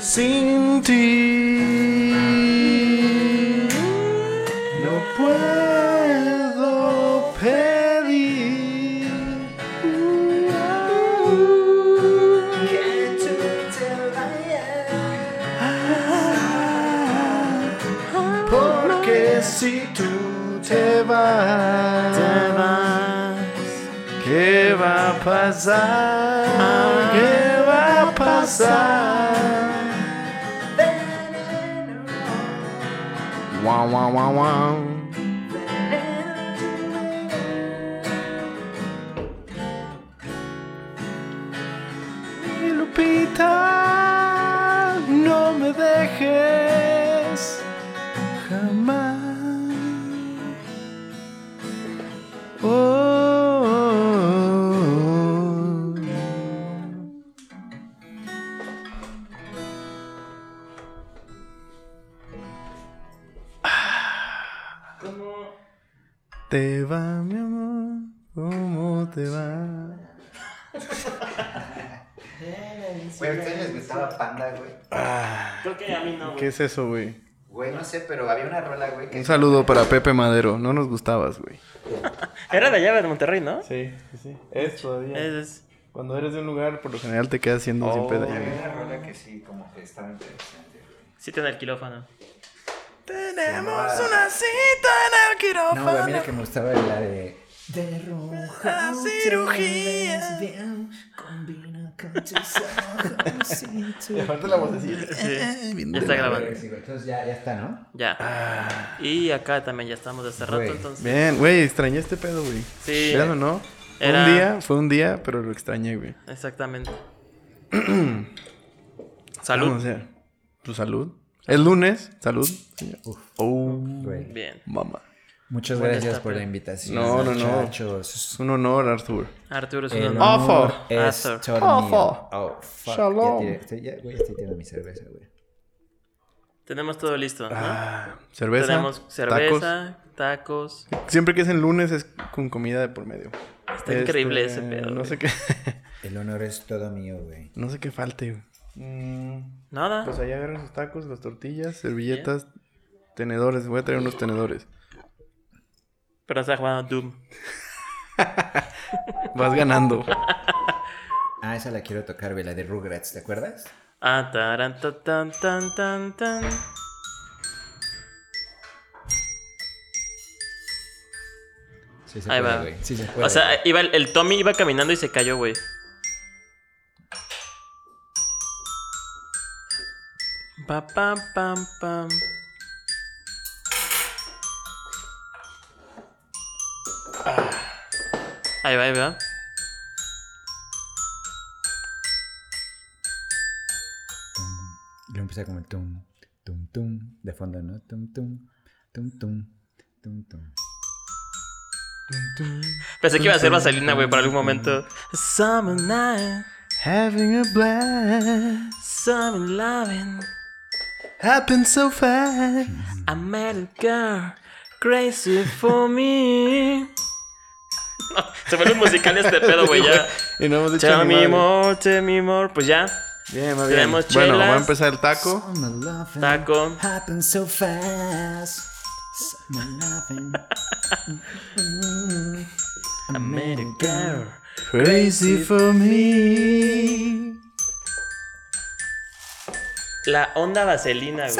sin ti. No puedo pedir que tú te vayas. Porque si tú te vas, ¿qué va a pasar? ¿Qué va a pasar? Wow, wow, wow, wow. Lupita, Panda, güey? Creo que a mí no. ¿Qué es eso, güey? Güey, no sé, pero había una rola, güey, que... Un saludo para Pepe Madero. No nos gustabas, güey. Era de allá de Monterrey, ¿no? Sí, sí, sí. Es todavía. Es, es- Cuando eres de un lugar, por lo general te quedas siendo siempre de Había allá. una rola que sí, como que estaba interesante, güey. Sí tiene el quirófano. Tenemos una cita en el No, güey, mira que me gustaba la de... De roja La cirugía. bien, combina con tus ojos y tu... Le falta la vocecilla. Sí. Ya está grabando. Entonces ya, ya está, ¿no? Ya. Y acá también ya estamos de hace rato, entonces. Bien, güey, extrañé este pedo, güey. Sí. ¿Veas o no? Fue un día, fue un día, pero lo extrañé, güey. Exactamente. Vamos a Salud. Tu salud. El lunes, salud. Oh, Güey. Bien. mamá. Muchas gracias por la invitación, No, no, no. muchachos. Es un honor, Arthur. Arturo es un honor. Es Arthur. Oh, fuck. Shalom. Ya tiré- estoy, ya, güey, estoy tirando mi cerveza, güey. Tenemos todo listo, ¿no? Ah, cerveza. Tenemos tacos. cerveza, tacos. Siempre que es en lunes es con comida de por medio. Está increíble ese pedo, No güey. sé qué. El honor es todo mío, güey. no sé qué falte, güey. Mm, Nada. pues allá agarran sus tacos, las tortillas, servilletas, tenedores. Voy a traer unos tenedores. Pero está jugando Doom. Vas ganando. Ah, esa la quiero tocar, güey, la de Rugrats, ¿te acuerdas? Ah, taran, ta, tan, tan, tan, tan. Sí se Ahí puede, va. güey. Sí se puede. O sea, iba el, el Tommy iba caminando y se cayó, güey. Pa, pam, pam, pam. Ahí va, ahí va. Y luego empieza como el tum, tum, tum, de fondo, ¿no? Tum, tum, tum, tum, tum, tum. Pensé que iba a ser vaselina, güey, para algún momento. Summer night, Having a blast. summer loving. Happened so fast. I met a girl crazy for me. Se vuelve musical este pedo, güey, ya. Y no hemos dicho Tell me madre. more, tell me more. Pues ya, Bien, muy bien. Tenemos Bueno, chelas. va a empezar el taco. Taco. so fast. Summer loving. I met a girl. Crazy for me. La onda vaselina, güey.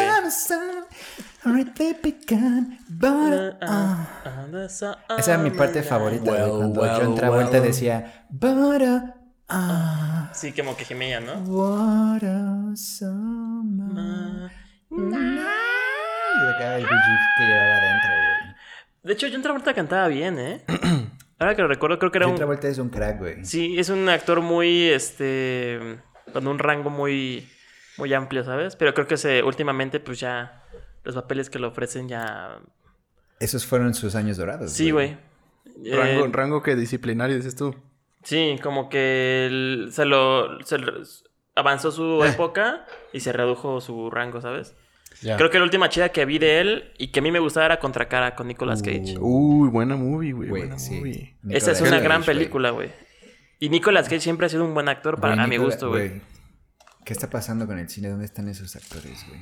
Esa es mi parte favorita, güey. Well, Cuando well, John Travolta well. decía, but, uh, ah, Sí, como que gemella, ¿no? what a summer. Y de acá el BG que llevaba adentro, güey. De hecho, John Travolta cantaba bien, ¿eh? Ahora que lo recuerdo, creo que era John un... Travolta es un crack, güey. Sí, es un actor muy, este... Con un rango muy... Muy amplio, ¿sabes? Pero creo que se, últimamente, pues ya... Los papeles que le ofrecen ya... Esos fueron sus años dorados. Sí, güey. Rango, Eh, rango que disciplinario, dices tú. Sí, como que el- se, lo, se lo- avanzó su Eh. época y se redujo su rango, ¿sabes? Creo que la última chida que vi de él y que a mí me gustaba era Contracara con Nicolas Cage. Uy, buena movie, güey. Güey, Buena sí. movie. Esa es una Cage, gran película, güey. Y Nicolas Cage siempre ha sido un buen actor para a mi gusto, güey. ¿Qué está pasando con el cine? ¿Dónde están esos actores, güey?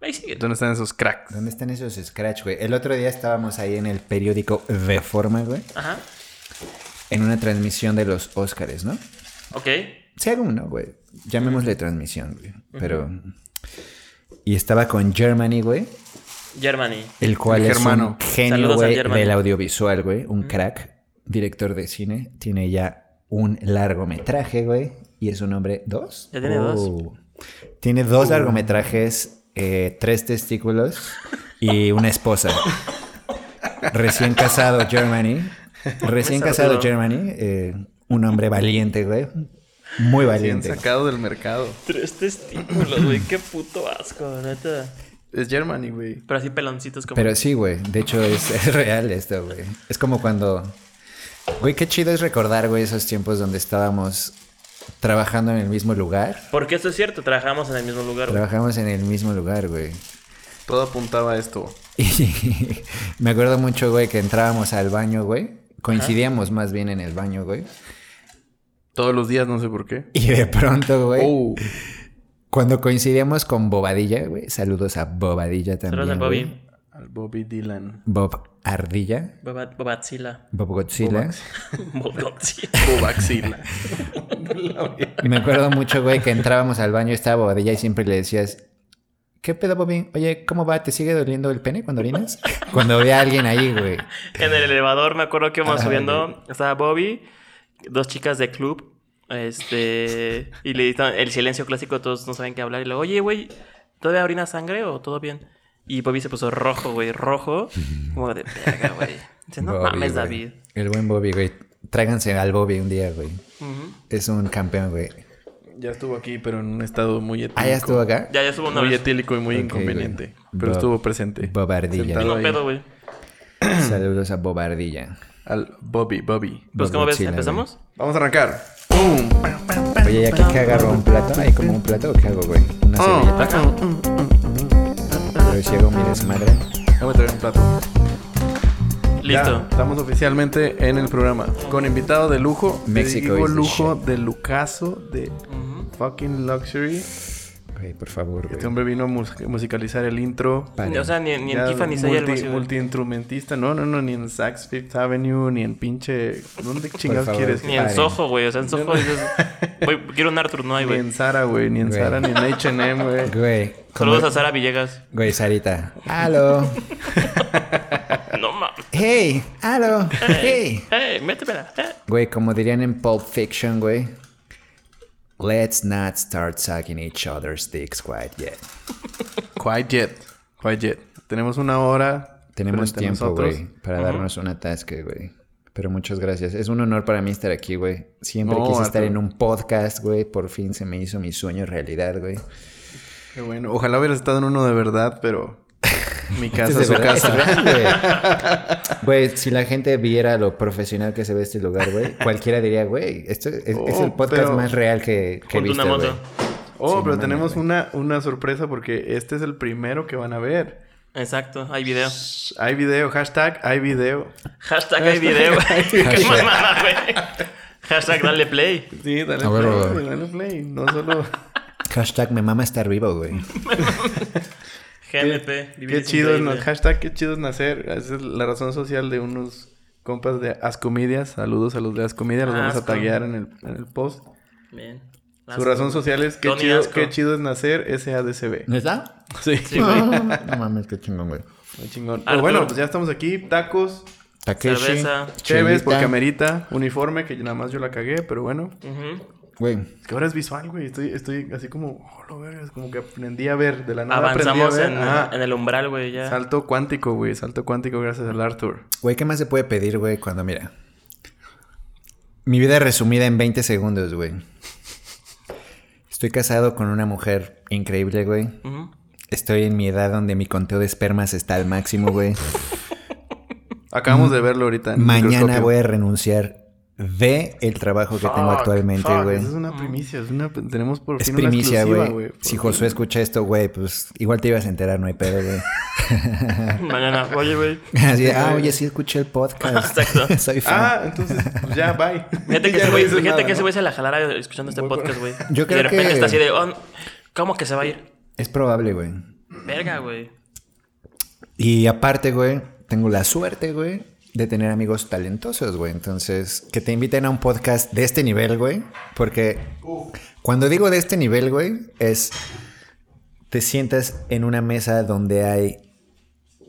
Ahí sigue. ¿Dónde están esos cracks? ¿Dónde están esos scratch, güey? El otro día estábamos ahí en el periódico Reforma, güey. Ajá. En una transmisión de los Óscares, ¿no? Ok. Sí, alguno, güey. Llamémosle transmisión, güey. Pero... Y estaba con Germany, güey. Germany. El cual El es un genio, güey, del audiovisual, güey. Un crack, director de cine. Tiene ya un largometraje, güey. Y es un hombre... ¿Dos? Ya tiene dos. Oh. Tiene dos largometrajes, eh, tres testículos y una esposa. Recién casado, Germany. Recién casado. Germany. eh, un hombre valiente, güey. Muy valiente. sacado del mercado. Tres testículos, güey. Qué puto asco, neta. Es Germany, güey. Pero así peloncitos como. Pero sí, güey. De hecho, es, es real esto, güey. Es como cuando... Güey, qué chido es recordar, güey, esos tiempos donde estábamos trabajando en el mismo lugar. Porque esto es cierto, trabajamos en el mismo lugar, güey. Trabajamos en el mismo lugar, güey. Todo apuntaba a esto. Y me acuerdo mucho, güey, que entrábamos al baño, güey. Coincidíamos más bien en el baño, güey. Todos los días, no sé por qué. Y de pronto, güey, Oh, cuando coincidíamos con Bobadilla, güey. Saludos a Bobadilla también. Saludos a. Bobby. Al Bobby Dylan. Bob Ardilla. Boba- Bobatzilla. Bob Godzilla. Bobaxila. Y me acuerdo mucho, güey, que entrábamos al baño, estaba Bobadilla y siempre le decías, ¿qué pedo, Bobby? Oye, ¿cómo va? ¿Te sigue doliendo el pene cuando orinas? Cuando ve a alguien ahí, güey. En el elevador me acuerdo que íbamos Ay, subiendo. Estaba Bobby, dos chicas de club. Este. Y le dicen el silencio clásico, todos no saben qué hablar. Y luego, oye, güey, ¿todavía orina sangre o todo bien? Y Bobby se puso rojo, güey, rojo. Como de verga, güey. Dice, no Bobby, mames, güey. David. El buen Bobby, güey. Tráiganse al Bobby un día, güey. Es un campeón, güey. Ya estuvo aquí, pero en un estado muy etílico. Ah, ya estuvo acá. Ya, ya estuvo una Muy vez. etílico y muy inconveniente. güey. Pero Bob- estuvo presente. Bobardilla. Ahí. pedo, güey. Saludos a Bobardilla. Al Bobby, Bobby. Pues, ¿cómo ves? ¿Empezamos? Vamos a arrancar. Oye, ¿y aquí qué agarro? ¿Un plato? ¿Hay como un plato o qué hago, güey? ¿Una Ah, servilleta? Pero si hago mi desmadre. Déjame traer un plato. Listo. Ya, estamos oficialmente en el programa. Con invitado de lujo. México Digo lujo de lucaso de fucking luxury. Güey, por favor, Este güey. hombre vino a mus- musicalizar el intro. Paren. O sea, ni, ni en Tiffany se haya algo multi, así, multiinstrumentista. No, no, no, ni en Saks Fifth Avenue, ni en pinche. ¿Dónde chingados favor. quieres? Ni en Paren. Soho, güey. O sea, en Soho dices... Quiero un Arthur, no hay, Ni güey. en Zara, güey, ni en. Zara, ni en HM, güey. Güey. Saludos a Sara Villegas. Güey, Sarita. ¡Aló! No mames. ¡Hey! ¡Aló! ¡Hey! ¡Eh, métemela! Güey, como dirían en Pulp Fiction, güey. Let's not start sucking each other's dicks quite yet. Quite yet. Quite yet. Tenemos una hora. Tenemos tiempo, güey, para darnos un atasque, güey. Pero muchas gracias. Es un honor para mí estar aquí, güey. Siempre No, quise estar en un podcast, güey. Por fin se me hizo mi sueño realidad, güey. Qué bueno. Ojalá hubieras estado en uno de verdad, pero. Mi casa Este es es su verdad, casa. es güey. Güey, si la gente viera lo profesional que se ve este lugar, güey, cualquiera diría, güey, esto es, es Oh, el podcast pero- más real que, que visto, una güey. moto. Oh, Sí, pero no tenemos una, una sorpresa porque este es el primero que van a ver. Exacto, hay video. Hay video, hashtag hay video. Hashtag hay video. Qué Hashtag. mamada, güey. Hashtag dale play. Sí, dale A ver, play, dale play. No solo... Hashtag me mama estar vivo, güey. GNP. qué es chido na- hashtag qué chido es nacer. Esa es la razón social de unos compas de Ascomidias. Saludos a los de Ascomidia. Los vamos a taguear en el, en el post. Bien. Su razón social es qué chido, qué chido es nacer SADCB. ¿No está? Sí. Sí, güey. no mames, qué chingón, güey. Muy chingón. Pero bueno, pues ya estamos aquí. Tacos, Takeshi. Cerveza. Chéves, chelita. porque amerita. Uniforme, que nada más yo la cagué, pero bueno. Ujú. Güey, Es que ahora es visual, güey. Estoy, estoy así como, oh, lo vergas, como que aprendí a ver. De la nada Avanzamos aprendí en, a ver. Ajá. en el umbral, güey, ya. Salto cuántico, güey. Salto cuántico gracias al Arthur. güey, ¿qué más se puede pedir, güey, cuando mira? Mi vida resumida en 20 segundos, güey. Estoy casado con una mujer increíble, güey. Estoy en mi edad donde mi conteo de espermas está al máximo, güey. Acabamos de verlo ahorita. en Mañana voy a renunciar de el trabajo que tengo actualmente, güey. Es una primicia, es una, tenemos por Es fin primicia, exclusiva, güey. Si Josué escucha esto, güey, pues igual te ibas a enterar, no hay pedo, güey. Mañana, oye, güey. Así de, ah, oye, sí escuché el podcast. Exacto. Soy fan. Ah, entonces, pues ya, bye. Fíjate que ese güey, se la jalara escuchando este podcast, güey. Yo Y creo de repente que- está así de, oh, ¿cómo que se va a ir? Es probable, güey. Verga, güey. Y aparte, güey, tengo la suerte, güey, de tener amigos talentosos, güey. Entonces, que te inviten a un podcast de este nivel, güey. Porque cuando digo de este nivel, güey, es te sientas en una mesa donde hay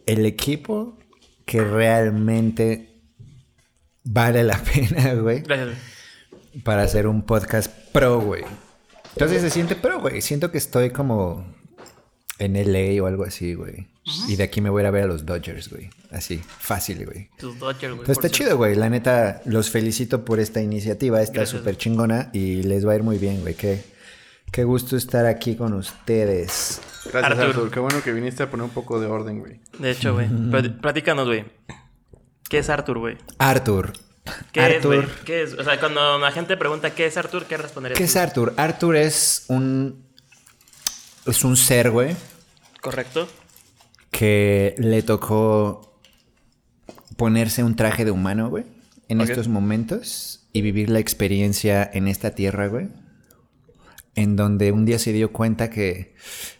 el equipo que realmente vale la pena, güey, Gracias, para hacer un podcast pro, güey. Entonces se siente pro, güey. Siento que estoy como en LA o algo así, güey. Y de aquí me voy a ir a ver a los Dodgers, güey. Así, fácil, güey. Tus Dodgers, güey. Por está cierto. chido, güey. La neta, los felicito por esta iniciativa. Está súper chingona y les va a ir muy bien, güey. Qué, qué gusto estar aquí con ustedes. Gracias. Artur. Qué bueno que viniste a poner un poco de orden, güey. De hecho, güey. Plat- Platícanos, güey. ¿Qué es Arthur, güey? Arthur. ¿Qué es, Arthur. güey? ¿Qué es? O sea, cuando la gente pregunta qué es Arthur, ¿qué responderías? ¿Qué es? Arthur? Arthur es un. Es un ser, güey. ¿Correcto? que le tocó ponerse un traje de humano, güey, en estos momentos y vivir la experiencia en esta tierra, güey, en donde un día se dio cuenta que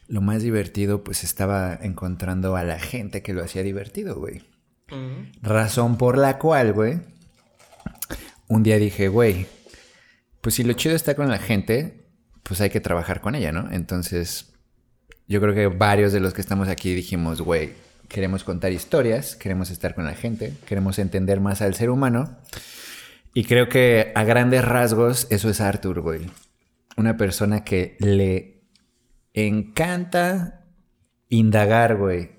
lo más divertido, pues estaba encontrando a la gente que lo hacía divertido, güey. Razón por la cual, güey, un día dije, güey, pues si lo chido está con la gente, pues hay que trabajar con ella, ¿no? Entonces, yo creo que varios de los que estamos aquí dijimos, güey, queremos contar historias, queremos estar con la gente, queremos entender más al ser humano. Y creo que a grandes rasgos eso es Arthur, güey. Una persona que le encanta indagar, güey,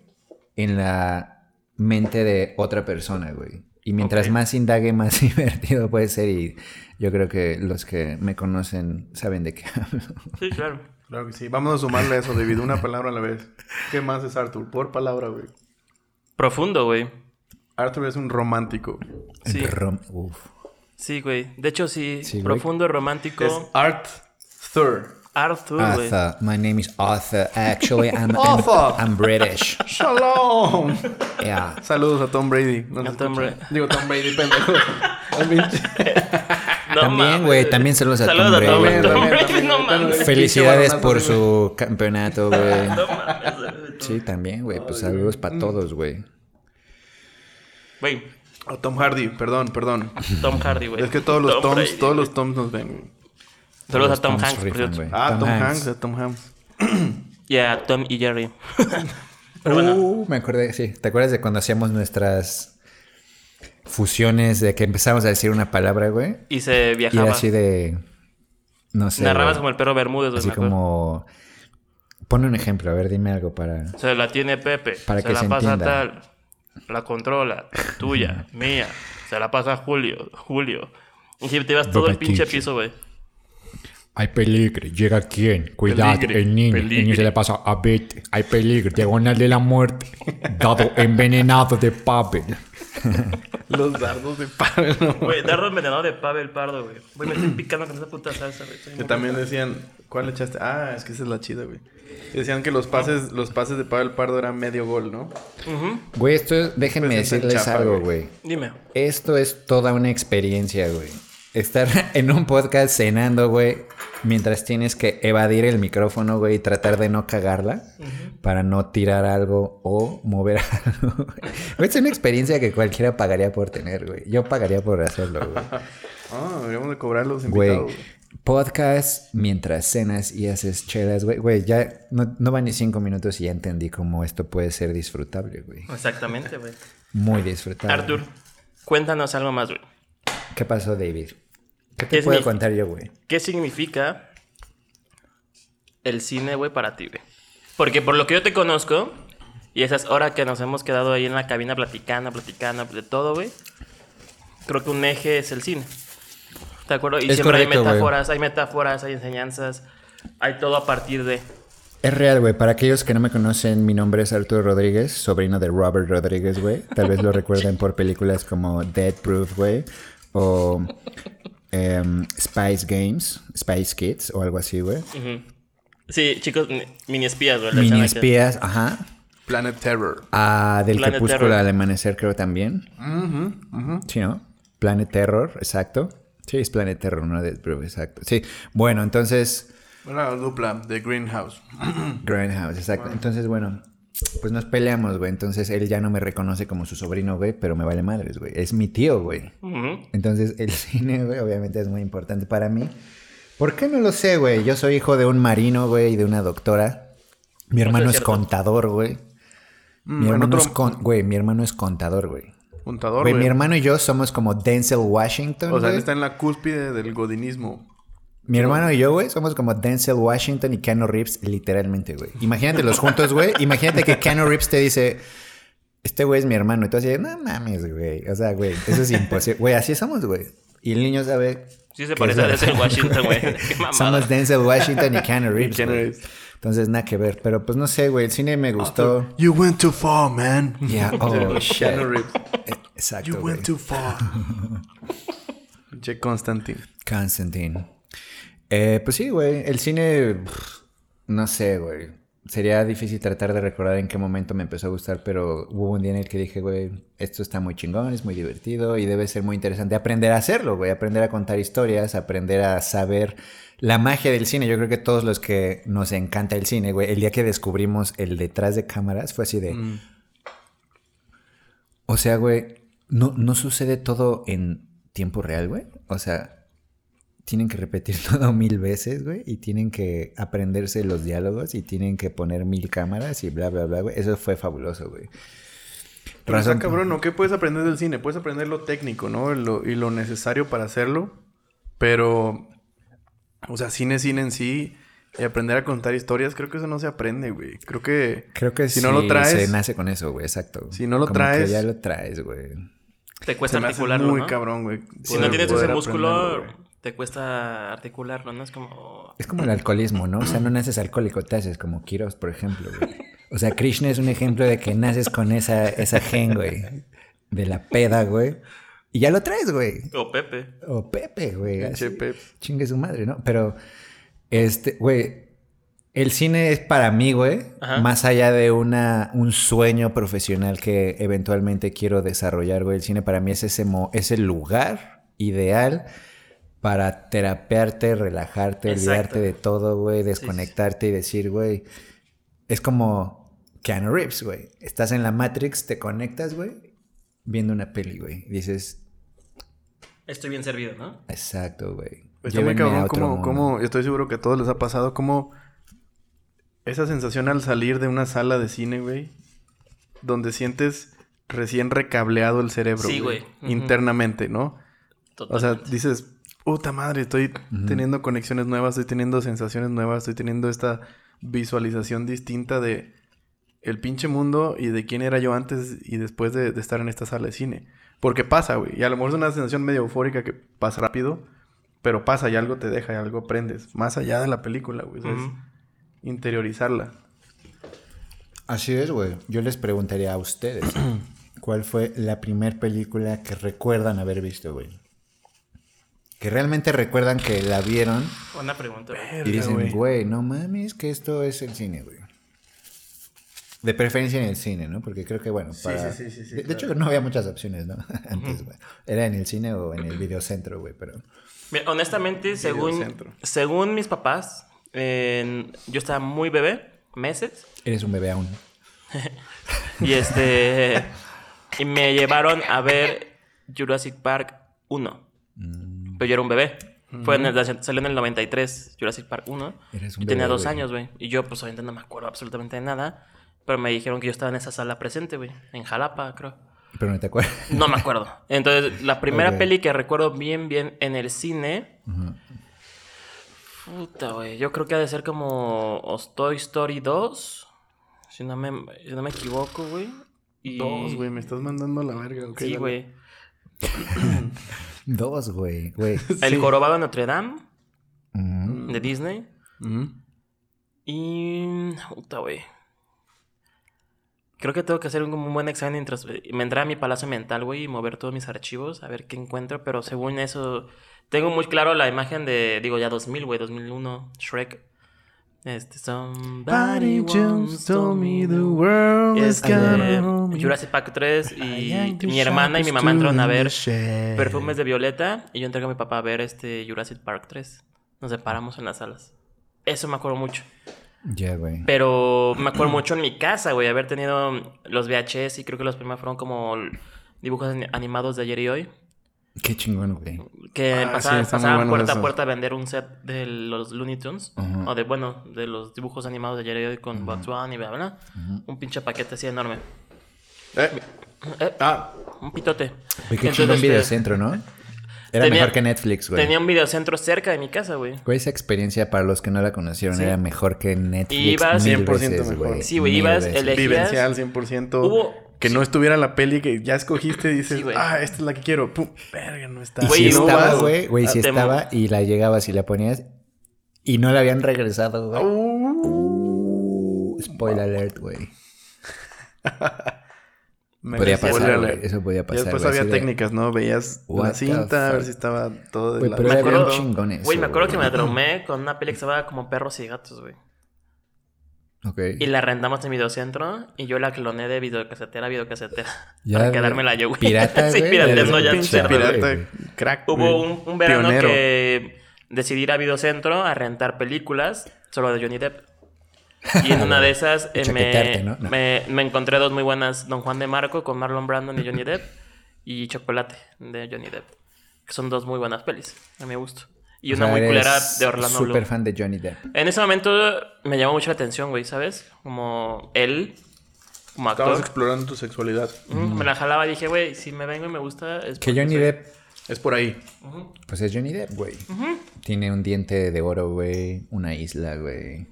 en la mente de otra persona, güey. Y mientras más indague, más divertido puede ser. Y yo creo que los que me conocen saben de qué hablo. Sí, claro. Claro que sí. Vamos a sumarle eso, David. Una palabra a la vez. ¿Qué más es Arthur? Por palabra, güey. Profundo, güey. Arthur es un romántico. Sí. Rom- Uf. Sí, güey. De hecho, sí. Sí, güey. profundo, romántico. Es Arthur. Arthur, güey. Arthur. My name is Arthur. Actually, I'm, I'm, Arthur. I'm British. ¡Shalom! Yeah. Saludos a Tom Brady. No A Tom. Brady. Digo, Tom Brady, pendejo. También, güey, también saludos a Tom a Tom Brady. Felicidades por su campeonato, güey. Sí, también, güey. Pues saludos para todos, güey. Güey, O Tom Hardy, perdón, perdón. Tom Hardy, güey. Es que todos los Tom Toms, Brady, todos los Toms nos ven. güey. Saludos a Tom Hanks, por cierto. Ah, Tom Tom, Hanks. Hanks, a Tom Hanks. Y a Tom y Jerry. Pero bueno. Uh, me acordé, sí. ¿Te acuerdas de cuando hacíamos nuestras fusiones de que empezamos a decir una palabra, güey? Y se Y viajaba. era así de. No sé. Narrabas como el perro Bermúdez, güey. Así como. Pon un ejemplo, a ver, dime algo para. Se la tiene Pepe. Para se que la se pasa entienda. tal. La controla. Tuya, mía. Se la pasa Julio. Julio. Y si te ibas todo el pinche piso, güey. Hay peligro. ¿Llega quién? Cuidado, Peligre, el niño. El niño se le pasa a Betty. Hay peligro. Diagonal de la muerte. Dado envenenado de papel. Los dardos de Pavel, no. Güey, dardo envenenado de Pavel Pardo, güey. Güey, me estoy picando con esa puta salsa, güey. Que también decían, ¿cuál le echaste? Ah, es que esa es la chida, güey. Decían que los pases, los pases de Pavel Pardo eran medio gol, ¿no? Güey, esto, déjenme Pues es decirles chapa, algo, güey. Dime. Esto es toda una experiencia, güey. Estar en un podcast cenando, güey, mientras tienes que evadir el micrófono, güey, y tratar de no cagarla para no tirar algo o mover algo. Es una experiencia que cualquiera pagaría por tener, güey. Yo pagaría por hacerlo, güey. Ah, deberíamos de cobrar a los Güey, invitados. podcast mientras cenas y haces chelas, güey. Güey, ya no, no van ni cinco minutos y ya entendí cómo esto puede ser disfrutable, güey. Exactamente, güey. Muy disfrutable. Artur, cuéntanos algo más, güey. ¿Qué pasó, David? ¿Qué ¿Qué te puedo contar yo, güey? ¿Qué significa el cine, güey, para ti, güey? Porque por lo que yo te conozco, y esas horas que nos hemos quedado ahí en la cabina platicando, platicando, de todo, güey, creo que un eje es el cine. ¿De acuerdo? Y Es siempre hay correcto, metáforas, hay metáforas, hay enseñanzas, hay todo a partir de... Es real, güey. Para aquellos que no me conocen, mi nombre es Arturo Rodríguez, sobrino de Robert Rodríguez, güey. Tal vez lo recuerden por películas como Dead Proof, güey. o em, Spice Games, Spice Kids o algo así, güey. Sí, chicos, mi- mini espías, güey. Mini espías, ajá. Planet Terror. Ah, del Planet crepúsculo Terror. al amanecer creo también. Sí, ¿no? Planet Terror, exacto. Sí, es Planet Terror, no de, pero exacto. Sí, bueno, entonces Una dupla de Greenhouse. Grindhouse, exacto. Entonces, bueno, pues nos peleamos, güey. Entonces él ya no me reconoce como su sobrino, güey, pero me vale madres, güey. Es mi tío, güey. Entonces el cine, güey, obviamente es muy importante para mí. ¿Por qué no lo sé, güey? Yo soy hijo de un marino, güey, y de una doctora. Mi hermano es es cierto. contador, güey. Mi Mm, en hermano otro- es con... Güey, mi hermano es contador, güey. Contador, Güey, güey. mi hermano y yo somos como Denzel Washington, O sea, él está en la cúspide del godinismo. Mi hermano y yo, güey, somos como Denzel Washington y Keanu Reeves, literalmente, güey. Imagínate los juntos, güey. Imagínate que Keanu Reeves te dice, este güey es mi hermano. Y tú así, no mames, güey. O sea, güey, eso es imposible. Güey, así somos, güey. Y el niño sabe... Sí se parece a. Denzel Washington, güey. Qué mamada. Somos Denzel Washington y Keanu Reeves. Keanu güey. Reeves. Entonces, nada que ver. Pero pues no sé, güey. El cine me gustó. You went too far, man. Yeah, oh, shit. Keanu Reeves. Exacto, You went too far. Che Constantine. Constantine. Eh, pues sí, güey. El cine, pff, no sé, güey. Sería difícil tratar de recordar en qué momento me empezó a gustar, pero hubo un día en el que dije, güey, esto está muy chingón, es muy divertido y debe ser muy interesante aprender a hacerlo, güey. Aprender a contar historias, aprender a saber la magia del cine. Yo creo que todos los que nos encanta el cine, güey, el día que descubrimos el detrás de cámaras fue así de... Mm. O sea, güey, no, no sucede todo en tiempo real, güey. O sea, tienen que repetir todo mil veces, güey, y tienen que aprenderse los diálogos y tienen que poner mil cámaras y bla, bla, bla, güey. Eso fue fabuloso, güey. Pero está Razón- cabrón, ¿no? ¿Qué puedes aprender del cine? Puedes aprender lo técnico, ¿no? Lo- y lo necesario para hacerlo. Pero, o sea, cine, cine en sí. Y aprender a contar historias, creo que eso no se aprende, güey. Creo que... Creo que si sí no lo traes... se nace con eso, güey, exacto. Si no lo Como traes- Que ya lo traes, güey. Te cuesta articularlo, muy ¿no? cabrón, güey. Si no tienes ese músculo, güey. Te cuesta articularlo, ¿no? Es como... Es como el alcoholismo, ¿no? O sea, no naces alcohólico, te haces como Kiros, por ejemplo, güey. O sea, Krishna es un ejemplo de que naces con esa, esa gen, güey. De la peda, güey. Y ya lo traes, güey. O Pepe. O Pepe, güey. Así. Chingue su madre, ¿no? Pero, este, güey, el cine es para mí, güey, Ajá. más allá de una, un sueño profesional que eventualmente quiero desarrollar, güey. El cine para mí es ese, mo- es el lugar ideal para terapearte, relajarte, Exacto. olvidarte de todo, güey, desconectarte y decir, güey, es como Keanu Reeves, güey. Estás en la Matrix, te conectas, güey, viendo una peli, güey. Dices, Estoy bien servido, ¿no? exacto, güey. Está muy Llévenme a cabrón otro como, mundo". como... Estoy seguro que a todos les ha pasado como... Esa sensación al salir de una sala de cine, güey. Donde sientes recién recableado el cerebro, Sí, güey. Internamente, ¿no? O sea, Totalmente. dices, puta madre, estoy teniendo conexiones nuevas, estoy teniendo sensaciones nuevas, estoy teniendo esta visualización distinta de el pinche mundo y de quién era yo antes y después de, de estar en esta sala de cine. Porque pasa, güey. Y a lo mejor es una sensación medio eufórica que pasa rápido, pero pasa y algo te deja y algo aprendes. Más allá de la película, güey. Es interiorizarla. Así es, güey. Yo les preguntaría a ustedes, ¿cuál fue la primer película que recuerdan haber visto, güey? Que realmente recuerdan que la vieron Buena pregunta, y dicen, güey. no mames, que esto es el cine, güey. De preferencia en el cine, ¿no? Porque creo que, bueno, para... sí, sí, sí, sí, de, de hecho, no había muchas opciones, ¿no? Antes, güey. Era en el cine o en el videocentro, güey, pero... Mira, honestamente, según, Videocentro. según mis papás, yo estaba muy bebé, meses, Eres un bebé aún. y este y me llevaron a ver Jurassic Park 1. Mm. Pero yo era un bebé. Fue en el, salió en el 93, Jurassic Park 1. Eres un Yo tenía bebé, dos güey. años, güey. Y yo, pues, obviamente no me acuerdo absolutamente de nada. Pero me dijeron que yo estaba en esa sala presente, güey. En Jalapa, creo. Pero no te acuerdas. No me acuerdo. Entonces, la primera Ok. peli que recuerdo bien, bien en el cine. Puta, güey. Yo creo que ha de ser como os- Toy Story 2. Si no me, si no me equivoco, güey. Y... Dos, güey. Me estás mandando a la verga. ok, Sí, güey. Dos, güey. Güey. El Jorobado de Notre Dame, Mm. de Disney. Ujú. Y. Puta, güey. Creo que tengo que hacer un, un buen examen mientras me entra a mi palacio mental, güey, y mover todos mis archivos, a ver qué encuentro. Pero según eso, tengo muy claro la imagen de, digo, ya 2000, güey, 2001, Shrek. Este, somebody once told me the world is Este, gonna- Jurassic Park 3 y mi hermana y mi mamá entraron a ver Perfumes de Violeta y yo entré con mi papá a ver este Jurassic Park 3. Nos separamos en las salas. Eso me acuerdo mucho. Ya, güey. Pero me acuerdo mucho en mi casa, güey, haber tenido los VHS y creo que los primeros fueron como dibujos ani- animados de ayer y hoy. Qué chingón, güey. Que Ah, pasaban, puerta a puerta a vender un set de los Looney Tunes. O de, bueno, de los dibujos animados de ayer y hoy con Bugs Bunny y bla, bla, bla. Un pinche paquete así enorme. Eh, Eh, ah, un pitote. Güey, qué Entonces, chingón este, videocentro, ¿no? Era tenía- mejor que Netflix, güey. Tenía un videocentro cerca de mi casa, güey. Güey, esa experiencia para los que no la conocieron Sí. era mejor que Netflix. Ibas- mil 100% veces, mejor. güey. Sí, güey, Mil ibas, veces. elegías- vivencial 100%. Hubo- que no estuviera la peli que ya escogiste y dices, Sí, güey. ah, esta es la que quiero. Pum, verga, no está. Y Güey, si no estaba, güey, güey, si te- estaba y la llegabas y la ponías y no la habían regresado, güey. Uh, Uh, spoiler alert, güey. me Podía pasar, güey. Eso podía Y pasar, después güey, había de- técnicas, ¿no? Veías What la cinta, a ver si estaba todo de Güey, la... pero Me acuerdo- chingón eso, Güey, me acuerdo que me traumé con una peli que se llamaba como Perros y Gatos, güey. Ok. Y la rentamos en videocentro y yo la cloné de videocasetera a videocasetera. Ya, para quedármela yo, güey. Pirata, sí, pirateando ya un pinche pirata, crack. Hubo un, un verano Pionero. que decidí ir a videocentro a rentar películas solo de Johnny Depp. Y en una de esas eh, me, ¿no? No. me, me encontré dos muy buenas, Don Juan de Marco con Marlon Brandon y Johnny Depp y Chocolate de Johnny Depp. Que son dos muy buenas pelis, a mi gusto. Y O una sea, muy culera de Orlando Bloom. Súper fan de Johnny Depp. En ese momento me llamó mucho la atención, güey, ¿sabes? Como él, como actor. Estabas explorando tu sexualidad. Me la jalaba y dije, güey, si me vengo y me gusta... Es Que Johnny soy- Depp, Es por ahí. pues es Johnny Depp, güey. Tiene un diente de oro, güey. Una isla, güey.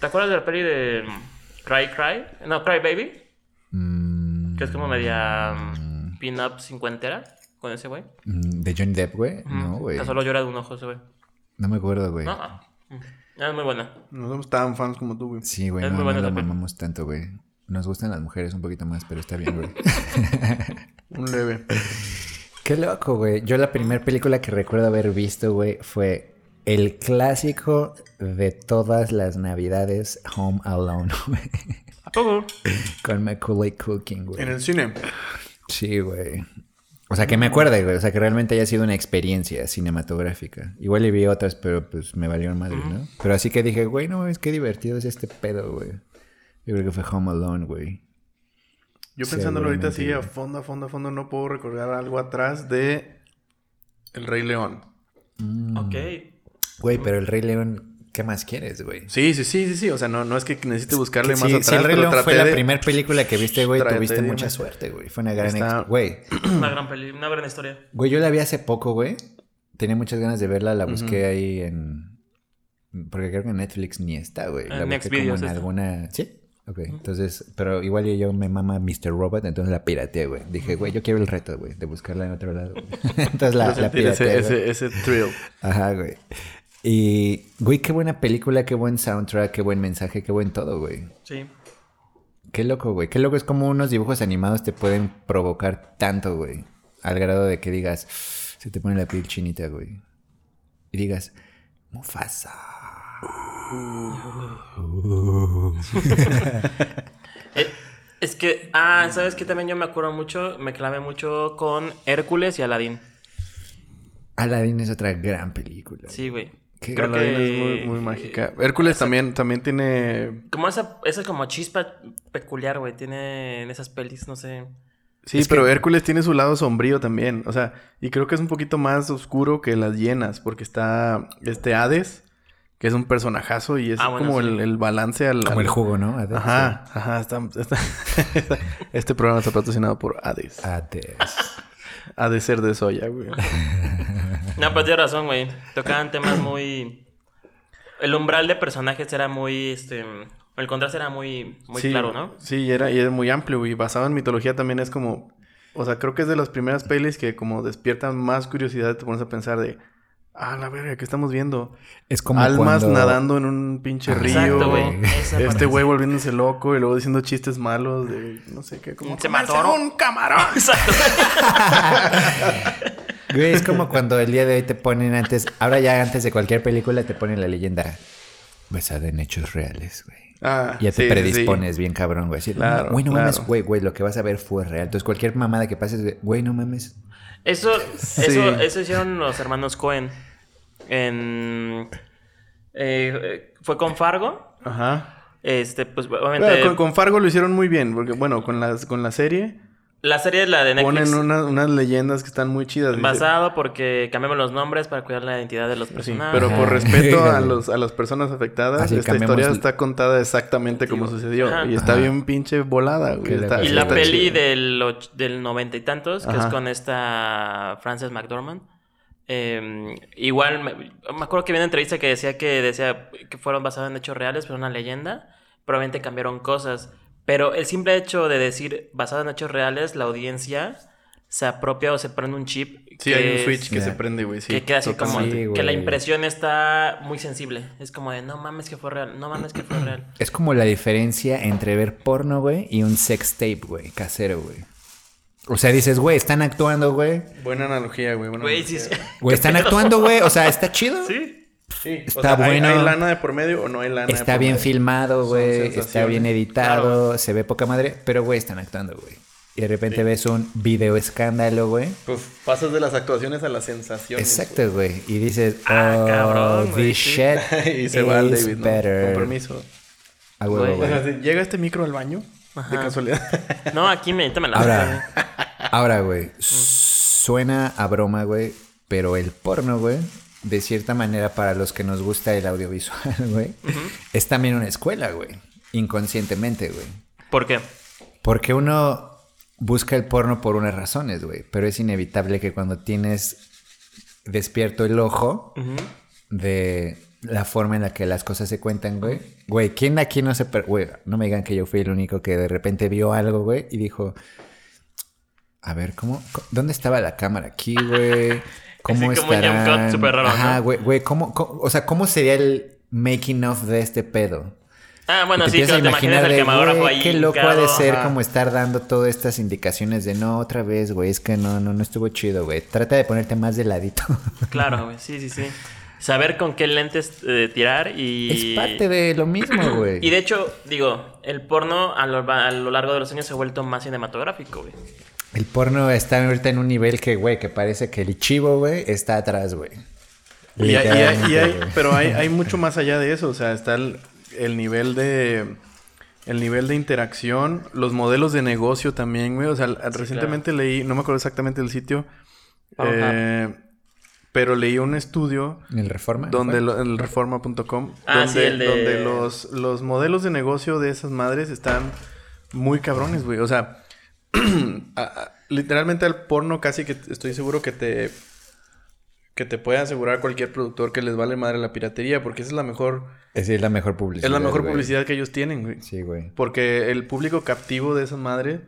¿Te acuerdas de la peli de mm, Cry Cry? No, Cry Baby. Mm, Que es como media mm, pin-up cincuentera con ese güey. mm, ¿De Johnny Depp, güey? No, güey. Solo llora de un ojo ese güey. No me acuerdo, güey. No, ah. Mm. Es muy buena. No somos tan fans como tú, güey. Sí, güey, Es no, muy no buena lo esa peli. mamamos tanto, güey. Nos gustan las mujeres un poquito más, pero está bien, güey. Un leve. Qué loco, güey. Yo la primera película que recuerdo haber visto, güey, fue el clásico de todas las navidades, Home Alone, güey. ¿A poco? Con Macaulay Culkin, güey. En el cine. Sí, güey. O sea, que me acuerde, güey. O sea, que realmente haya sido una experiencia cinematográfica. Igual le vi otras, pero pues me valieron madre, ¿no? Pero así que dije, güey, no mames, qué divertido es este pedo, güey. Yo creo que fue Home Alone, güey. Yo pensándolo ahorita así, a fondo, a fondo, a fondo, no puedo recordar algo atrás de El Rey León. Ok. Güey, pero el Rey León, ¿qué más quieres, güey? Sí, sí, sí, sí, sí. O sea, no, no es que necesite buscarle más Sí, atrás, si el Rey León fue la primera película que viste, güey, tuviste de- mucha suerte, güey. Fue una gran... Está- Güey, Una gran peli, una gran historia. güey, yo la vi hace poco, güey. Tenía muchas ganas de verla, la busqué ahí en... Porque creo que en Netflix ni está, güey. La busqué Next como en alguna... ¿Sí? Ok, entonces... Pero igual yo me mama Mr. Robot, entonces la pirateé, güey. Dije, güey, yo quiero el reto, güey, de buscarla en otro lado. entonces la, la pirateé, ese, ese, ese thrill. Ajá, güey. Y, güey, qué buena película, qué buen soundtrack, qué buen mensaje, qué buen todo, güey. Sí. Qué loco, güey. Qué loco es como unos dibujos animados te pueden provocar tanto, güey. Al grado de que digas, se te pone la piel chinita, güey. Y digas, Mufasa. Eh, es que, ah, ¿sabes qué? También yo me acuerdo mucho, me clavé mucho con Hércules y Aladdin. Aladdin es otra gran película. Sí, güey. Qué Creo que... es muy, muy mágica. Hércules también, también tiene... Como esa, esa como chispa peculiar, güey, tiene en esas pelis, no sé. Sí, pero Hércules tiene su lado sombrío también. O sea, y creo que es un poquito más oscuro que las hienas, porque está este Hades, que es un personajazo y es Ah, bueno, como sí. el, el balance al... Como al- el jugo, ¿no? Hades, Ajá, ajá. está- está- este programa está patrocinado por Hades. Hades. Ha de ser de soya, güey. No, pues tienes razón, güey. Tocaban temas muy... El umbral de personajes era muy, este... El contraste era muy, muy Sí, claro, ¿no? Sí, y era, y es muy amplio, güey. Basado en mitología también es como... O sea, creo que es de las primeras pelis que como despiertan más curiosidad. Te pones a pensar de... Ah, la verga, ¿qué estamos viendo? Es como Almas cuando- nadando en un pinche Ah, río. Exacto, güey. Este güey volviéndose loco y luego diciendo chistes malos de no sé qué, como Se "Comerse mató, ¿no?" un camarón. Exacto. Güey, es como cuando el día de hoy te ponen antes, ahora ya antes de cualquier película te ponen la leyenda basada en hechos reales, güey. Ah, Ya te sí, sí, sí. predispones bien cabrón, güey. Así, Claro, Güey, no claro. mames, güey, güey, lo que vas a ver fue real. Entonces cualquier mamada que pases, de, güey, no mames. Eso, Sí. eso, eso hicieron los hermanos Cohen. En. eh, fue con Fargo. Ajá. Este, pues obviamente. Bueno, con, con Fargo lo hicieron muy bien, porque bueno, con las con la serie La serie es la de Netflix. ponen una- unas leyendas que están muy chidas. dice. Basado porque cambiamos los nombres para cuidar la identidad de los Sí, personajes. pero por Ajá. respeto a, los, a las personas afectadas, Así esta cambiamos historia el- está contada exactamente como sucedió. Ajá. Y está Ajá. bien pinche volada, güey. Qué Está- Y la está peli chida. del, och- del noventa y tantos, que es Ajá. con esta Frances McDormand. eh, igual, me, me acuerdo que vi una entrevista que decía que decía que fueron basadas en hechos reales, pero una leyenda. Probablemente cambiaron cosas. Pero el simple hecho de decir basado en hechos reales, la audiencia se apropia o se prende un chip. Sí, que hay un es- switch que Ya. se prende, güey. Sí, que queda así como. Sí, que la impresión está muy sensible. Es como de no mames que fue real, no mames que fue real. Es como la diferencia entre ver porno, güey, y un sex tape, güey, casero, güey. O sea, dices, güey, están actuando, güey. Buena analogía, güey. buena Güey, sí, sí. analogía. Güey, están actuando, güey. O sea, está chido. Sí. Sí, o Está sea, ¿hay- bueno. ¿hay, lana de por medio o no hay lana de Está por bien medio? filmado, güey. Está bien editado. Se ve poca madre. Pero, güey, están actuando, güey. Y de repente ves un video escándalo, güey. Pues pasas de las actuaciones a las sensaciones. Exacto, güey. Y dices, Ah, oh, cabrón, this shit y se va David, ¿no? better. Con permiso. A huevo, Güey. güey. O sea, llega este micro al baño, de casualidad. No, aquí me, me la Ahora, ahora, güey, suena a broma, güey, pero el porno, güey, de cierta manera para los que nos gusta el audiovisual, güey, es también una escuela, güey, inconscientemente, güey. ¿Por qué? Porque uno busca el porno por unas razones, güey, pero es inevitable que cuando tienes despierto el ojo de la forma en la que las cosas se cuentan, güey. Güey, ¿quién aquí no se... per- Güey, no me digan que yo fui el único que de repente vio algo, güey, y dijo... A ver, ¿cómo? ¿Dónde estaba la cámara aquí, güey? ¿Cómo Así como un súper raro, Ajá, ¿no? güey, güey, ¿cómo, cómo- o sea, ¿cómo sería el making of de este pedo? Ah, bueno, te sí, te imaginas el de, camarógrafo ahí. Qué loco ha de ser Ajá. como estar dando todas estas indicaciones de no, otra vez, güey, es que no, no, no estuvo chido, güey. Trata de ponerte más de ladito. Claro, güey, sí, sí, sí. Saber con qué lentes eh, tirar y... Es parte de lo mismo, güey. Y de hecho, digo, el porno a lo, a lo largo de los años se ha vuelto más cinematográfico, güey. El porno está ahorita en un nivel que, güey, que parece que el chivo, güey, está atrás, güey. Y hay- y hay- y hay- pero hay, hay mucho más allá de eso. O sea, está el, el nivel de. El nivel de interacción, los modelos de negocio también, güey. O sea, recientemente leí, no me acuerdo exactamente el sitio, eh, pero leí un estudio ¿En el Reforma? donde lo- el reforma.com Ah, donde, sí, el de- donde los, los modelos de negocio de esas madres están muy cabrones, güey. O sea, literalmente al porno casi que estoy seguro que te que te puede asegurar cualquier productor que les vale madre la piratería, porque esa es la mejor Es la mejor publicidad. es la mejor güey. publicidad que ellos tienen, güey. Sí, güey. Porque el público captivo de esas madres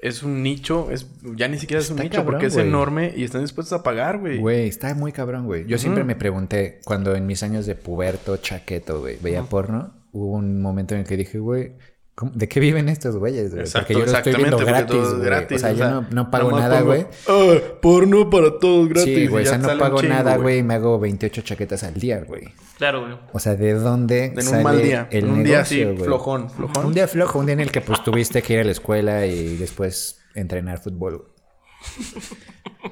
es un nicho, es ya ni siquiera es un Está nicho cabrón, porque es enorme y están dispuestos a pagar, güey. Güey, está muy cabrón, güey. Yo siempre me pregunté, cuando en mis años de puberto, chaqueto, güey, veía porno, hubo un momento en el que dije, güey, ¿cómo- ¿de qué viven estos güeyes, güey? Exacto, porque yo lo estoy viendo gratis, güey. O sea, o yo no, no pago nada, pongo, güey. "Ah, porno para todos gratis. Sí, güey, o sea, no un pago chingo, nada, güey, y me hago 28 chaquetas al día, güey. Claro, güey. O sea, ¿de dónde En un sale mal día, el en un día así, negocio, güey? flojón, flojón. Un día flojo, un día en el que pues tuviste que ir a la escuela y después entrenar fútbol,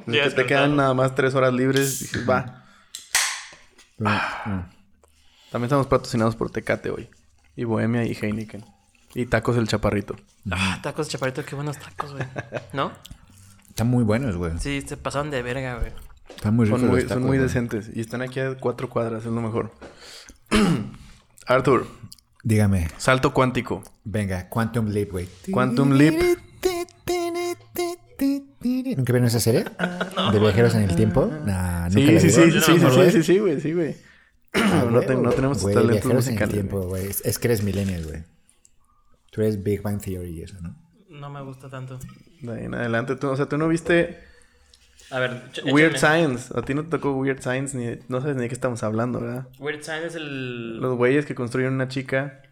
güey. Que te quedan nada más tres horas libres. Dices, va. Mm. También estamos patrocinados por Tecate hoy. Y Bohemia y Heineken. Y Tacos el Chaparrito. Ah, tacos chaparritos, qué buenos tacos, güey. ¿No? Están muy buenos, güey. Sí, se pasaron de verga, güey. Están muy ricos Son muy, los son tacos, muy güey. decentes. Y están aquí a cuatro cuadras, es lo mejor. Arthur, Dígame. salto cuántico. Venga, Quantum Leap, güey. Quantum Leap. ¿Nunca vieron esa serie? ¿De viajeros en el tiempo? Nah, Sí, sí, sí, sí, sí, sí, sí, sí, güey, sí, güey. No, te- no tenemos talentos viajeros en el musicales. tiempo, güey. Es, es que eres millennial, güey. Tú eres Big Bang Theory y eso, ¿no? No me gusta tanto. De ahí en adelante, tú, o sea, tú no viste A ver, Weird. Science. A ti no te tocó Weird Science ni no sabes ni de qué estamos hablando, ¿verdad? Weird Science es el. Los güeyes que construyen una chica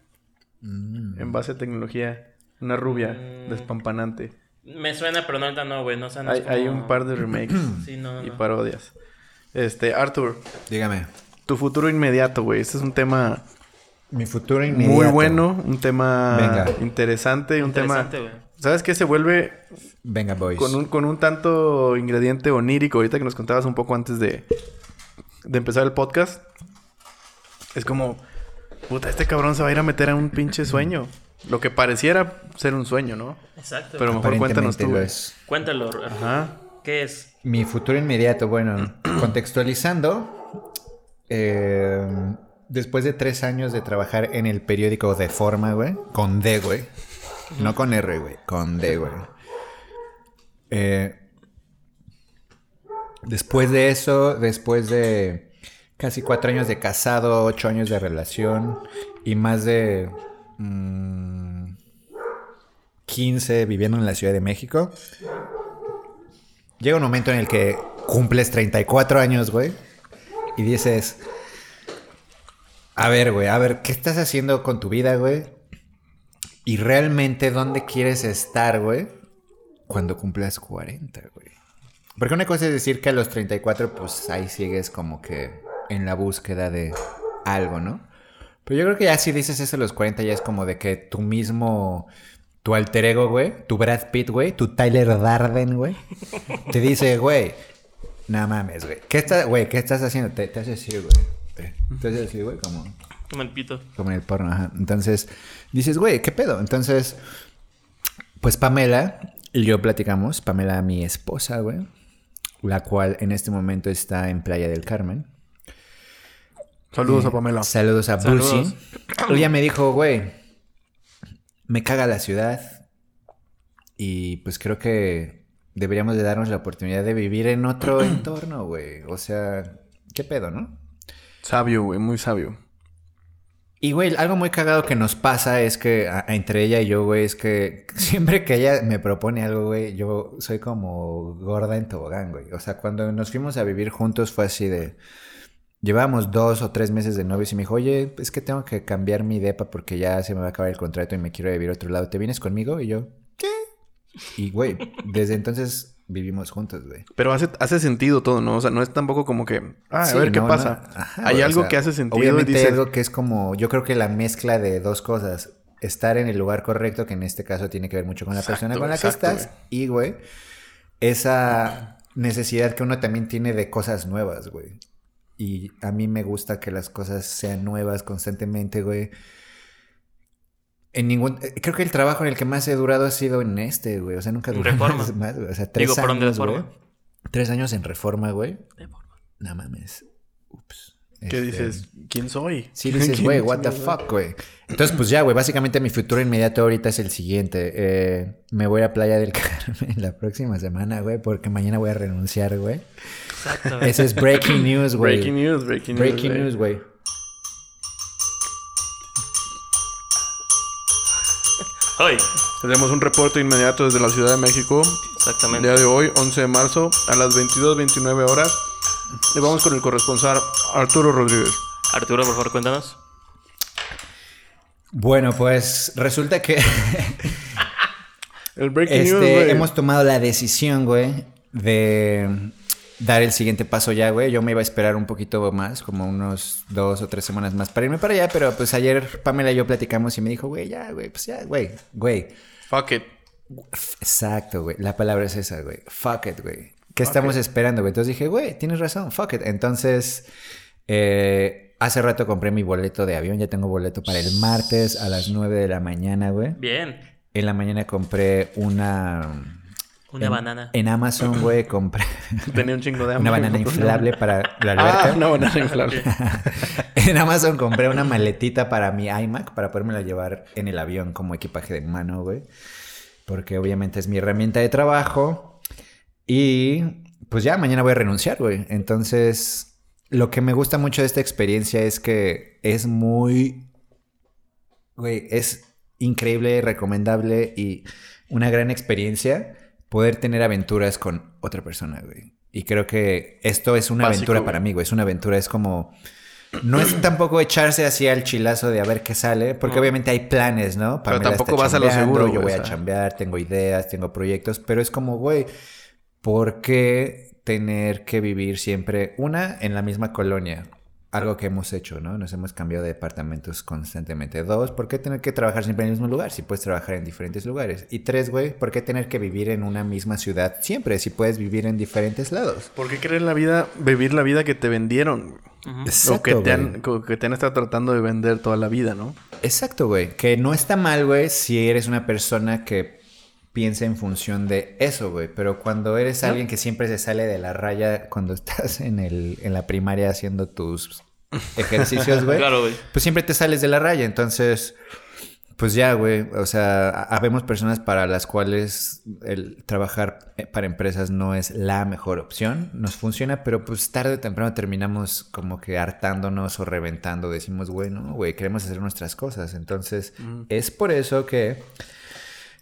Mm. en base a tecnología. Una rubia, Mm. despampanante. Me suena, pero no, ahorita no, güey. No, o sea, no Hay, es hay como- un par de remakes Sí, no, no. y no. parodias. Este, Arthur, Dígame. tu futuro inmediato, güey. Este es un tema Mi futuro inmediato. muy bueno, un tema Venga. interesante, un Interesante, tema... güey. ¿Sabes qué? Se vuelve Venga, boys. con un, con un tanto ingrediente onírico, ahorita que nos contabas un poco antes de, de empezar el podcast. Es como, puta, este cabrón se va a ir a meter a un pinche sueño. Lo que pareciera ser un sueño, ¿no? Exacto. Pero mejor cuéntanos tú, es. Cuéntalo. Ajá. ¿Qué es? Mi futuro inmediato, bueno, contextualizando, eh, después de tres años de trabajar en el periódico de forma, güey, con D, güey, no con R, güey, con D, güey. Eh, después de eso, después de casi cuatro años de casado, ocho años de relación y más de mm, 15 viviendo en la Ciudad de México, Llega un momento en el que cumples 34 años, güey. Y dices, a ver, güey, a ver, ¿qué estás haciendo con tu vida, güey? Y realmente, ¿dónde quieres estar, güey? Cuando cumplas 40, güey. Porque una cosa es decir que a los 34, pues ahí sigues como que en la búsqueda de algo, ¿no? Pero yo creo que ya si dices eso a los 40, ya es como de que tú mismo, tu alter ego, güey, tu Brad Pitt, güey, tu Tyler Darden, güey, te dice, güey, no mames, güey, ¿qué estás, güey, qué estás haciendo? Te, te haces así, güey. Te, te haces así, güey, como, Como el pito. como en el porno, ajá. Entonces, dices, güey, ¿qué pedo? Entonces, pues Pamela y yo platicamos, Pamela, mi esposa, güey, la cual en este momento está en Playa del Carmen. Saludos a Pamela. Saludos a. Bursi. Ella me dijo, güey, me caga la ciudad y pues creo que deberíamos de darnos la oportunidad de vivir en otro entorno, güey. O sea, ¿qué pedo, no? Sabio, güey, muy sabio. Y, güey, algo muy cagado que nos pasa es que entre ella y yo, güey, es que siempre que ella me propone algo, güey, yo soy como gorda en tobogán, güey. O sea, cuando nos fuimos a vivir juntos fue así de... Llevábamos dos o tres meses de novios y me dijo, oye, es que tengo que cambiar mi depa porque ya se me va a acabar el contrato y me quiero vivir a otro lado. ¿Te vienes conmigo? Y yo, ¿qué? Y, güey, desde entonces vivimos juntos, güey. Pero hace, hace sentido todo, ¿no? O sea, no es tampoco como que, ah, Sí, a ver qué no, pasa. no. Ajá, Hay algo sea, que hace sentido Obviamente dices, algo que es como, yo creo que la mezcla de dos cosas. Estar en el lugar correcto, que en este caso tiene que ver mucho con la Exacto, persona con la exacto, que estás. Y, güey, esa necesidad que uno también tiene de cosas nuevas, güey. Y a mí me gusta que las cosas sean nuevas constantemente, güey. En ningún... eh, Creo que el trabajo en el que más he durado ha sido en este, güey. O sea, nunca duré Reforma. más, güey. O sea, tres Digo, de años, güey. Reforma. Tres años en Reforma, güey. De forma. No mames. Ups. ¿qué Este, dices? ¿Quién soy? Sí, dices, ¿Quién güey, what the fuck, güey. Entonces, pues ya, güey, básicamente mi futuro inmediato ahorita es el siguiente. Eh, me voy a Playa del Carmen la próxima semana, güey, porque mañana voy a renunciar, güey. Exacto. Ese es breaking news, güey. Breaking news, breaking, Breaking news. news, güey. Hoy. Tenemos un reporte inmediato desde la Ciudad de México. El Exactamente. día de hoy, 11 de marzo, a las 22.29 horas. Y vamos con el corresponsal Arturo Rodríguez. Arturo, por favor, cuéntanos. Bueno, pues resulta que El breaking news, este, güey. hemos tomado la decisión, güey, de dar el siguiente paso ya, güey. Yo me iba a esperar un poquito más, como unos dos o tres semanas más para irme para allá, pero pues ayer Pamela y yo platicamos y me dijo, güey, ya, güey, pues ya, güey, güey. Fuck it. Exacto, güey. La palabra es esa, güey. Fuck it, güey. ¿Qué estamos esperando, güey? Entonces dije, güey, tienes razón, fuck it. Entonces, eh, hace rato compré mi boleto de avión. Ya tengo boleto para el martes a las 9 de la mañana, güey. Bien. En la mañana compré una... Una en- banana. En Amazon, güey, compré Tenía un chingo de hambre. una banana inflable para la alberca. Ah, una banana inflable. en Amazon compré una maletita para mi iMac para podérmela llevar en el avión como equipaje de mano, güey. Porque obviamente es mi herramienta de trabajo. Y pues ya mañana voy a renunciar, güey. Entonces, lo que me gusta mucho de esta experiencia es que es muy... Güey, es increíble, recomendable y una gran experiencia poder tener aventuras con otra persona, güey. Y creo que esto es una Básico, aventura güey. para mí, güey. Es una aventura, es como... No es tampoco echarse así al chilazo de a ver qué sale, porque No. obviamente hay planes, ¿no? Pero tampoco vas a lo seguro, Yo voy o a chambear, tengo ideas, tengo proyectos, pero es como, güey, ¿por qué tener que vivir siempre, una, en la misma colonia? Algo que hemos hecho, ¿no? Nos hemos cambiado de departamentos constantemente. Dos, ¿por qué tener que trabajar siempre en el mismo lugar si puedes trabajar en diferentes lugares? Y tres, güey, ¿por qué tener que vivir en una misma ciudad siempre si puedes vivir en diferentes lados? ¿Por qué querer la vida, vivir la vida que te vendieron? O Exacto, que te, han, que te han estado tratando de vender toda la vida, ¿no? Exacto, güey. Que no está mal, güey, si eres una persona que piensa en función de eso, güey. Pero cuando eres alguien que siempre se sale de la raya cuando estás en, el, en la primaria haciendo tus ejercicios, güey. Claro, güey. Pues siempre te sales de la raya. Entonces, pues ya, güey. O sea, ha- habemos personas para las cuales el trabajar para empresas no es la mejor opción. Nos funciona, pero pues tarde o temprano terminamos como que hartándonos o reventando. Decimos, güey, no, güey, queremos hacer nuestras cosas. Entonces, es por eso que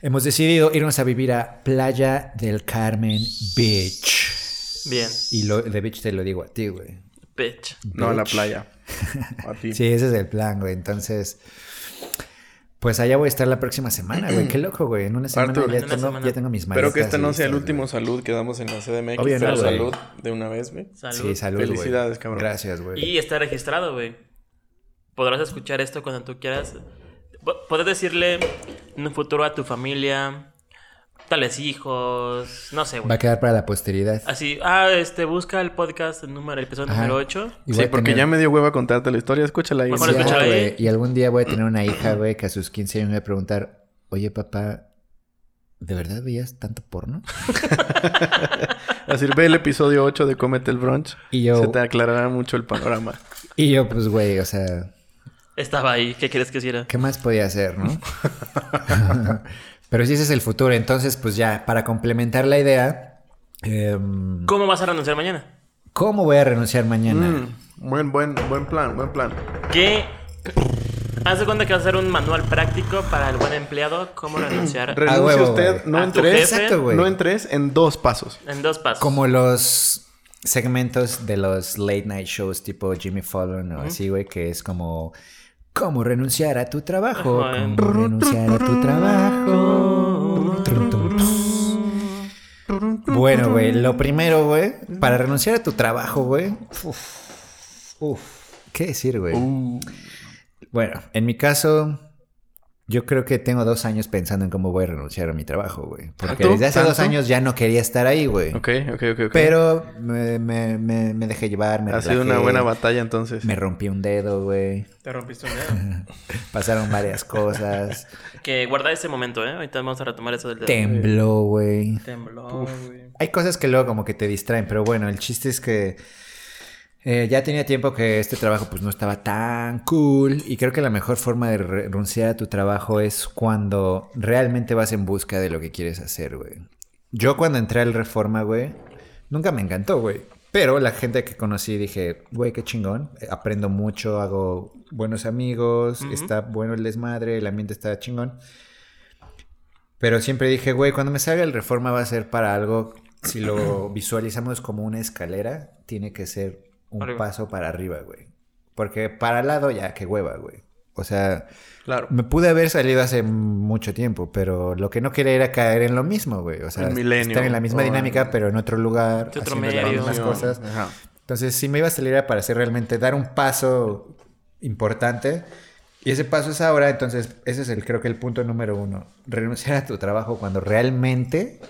hemos decidido irnos a vivir a Playa del Carmen Beach. Bien. Y lo, de beach te lo digo a ti, güey. Bitch. No a la playa. A ti. Sí, ese es el plan, güey. Entonces, pues allá voy a estar la próxima semana, güey. Qué loco, güey. En una semana, Arthur. ya, En una tengo, semana. ya tengo mis maletas. Espero que este no sea el último güey. salud que damos en la CDMX. Obvio pero salud de una vez, güey. Salud. Sí, salud, güey. Felicidades, cabrón. Gracias, güey. Y está registrado, güey. Podrás escuchar esto cuando tú quieras. P- Puedes decirle en un futuro a tu familia, tales hijos, no sé, Va a güey. quedar para la posteridad. Así, ah, este, busca el podcast número, el episodio Ajá. número 8. Y voy Sí, porque tener- ya me dio hueva contarte la historia. Escúchala ahí. Mejor Sí, escúchala ahí. güey. Y algún día voy a tener una hija, güey, que a sus 15 años me va a preguntar, oye, papá, ¿de verdad veías tanto porno? Así ve el episodio 8 de Cómete el Brunch. Y yo- Se te aclarará mucho el panorama. Y yo, pues, güey, o sea, Estaba ahí, ¿qué quieres que hiciera? ¿qué más podía hacer, no? Pero sí, ese es el futuro. Entonces, pues ya, para complementar la idea, em, ¿Cómo vas a renunciar mañana? ¿cómo voy a renunciar mañana? Mm, buen, buen, buen plan, buen plan. ¿Qué? Haz de cuenta que va a ser un manual práctico para el buen empleado, cómo renunciar Renuncia huevo, usted, no A en tres, jefe. Exacto, güey. no en tres, en dos pasos. en dos pasos. Como los segmentos de los late night shows tipo Jimmy Fallon o así, güey, que es como cómo renunciar a tu trabajo, Ajá. cómo renunciar a tu trabajo. Bueno, güey, lo primero, güey, para renunciar a tu trabajo, güey. Uf, uf, ¿qué decir, güey? Uh, Bueno, en mi caso, yo creo que tengo dos años pensando en cómo voy a renunciar a mi trabajo, güey. Porque ¿Tanto? desde hace dos años ya no quería estar ahí, güey. ok, ok, ok. ok. Pero me, me, me, me dejé llevar, me ha sido una buena batalla entonces. Me rompí un dedo, güey. Te rompiste un dedo. Pasaron varias cosas. que guarda ese momento, ¿eh? Ahorita vamos a retomar eso del dedo. Tembló, güey. Tembló, güey. Hay cosas que luego como que te distraen, pero bueno, el chiste es que eh, ya tenía tiempo que este trabajo pues no estaba tan cool y creo que la mejor forma de renunciar a tu trabajo es cuando realmente vas en busca de lo que quieres hacer, güey. Yo cuando entré al Reforma, güey, nunca me encantó, güey. Pero la gente que conocí dije, güey, qué chingón. eh, Aprendo mucho, hago buenos amigos, está bueno el desmadre, el ambiente está chingón. Pero siempre dije, güey, cuando me salga el Reforma va a ser para algo, si lo visualizamos como una escalera, tiene que ser un Arriba. paso para arriba, güey. Porque para al lado ya, qué hueva, güey. O sea, Claro. me pude haber salido hace mucho tiempo, pero lo que no quería era caer en lo mismo, güey. O sea, estar en la misma dinámica, pero en otro lugar, otro haciendo las mismas cosas. Ajá. Entonces, si me iba a salir era para hacer realmente dar un paso importante. Y ese paso es ahora, entonces ese es el creo que el punto número uno. Renunciar a tu trabajo cuando realmente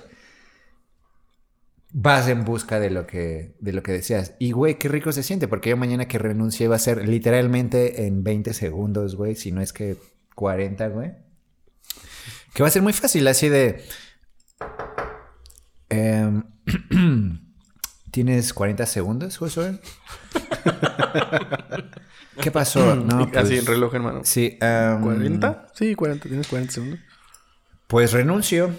vas en busca de lo que, de lo que deseas. Y güey, qué rico se siente, porque yo mañana que renuncie va a ser literalmente en 20 segundos, güey, si no es que 40, güey. Que va a ser muy fácil, así de... em, ¿Tienes 40 segundos, Josué? ¿Qué pasó? No, Y Así pues, en reloj, hermano. Sí, em, ¿40? Sí, 40. Tienes 40 segundos. Pues renuncio.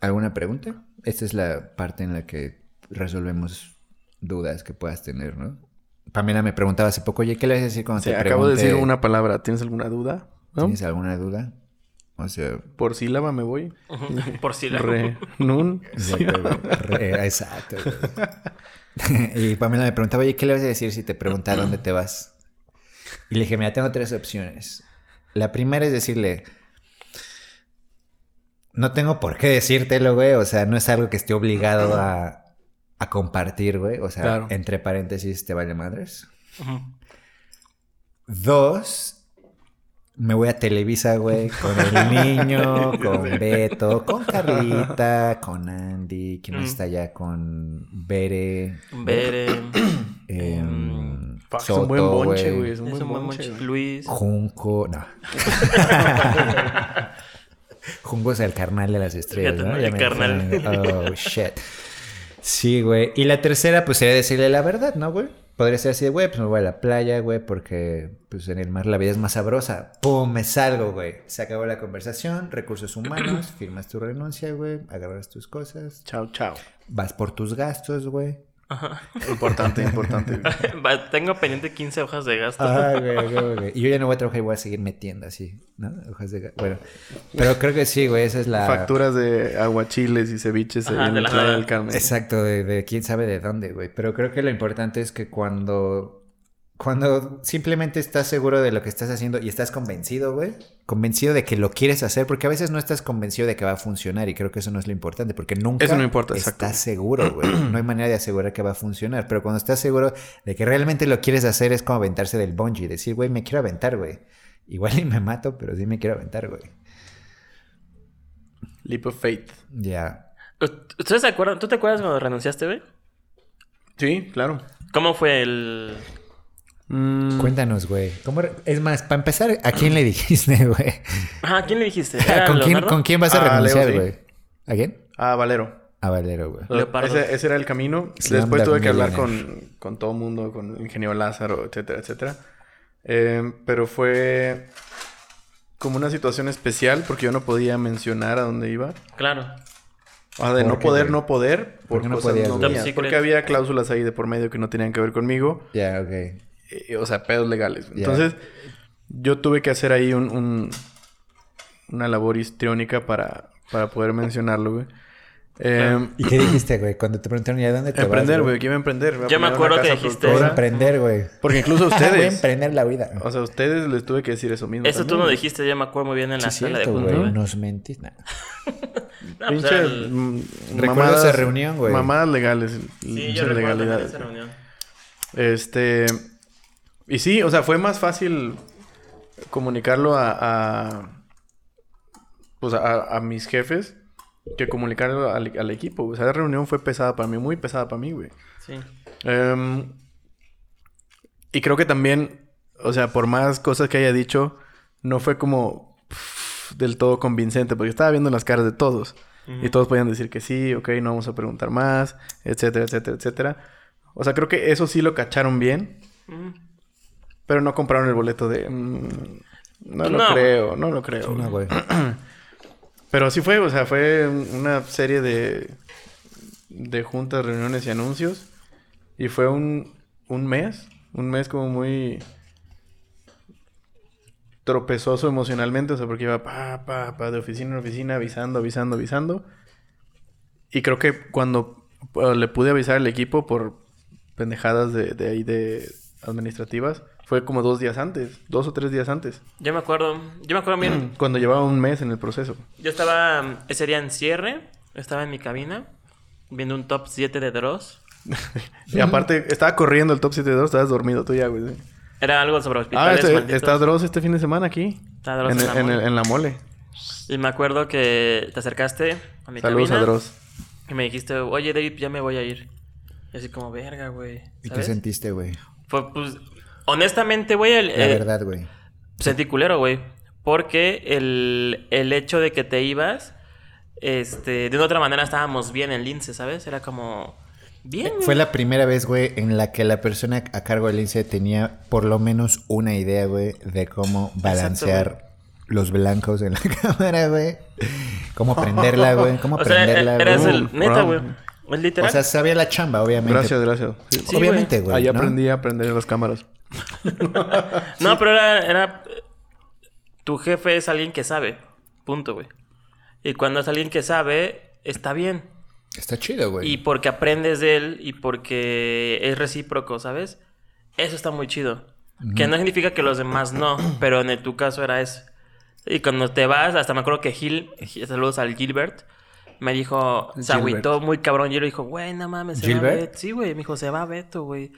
¿Alguna pregunta? Esta es la parte en la que resolvemos dudas que puedas tener, ¿no? Pamela me preguntaba hace poco, oye, ¿qué le vas a decir cuando Sí, te acabo de decir una palabra. ¿Tienes alguna duda? ¿No? ¿Tienes alguna duda? O sea, Por sílaba me voy. Por si la... Re, nun. exacto. Re- exacto, y Pamela me preguntaba, oye, ¿qué le vas a decir si te pregunta a dónde te vas? Y le dije, mira, tengo tres opciones. La primera es decirle, no tengo por qué decírtelo, güey. O sea, no es algo que esté obligado a, a compartir, güey. O sea, Claro. entre paréntesis, te vale madres. Dos, me voy a Televisa, güey, con el niño, con Beto, con Carlita, con Andy, ¿quién más Mm. está allá? Con Bere, Bere. em, Fuck, es un buen Soto, bonche, güey. Es un buen bonche. monche. Luis. Junco, no. Junco es el carnal de las estrellas, ¿no? El carnal. Oh, shit. Sí, güey. Y la tercera, pues sería decirle la verdad, ¿no, güey? Podría ser así de, güey, pues me voy a la playa, güey, porque pues en el mar la vida es más sabrosa. ¡Pum! Me salgo, güey. Se acabó la conversación, recursos humanos, firmas tu renuncia, güey, agarras tus cosas, Chao, chao. vas por tus gastos, güey. Importante, importante. Va, Tengo pendiente 15 hojas de gasto. Ay, güey, güey, güey. Y yo ya no voy a trabajar y voy a seguir metiendo así, ¿no? Hojas de... ga- Bueno, pero creo que sí, güey, esa es la... Facturas de aguachiles y ceviches Ajá, en de el la del Carmen. Exacto, de, de quién sabe de dónde, güey. Pero creo que lo importante es que cuando, cuando simplemente estás seguro de lo que estás haciendo y estás convencido, güey, convencido de que lo quieres hacer, porque a veces no estás convencido de que va a funcionar y creo que eso no es lo importante, porque nunca Eso no importa, exacto. estás seguro, güey. No hay manera de asegurar que va a funcionar, pero cuando estás seguro de que realmente lo quieres hacer es como aventarse del bungee, decir, güey, me quiero aventar, güey. Igual y me mato, pero sí me quiero aventar, güey. Leap of Faith. Ya. ¿Ustedes se acuerdan? ¿Tú te acuerdas cuando renunciaste, güey? Sí, claro. ¿Cómo fue el...? Mm, Cuéntanos, güey. ¿Cómo re- Es más, para empezar, ¿a quién le dijiste, güey? ¿a quién le dijiste? ¿Era ¿Con quién? ¿Con quién vas a Ah, renunciar, sí. güey? ¿A quién? Ah, Valero. A Valero, güey. Ese, ese era el camino. Slam Después tuve que hablar con, con todo el mundo, con el ingeniero Lázaro, etcétera, etcétera. Eh, pero fue como una situación especial porque yo no podía mencionar a dónde iba. Claro. O sea, de ¿Por no qué, poder, no poder, ¿Por por, no cosas podías, no mías. Porque había cláusulas ahí de por medio que no tenían que ver conmigo. Ya, ok. Eh, o sea, pedos legales. Ya. Entonces, yo tuve que hacer ahí un, un- una labor histriónica para, para poder mencionarlo, güey. Eh, ¿Y qué dijiste, güey? Cuando te preguntaron, ¿y a dónde te emprender, vas, güey. ¿Quién va a emprender? Voy a Yo me acuerdo que dijiste- Voy a emprender, güey. Porque incluso a Voy a ustedes. emprender la vida. o sea, a ustedes les tuve que decir eso mismo. Eso tú no güey. dijiste, yo me acuerdo muy bien en la Sí, sala de cierto, junta, güey. güey. Nos mentís. Nah. No, pues Pinche. era el- Recuerdo esa reunión, güey. Mamadas legales. Sí, pinches yo recuerdo también legalidades. esa reunión. Este. Y sí, o sea, fue más fácil comunicarlo a. a pues a, a mis jefes que comunicarlo al, al equipo. O sea, la reunión fue pesada para mí, muy pesada para mí, güey. Sí. Em, y creo que también, o sea, por más cosas que haya dicho, no fue como pff, del todo convincente, porque estaba viendo las caras de todos. Y todos podían decir que sí, ok, no vamos a preguntar más, etcétera, etcétera, etcétera. O sea, creo que eso sí lo cacharon bien, Ujú. Pero no compraron el boleto de... mm, no lo No. creo, no lo creo. No, güey. Pero sí fue, o sea, fue un- una serie de, de juntas, reuniones y anuncios. Y fue un, un mes, un mes como muy tropezoso emocionalmente, o sea, porque iba pa, pa, pa, de oficina en oficina, avisando, avisando, avisando. Y creo que cuando eh, le pude avisar al equipo por pendejadas de, de ahí de administrativas, fue como dos días antes, dos o tres días antes, Yo me acuerdo, yo me acuerdo bien. cuando llevaba un mes en el proceso. Yo estaba ese día en cierre, estaba en mi cabina, viendo un top 7 de Dross. Y aparte, estaba corriendo el top 7 de Dross, estabas dormido tú ya, güey. Era algo sobre Ah, hospitales este- malditos. está Dross este fin de semana aquí. Está Dross en, en el- la en el- mole. en la mole. Y me acuerdo que te acercaste a mi Saludos cabina a Dross. y me dijiste, oye David, ya me voy a ir. Y así como, verga, güey. ¿Y qué sentiste, güey? Fue, pues, honestamente, güey, el, La eh, verdad, güey. sentí culero, güey. Porque el, el hecho de que te ibas, este, de una otra manera estábamos bien en Lince, ¿sabes? Era como, bien, güey. Fue la primera vez, güey, en la que la persona a cargo del INSE tenía por lo menos una idea, güey, de cómo balancear los blancos en la cámara, güey. Cómo prenderla, güey. Cómo O sea, prenderla, eras güey. el, neta, güey. Literal. O sea, sabía la chamba, obviamente. Gracias, gracias. Sí. Sí, obviamente, güey. Ahí ¿no? aprendí a prender las cámaras. No, pero era, era... Tu jefe es alguien que sabe. Punto, güey. Y cuando es alguien que sabe, está bien. Está chido, güey. Y porque aprendes de él y porque es recíproco, ¿sabes? Eso está muy chido. Que no significa que los demás no, pero en el- tu caso era eso. Y cuando te vas, hasta me acuerdo que Gil, saludos al Gilbert, me dijo, se agüitó muy cabrón. Y yo le dijo, güey, no mames, se va ¿Gilbert? Beto. Sí, güey, me dijo, se va Beto, güey.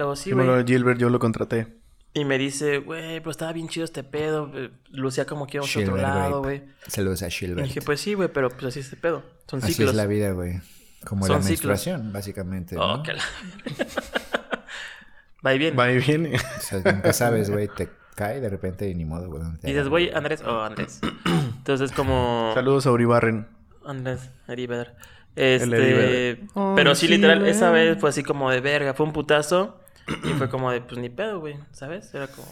Luego, sí, güey. Gilbert, yo lo contraté. Y me dice, güey, pero estaba bien chido este pedo. eh, Lucía como que íbamos a otro lado, güey. Saludos a Y Shilbert. dije, pues sí, güey, pero pues así es este pedo. Son Así ciclos. es la vida, güey. Como Son la ciclos. menstruación, básicamente. Oh, que la... Va y viene. Va y viene. O sea, nunca sabes, güey. Te cae de repente y ni modo, güey. Y dices, güey, Andrés o Andrés. Entonces como... Saludos a Uribarren. Andrés. El Eddie Este... Pero Oh, sí, sí, literal, esa vez fue así como de verga. Fue un putazo. Y fue como de, pues ni pedo, güey. ¿Sabes? Era como...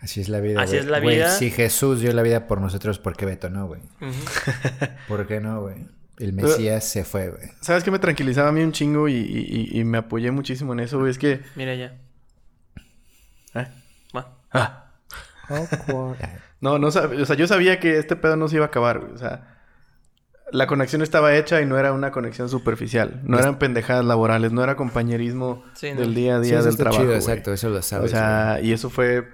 Así es la vida. Así es la Güey, vida. si Jesús dio la vida por nosotros, ¿por qué Beto no, güey? ¿Por qué no, güey? El Mesías se fue, güey. ¿Sabes qué me tranquilizaba a mí un chingo y, y- y- y me apoyé muchísimo en eso, güey? Es que... Mira ya. ¿eh? Va. Ah. No, no sab- o sea, yo sabía que este pedo no se iba a acabar, güey. O sea, la conexión estaba hecha y no era una conexión superficial. No eran pendejadas laborales, no era compañerismo Sí, no. del día a Sí, día eso del trabajo. chido, exacto. Eso lo sabes, O sea, y eso fue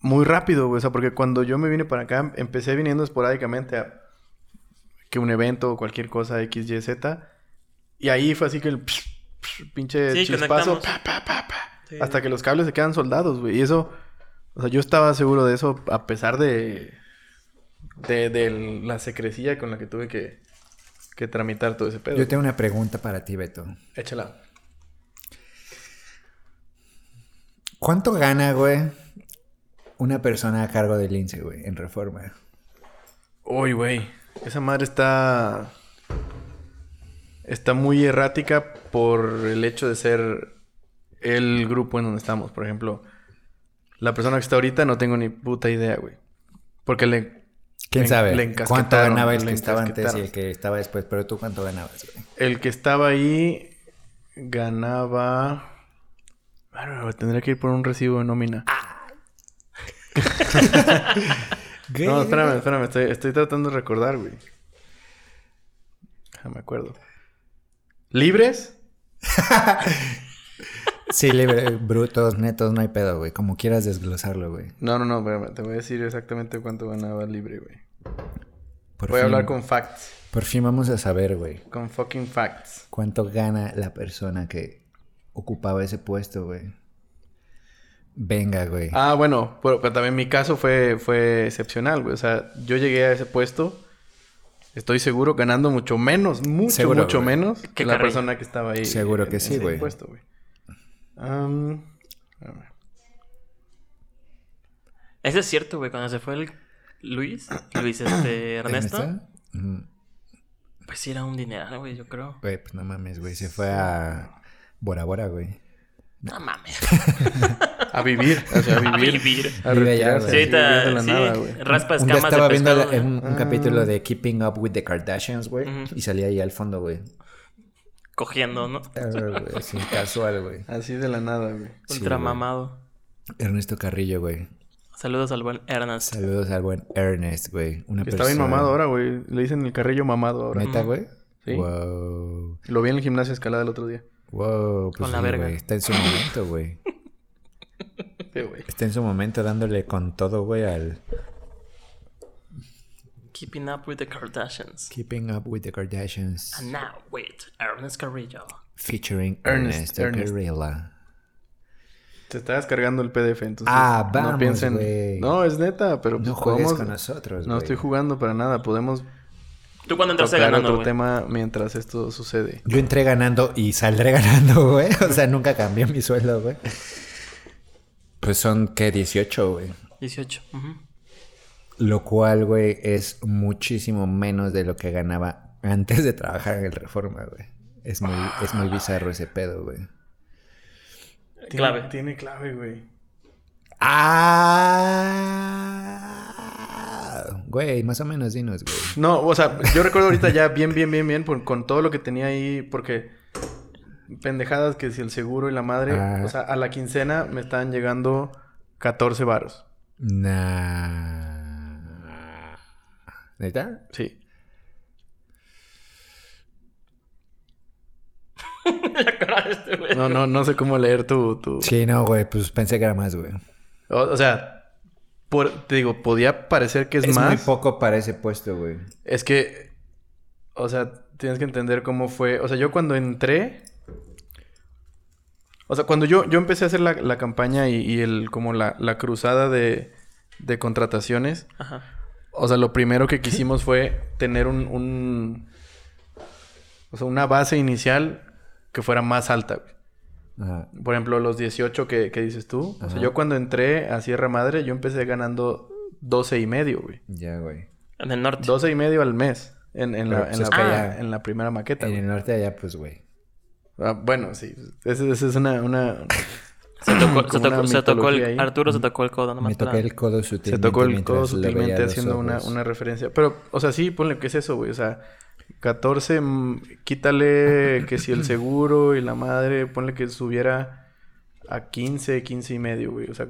muy rápido, güey. O sea, porque cuando yo me vine para acá, empecé viniendo esporádicamente a que un evento o cualquier cosa X, Y, Z. Y ahí fue así que el psh, psh, pinche Sí, chispazo, conectamos. pa, pa, pa, pa, Sí. hasta que los cables se quedan soldados, güey. Y eso, o sea, yo estaba seguro de eso a pesar de, de, de la secrecía con la que tuve que, que tramitar todo ese pedo. Yo tengo una pregunta para ti, Beto. Échala. ¿Cuánto gana, güey, una persona a cargo del INSE, güey, en reforma? Uy, güey. Esa madre está. Está muy errática por el hecho de ser el grupo en donde estamos. Por ejemplo, la persona que está ahorita no tengo ni puta idea, güey. Porque le. ¿Quién le- sabe? le ¿Cuánto ganaba el que estaba antes y el que estaba después? Pero tú, ¿cuánto ganabas, güey? El que estaba ahí ganaba. Bueno, tendría que ir por un recibo de nómina. No, espérame, espérame. Estoy, estoy tratando de recordar, güey. No me acuerdo. ¿Libres? Sí, libre, brutos, netos, no hay pedo, güey. Como quieras desglosarlo, güey. No, no, no, espérame. Te voy a decir exactamente cuánto ganaba libre, güey. Por Voy a hablar con facts. Por fin vamos a saber, güey. Con fucking facts. ¿Cuánto gana la persona que ocupaba ese puesto, güey? Venga, güey. Ah, bueno, pero, pero también mi caso fue, fue excepcional, güey. O sea, yo llegué a ese puesto, estoy seguro, ganando mucho menos, mucho, Seguro, mucho güey. menos Que que la persona que estaba ahí. Seguro que en sí, ese güey. puesto, güey. Espérame. Eso es cierto, güey. Cuando se fue el Luis, Luis este, Ernesto, pues sí era un dineral, güey, yo creo. Güey, pues no mames, güey. Se fue a Bora Bora, güey. No mames. A vivir, o sea, a A vivir. vivir. A Vive allá, retirarse. Sí, vivir de la sí, nada, güey. raspa Un día escamas estaba de viendo la- un, un capítulo de Keeping Up with the Kardashians, güey. Y salía ahí al fondo, güey. Cogiendo, ¿no? Ah, sí, casual, güey. Así de la nada, güey. Ultra mamado. Ernesto Carrillo, güey. Saludos al buen Ernest. Saludos al buen Ernest, güey. Una Que Está bien persona- mamado ahora, güey. Le dicen el carrillo mamado ahora. ¿Neta, güey? Sí. Wow. Lo vi en el gimnasio escalada el otro día. Wow, pues Con la sí, verga. Está en su momento, güey. Sí, güey. Está en su momento dándole con todo, güey, al Keeping up with the Kardashians. Keeping Up with the Kardashians. And now with Ernest Carrillo. Featuring Ernest, Ernesto Ernest. Carrillo. Se está descargando el PDF, entonces. Ah, no vamos, piensen. güey. No, es neta, pero No pues, juegues podemos- con nosotros, No güey. estoy jugando para nada. Podemos ¿Tú cuándo entraste tocar ganando, otro tema mientras esto sucede. Yo entré ganando y saldré ganando, güey. O sea, nunca cambié mi sueldo, güey. Pues son, ¿qué? 18, güey. 18. ujú. Lo cual, güey, es muchísimo menos de lo que ganaba antes de trabajar en el Reforma, güey. Es muy, es muy bizarro ese pedo, güey. Tiene- Clave. Tiene clave, güey. Ah, güey, más o menos dinos, güey. No, o sea, yo recuerdo ahorita ya bien, bien, bien, bien, por- con todo lo que tenía ahí, porque pendejadas que si el seguro y la madre, Ah. o sea, a la quincena me estaban llegando 14 varos. Nah. ¿Neta? Sí. La cara de este güey. No, no, no sé cómo leer tu... tu... Sí, no, güey. Pues pensé que era más, güey. O, o sea, por- te digo, podía parecer que es, Es, más. muy poco para ese puesto, güey. Es que, o sea, tienes que entender cómo fue. O sea, yo cuando entré. O sea, cuando yo, yo empecé a hacer la, la campaña y, y el, como la, la cruzada de, de contrataciones. Ajá. O sea, lo primero que quisimos fue tener un, un- O sea, una base inicial que fuera más alta. güey. Ajá. Por ejemplo, los 18 que, que dices tú. O sea, yo cuando entré a Sierra Madre, yo empecé ganando 12 y medio, güey. Ya, güey. En el norte. 12 y medio al mes en, en, Pero la, pues en, la, que allá- en la primera maqueta. En güey. el norte allá, pues, güey. Ah, bueno, sí. Esa esa es una... una... Se tocó, se tocó, se tocó el... Arturo se tocó el codo nomás. Me toqué el codo sutilmente. Se tocó el codo sutilmente haciendo una, una referencia. Pero, o sea, sí, ponle que es eso, güey. O sea, 14, mm, quítale que si el seguro y la madre, ponle que subiera a 15, 15 y medio, güey. O sea,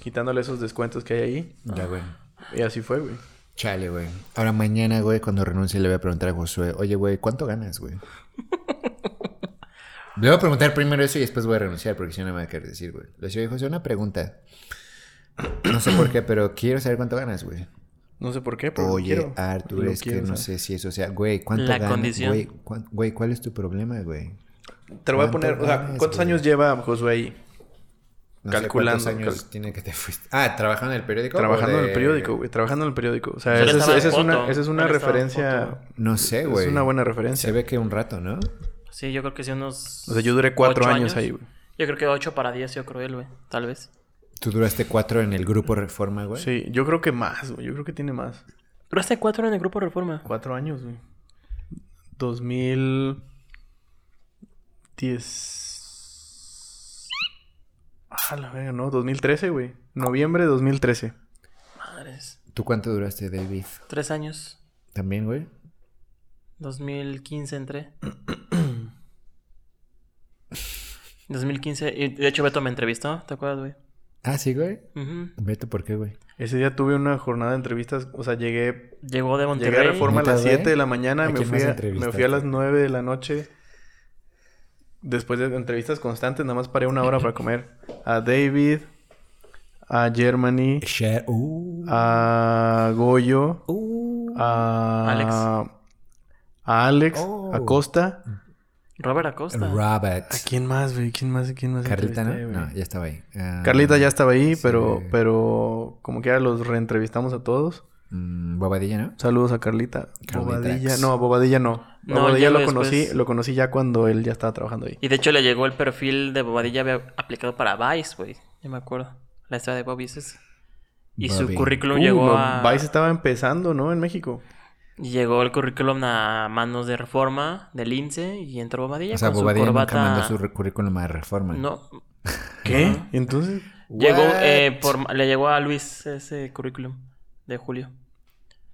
quitándole esos descuentos que hay ahí. Ya, güey. Y así fue, güey. Chale, güey. Ahora mañana, güey, cuando renuncie le voy a preguntar a Josué, oye, güey, ¿cuánto ganas, güey? le voy a preguntar primero eso y después voy a renunciar porque si no me va a querer decir, güey. Le decía, oye, José, una pregunta. No sé por qué, pero quiero saber cuánto ganas, güey. No sé por qué, pero lo Oye, quiero. Artur, Lo es que no sé si eso sea, güey, ¿cuánto La ganas? condición. Güey, ¿cuál es tu problema, güey? Te lo voy a ¿Cuánto poner... O sea, ¿cuántos güey? años lleva Josué ahí? No sé Calculando, cuántos años cal- tiene que te fuiste. Ah, ¿trabajando en el periódico? Trabajando en el periódico, güey. Trabajando en el periódico. O sea, esa es, esa es una, esa es una referencia... No sé, güey. Es una buena Se referencia. ve que un rato, ¿no? Sí, yo creo que sí unos... O sea, yo duré cuatro ocho años, ahí, güey. Yo creo que 8 para 10, yo creo él, güey. Tal vez. Tú duraste cuatro en el grupo Reforma, güey. Sí, yo creo que más, güey. Yo creo que tiene más. Duraste 4 en el grupo Reforma. Cuatro años, güey. 2010. Ah, la verga, no. 2013, güey. Noviembre de 2013. Madres. ¿Tú cuánto duraste, David? 3 años. ¿También, güey? 2015 entré. 2015. Y de hecho Beto me entrevistó, ¿te acuerdas, güey? Ah, sí, güey. Ujú. Vete, ¿por qué, güey? Ese día tuve una jornada de entrevistas. O sea, llegué, Llegó de Monterrey. llegué a Reforma a ¿Neta, las güey? 7 de la mañana. ¿A Me fui a, me fui a las 9 de la noche. Después de entrevistas constantes, nada más paré una hora para comer. A David, a Germany, Share. Uh. a Goyo, Uh. a Alex. a Alex, Oh. a Costa. Robert Acosta. Robert. ¿A quién más, güey? ¿Quién más? ¿Quién más? Carlita, ¿no? No, ya estaba ahí. Ah, Carlita ya estaba ahí, sí. pero, pero como quiera los reentrevistamos a todos. mm, Bobadilla, ¿no? Saludos a Carlita. Carlita Bobadilla. X. No, Bobadilla no. No, Bobadilla lo conocí, lo conocí ya cuando él ya estaba trabajando ahí. Y de hecho le llegó el perfil de Bobadilla, había aplicado para Vice, güey. Yo me acuerdo. La historia de Bobby es esa. Y Bobby. su currículum Uh, llegó no, a... Vice estaba empezando, ¿no? En México. Llegó el currículum a manos de Reforma, del INSE, y entró Bobadilla O sea, con su Bobadilla corbata... nunca mandó su currículum a Reforma. No. ¿Qué? Entonces, Llegó, What? eh, por... le llegó a Luis ese currículum de Julio.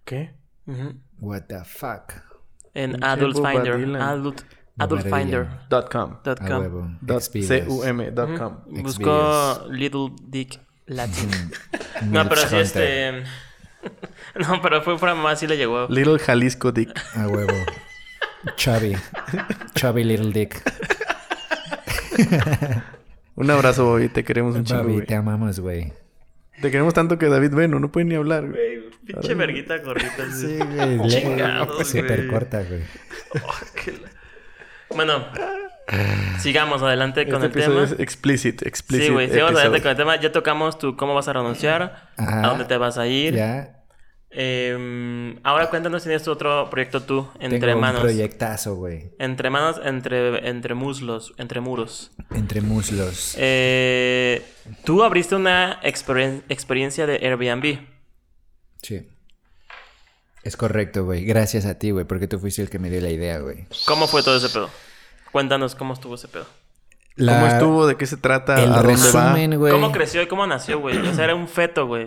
¿qué? What the fuck. En Adult Finder. Adult, adultfinder.com. Dot com. Buscó Little Dick Latin. no, pero sí, este. no, pero fue para mamá, sí le llegó. Little Jalisco Dick. A huevo. Chubby. Chubby Little Dick. Un abrazo, Bobby. Te queremos un chingo, Bobby, te amamos, güey. Te queremos tanto que David Beno no puede ni hablar, güey. Pinche verguita gorrita. Sí, güey. Chingados, Súper güey. corta, güey. Bueno, sigamos adelante con Este el tema. es explicit, explicit. Sí, güey, sigamos adelante con el tema. Ya tocamos tu cómo vas a renunciar, Ajá. a dónde te vas a ir. Ya Eh, ahora cuéntanos, tienes tu otro proyecto tú, entre tengo manos. un proyectazo, güey. Entre manos, entre, entre muslos, entre muros. Entre muslos. Eh, tú abriste una experien- experiencia de Airbnb. Sí. Es correcto, güey. Gracias a ti, güey, porque tú fuiste el que me dio la idea, güey. ¿Cómo fue todo ese pedo? Cuéntanos cómo estuvo ese pedo. La- ¿Cómo estuvo? ¿De qué se trata? El ¿A dónde va? resumen, güey. ¿Cómo creció y cómo nació, güey? O sea, era un feto, güey.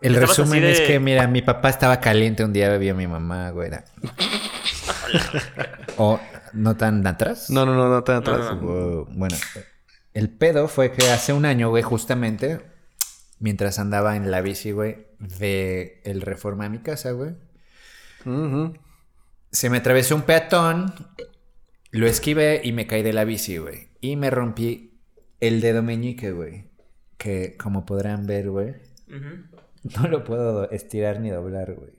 El resumen de- es que, mira, mi papá estaba caliente un día, bebía a mi mamá, güey. o no tan atrás. No, no, no, no tan atrás. No, no, Wow. Bueno, el pedo fue que hace un año, güey, justamente, mientras andaba en la bici, güey, de el reforma a mi casa, güey, Ujú. Se me atravesó un peatón, lo esquivé y me caí de la bici, güey. Y me rompí el dedo meñique, güey. Que como podrán ver, güey, Ujú. No lo puedo estirar ni doblar, güey.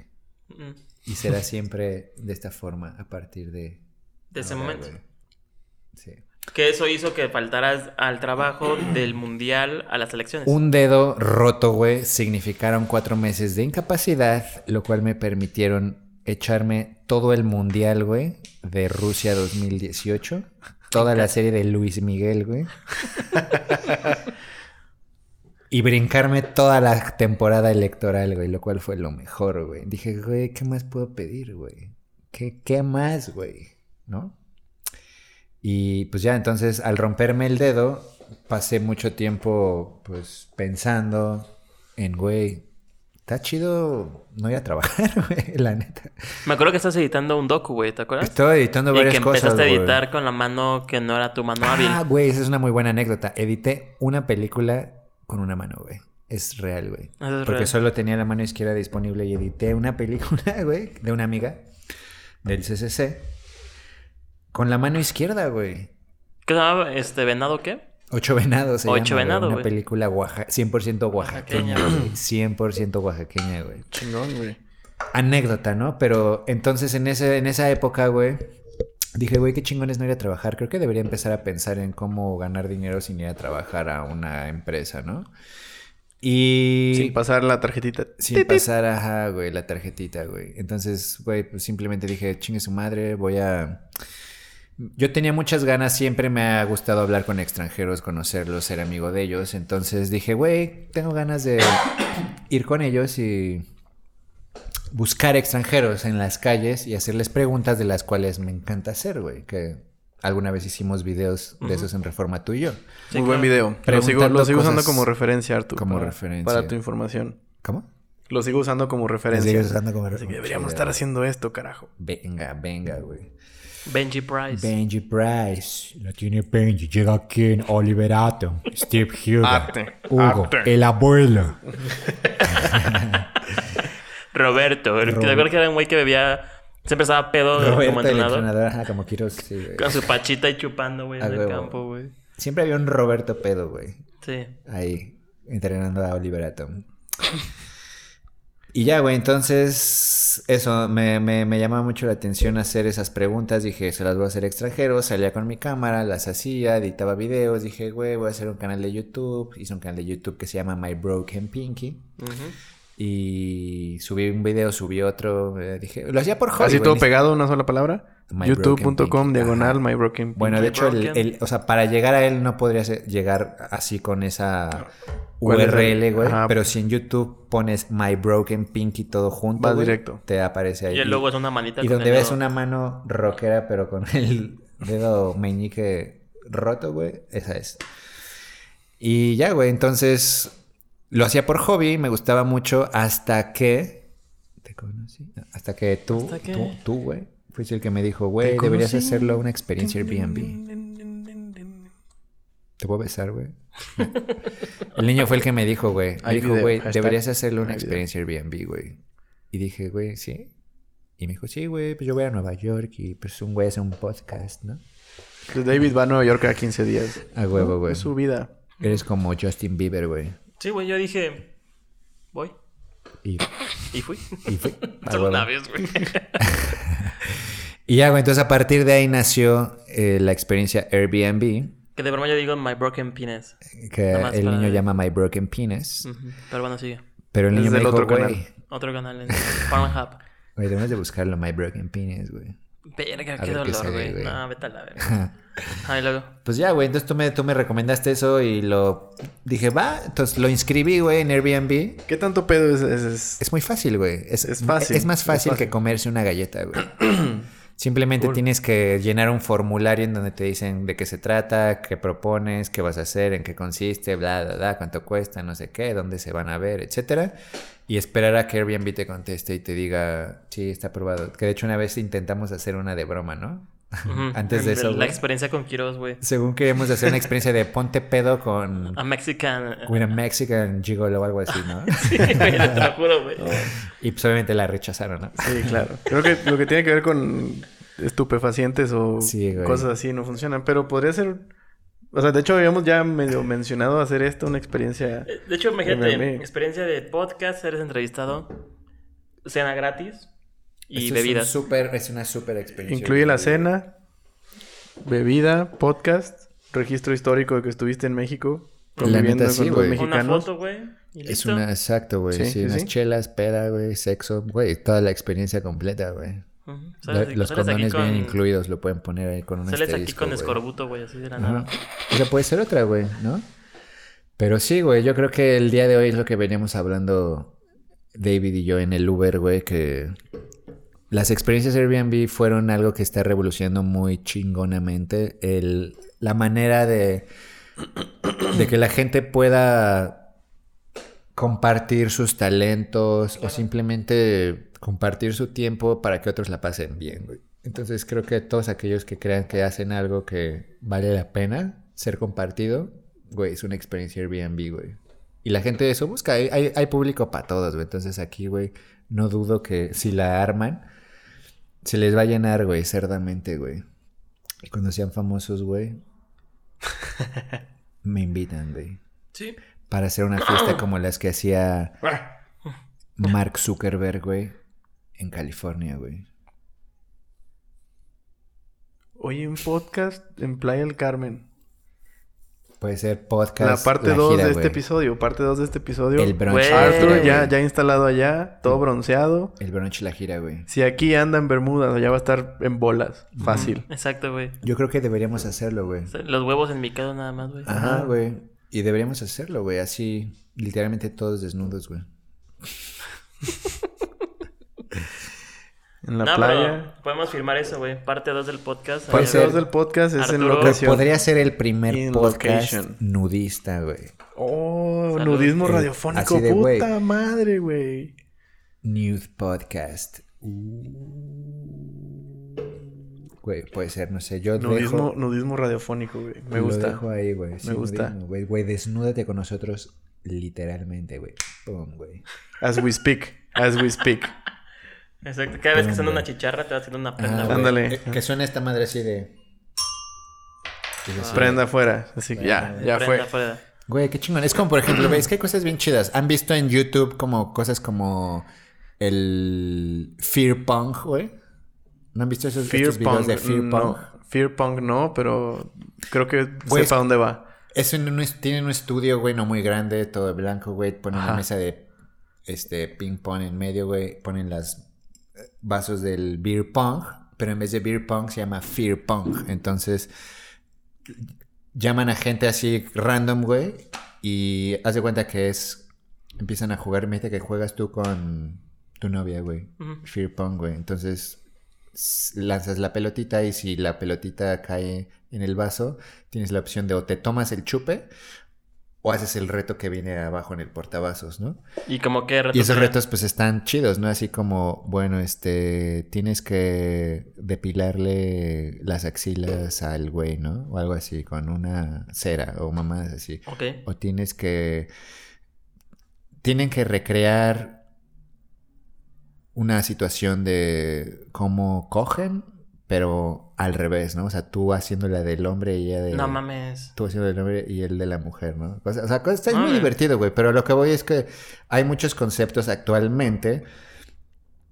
Mm. Y será siempre de esta forma a partir de... De ese ahora, momento. güey. Sí. Que eso hizo que faltaras al trabajo del mundial a las elecciones. Un dedo roto, güey, significaron cuatro meses de incapacidad, lo cual me permitieron echarme todo el mundial, güey, de Rusia 2018. Toda la serie de Luis Miguel, güey. Y brincarme toda la temporada electoral, güey, lo cual fue lo mejor, güey. Dije, güey, ¿qué más puedo pedir, güey? ¿Qué, qué más, güey? ¿No? Y pues ya, entonces, al romperme el dedo, pasé mucho tiempo, pues, pensando en, güey, está chido no ir a trabajar, güey, la neta. Me acuerdo que estás editando un docu, güey, ¿te acuerdas? Estaba editando Y varias que cosas, empezaste a güey. editar con la mano que no era tu mano hábil. Ah, güey, esa es una muy buena anécdota. Edité una película con una mano, güey. Es real, güey. Es Porque real. solo tenía la mano izquierda disponible y edité una película, güey, de una amiga del CCC con la mano izquierda, güey. ¿Qué se llamaba? Este, ¿venado qué? Ocho venados. se Ocho llama, güey. venado, Una güey. película oaxa- 100% oaxaqueña, Oaxaqueña. güey. 100% oaxaqueña, güey. Chingón, güey. Anécdota, ¿no? Pero entonces en, ese, en esa época, güey, dije, güey, qué chingón es no ir a trabajar. Creo que debería empezar a pensar en cómo ganar dinero sin ir a trabajar a una empresa, ¿no? Y... Sin pasar la tarjetita. Sin pasar, ajá, güey, la tarjetita, güey. Entonces, güey, pues simplemente dije, chingue su madre, voy a... Yo tenía muchas ganas, siempre me ha gustado hablar con extranjeros, conocerlos, ser amigo de ellos. Entonces dije, güey, tengo ganas de ir con ellos y buscar extranjeros en las calles y hacerles preguntas de las cuales me encanta hacer, güey. Que alguna vez hicimos videos de esos en Reforma tú y yo. Muy buen video. Lo sigo, lo sigo usando como referencia, Arturo. como para- referencia. Para tu información. ¿Cómo? Lo sigo usando como referencia. sigues usando como Así que referencia. deberíamos estar haciendo esto, carajo. Venga, venga, güey. Benji Price. Benji Price. La tiene Benji. Llega aquí en Oliverato. Steve Hugo. Arte, Hugo. arte. El abuelo. Roberto. El, ¿Te acuerdas que era un güey que bebía... Siempre estaba pedo como Roberto, el entrenador? entrenador, ajá, como sí, güey. Con su pachita y chupando, güey, en el campo, güey. Siempre había un Roberto pedo, güey. Sí. Ahí, entrenando a Oliver Atom. Y ya, güey, entonces, eso, me, me, me llamaba mucho la atención hacer esas preguntas. Dije, se las voy a hacer extranjeros. Salía con mi cámara, las hacía, editaba videos. Dije, güey, voy a hacer un canal de YouTube. Hice un canal de YouTube que se llama My Broken Pinky. Ujú. Y subí un video, subí otro. eh, dije, lo hacía por hobby. Así todo pegado, una sola palabra. YouTube.com diagonal. My Broken Bueno, de hecho, el, o sea, para llegar a él no podría ser- llegar así con esa ¿Cuál es el- URL, güey. Ajá. Pero si en YouTube pones My Broken Pinky todo junto, Va güey, directo. te aparece ahí. Y el logo es una manita Y con donde el ves dedo. una mano rockera, pero con el dedo meñique roto, güey, esa es. Y ya, güey, entonces lo hacía por hobby, me gustaba mucho hasta que... ¿Te conocí? Hasta que tú, tú, tú, güey, fuiste el que me dijo, güey, deberías hacerlo una experiencia Airbnb. ¿Te puedo besar, güey? El niño fue el que me dijo, güey. Me dijo, güey, deberías hacerle una experiencia Airbnb, güey. Y dije, güey, sí. Y me dijo, sí, güey, pues yo voy a Nueva York y pues un güey hace un podcast, ¿no? Pues David va a Nueva York cada 15 días. A huevo, güey. Es su vida. Eres como Justin Bieber, güey. Sí, güey, yo dije... Voy. Y, Y fui. y fui. A Solo huevo. una vez, güey. Y ya, güey, entonces a partir de ahí nació eh, la experiencia Airbnb, que de broma yo digo My Broken Penis. que el para- niño llama My Broken Penis. Pero bueno, sigue. Pero el Es niño me del dijo, otro canal. Otro canal en Pornhub. güey, debemos de buscarlo, My Broken Penis, güey. Verga, A qué ver dolor, güey. No, vete a la verga. Ah, y luego. Pues ya, güey, entonces tú me, tú me recomendaste eso y lo dije, va, entonces lo inscribí, güey, en Airbnb. ¿Qué tanto pedo es? es- es- Es muy fácil, güey. Es, Es fácil, Es más es fácil, fácil. que comerse una galleta, güey. Simplemente tienes que llenar un formulario en donde te dicen de qué se trata, qué propones, qué vas a hacer, en qué consiste, bla, bla, bla, cuánto cuesta, no sé qué, dónde se van a ver, etcétera. Y esperar a que Airbnb te conteste y te diga, sí, está aprobado. Que de hecho una vez intentamos hacer una de broma, ¿no? Antes de eso, La güey. experiencia con Quiroz, güey. Según queríamos hacer una experiencia de ponte pedo con A Mexican. with a Mexican gigolo o algo así, ¿no? Sí, güey, te lo juro, güey. Y pues obviamente la rechazaron, ¿no? Sí, claro. Creo que lo que tiene que ver con estupefacientes o Sí, cosas así no funcionan. Pero podría ser... O sea, de hecho habíamos ya medio mencionado hacer esto, una experiencia... Eh, De hecho, imagínate, experiencia de podcast, eres entrevistado, cena gratis y Esto es un súper- es una súper experiencia. Incluye la cena, bebida, podcast, registro histórico de que estuviste en México. La Conviviendo neta, sí, con dos güey. Una foto, güey. Es una, exacto, güey. Sí, Sí, sí, unas sí. chelas, peda, güey, sexo, güey, toda la experiencia completa, güey. Los condones con- bien incluidos, lo pueden poner ahí con un Sales aquí con güey. escorbuto, güey, así de la Ajá. nada. O sea, puede ser otra, güey, ¿no? Pero sí, güey, yo creo que el día de hoy es lo que veníamos hablando David y yo en el Uber, güey, que las experiencias Airbnb fueron algo que está revolucionando muy chingonamente. El, la manera de, de que la gente pueda compartir sus talentos o simplemente compartir su tiempo para que otros la pasen bien, güey. Entonces creo que todos aquellos que crean que hacen algo que vale la pena ser compartido, güey, es una experiencia Airbnb, güey. Y la gente eso busca, hay, hay, hay público para todos, güey. Entonces aquí, güey, no dudo que si la arman, se les va a llenar, güey, cerdamente, güey. Y cuando sean famosos, güey, me invitan, güey. Sí. Para hacer una fiesta como las que hacía Mark Zuckerberg, güey, en California, güey. Oye, un podcast en Playa del Carmen. Puede ser podcast. La parte la 2 gira, de este episodio. Parte 2 de este episodio. El brunch. Arthur ya, ya instalado allá, todo bronceado. El brunch la gira, güey. Si aquí anda en Bermudas, allá va a estar en bolas. Fácil. Exacto, güey. Yo creo que deberíamos hacerlo, güey. Los huevos en mi cara nada más, güey. Ajá, güey. Y deberíamos hacerlo, güey. Así, literalmente todos desnudos, güey. En la no, playa. pero podemos firmar eso, güey. Parte 2 del podcast. Parte ser. 2 del podcast es en Arturo. locación. Podría ser el primer In podcast location. nudista, güey. Oh, Salud. nudismo Eh, radiofónico. así de, güey. Puta madre, güey. Nude podcast. Güey, puede ser, no sé. Yo Nudismo, dejo, nudismo radiofónico, güey. Me lo gusta. dejo ahí, güey. Sí, gusta. nudismo, Güey, güey, desnúdate con nosotros literalmente, güey. Pum, güey. As we speak. As we speak. Exacto. Cada vez que suena una chicharra te va haciendo una prenda, Ah, güey. Ándale. güey. Eh, Que suena esta madre así de... Es así. Prenda afuera. Así que ya, ya Prenda fue. afuera. Güey, qué chingón. Es como, por ejemplo, ¿ves que hay cosas bien chidas? ¿Han visto en YouTube como cosas como el Fear Punk, güey? ¿No han visto esos Fear videos Punk. de Fear Punk? no. Fear Punk no, pero creo que Güey, sepa dónde va. Es en un, es- tienen un estudio, güey, no muy grande, todo de blanco, güey. Ponen una mesa de este ping pong en medio, güey. Ponen las vasos del beer pong, pero en vez de beer pong se llama fear pong. Entonces llaman a gente así random, güey, y haz de cuenta que es empiezan a jugar, mete que juegas tú con tu novia, güey. Fear pong, güey. Entonces lanzas la pelotita y si la pelotita cae en el vaso, tienes la opción de o te tomas el chupe o haces el reto que viene abajo en el portavasos, ¿no? Y como que retos Y esos retos pues están chidos, ¿no? Así como, bueno, este, tienes que depilarle las axilas al güey, ¿no? O algo así, con una cera o mamadas así. Ok. O tienes que... Tienen que recrear una situación de cómo cogen, pero al revés, ¿no? O sea, tú haciendo la del hombre y ella de... No mames. Tú haciendo el hombre y el de la mujer, ¿no? O sea, o sea, está muy divertido, güey. Pero lo que voy es que hay muchos conceptos actualmente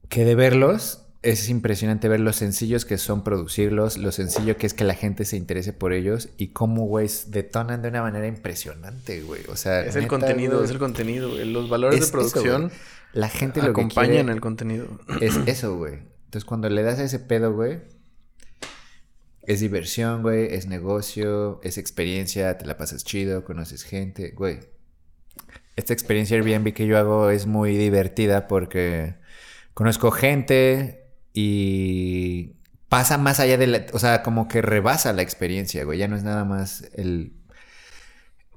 que de verlos es impresionante ver los sencillos que son producirlos, lo sencillo que es que la gente se interese por ellos y cómo, güey, detonan de una manera impresionante, güey. O sea, Es el neta, contenido, güey, es el contenido, güey. Los valores es de eso, producción güey. la gente lo que acompañan quiere el contenido. es eso, güey. Entonces, cuando le das a ese pedo, güey, es diversión, güey, es negocio, es experiencia, te la pasas chido, conoces gente, güey. Esta experiencia Airbnb que yo hago es muy divertida porque conozco gente y pasa más allá de la, o sea, como que rebasa la experiencia, güey. Ya no es nada más el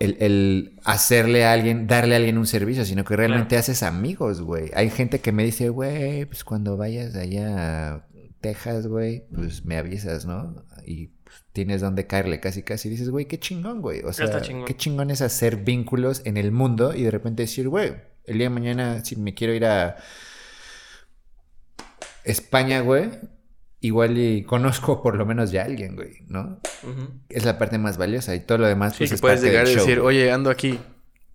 el, el hacerle a alguien, darle a alguien un servicio, sino que realmente haces amigos, güey. Hay gente que me dice, güey, pues cuando vayas allá a Texas, güey, pues me avisas, ¿no? Y pues, tienes donde caerle casi casi. Y dices, güey, qué chingón, güey. O sea, chingón. qué chingón es hacer vínculos en el mundo y de repente decir, güey, el día de mañana si me quiero ir a España, güey, igual y conozco por lo menos ya a alguien, güey, ¿no? Es la parte más valiosa y todo lo demás Sí, pues que es puedes parte llegar y decir, oye, ando aquí.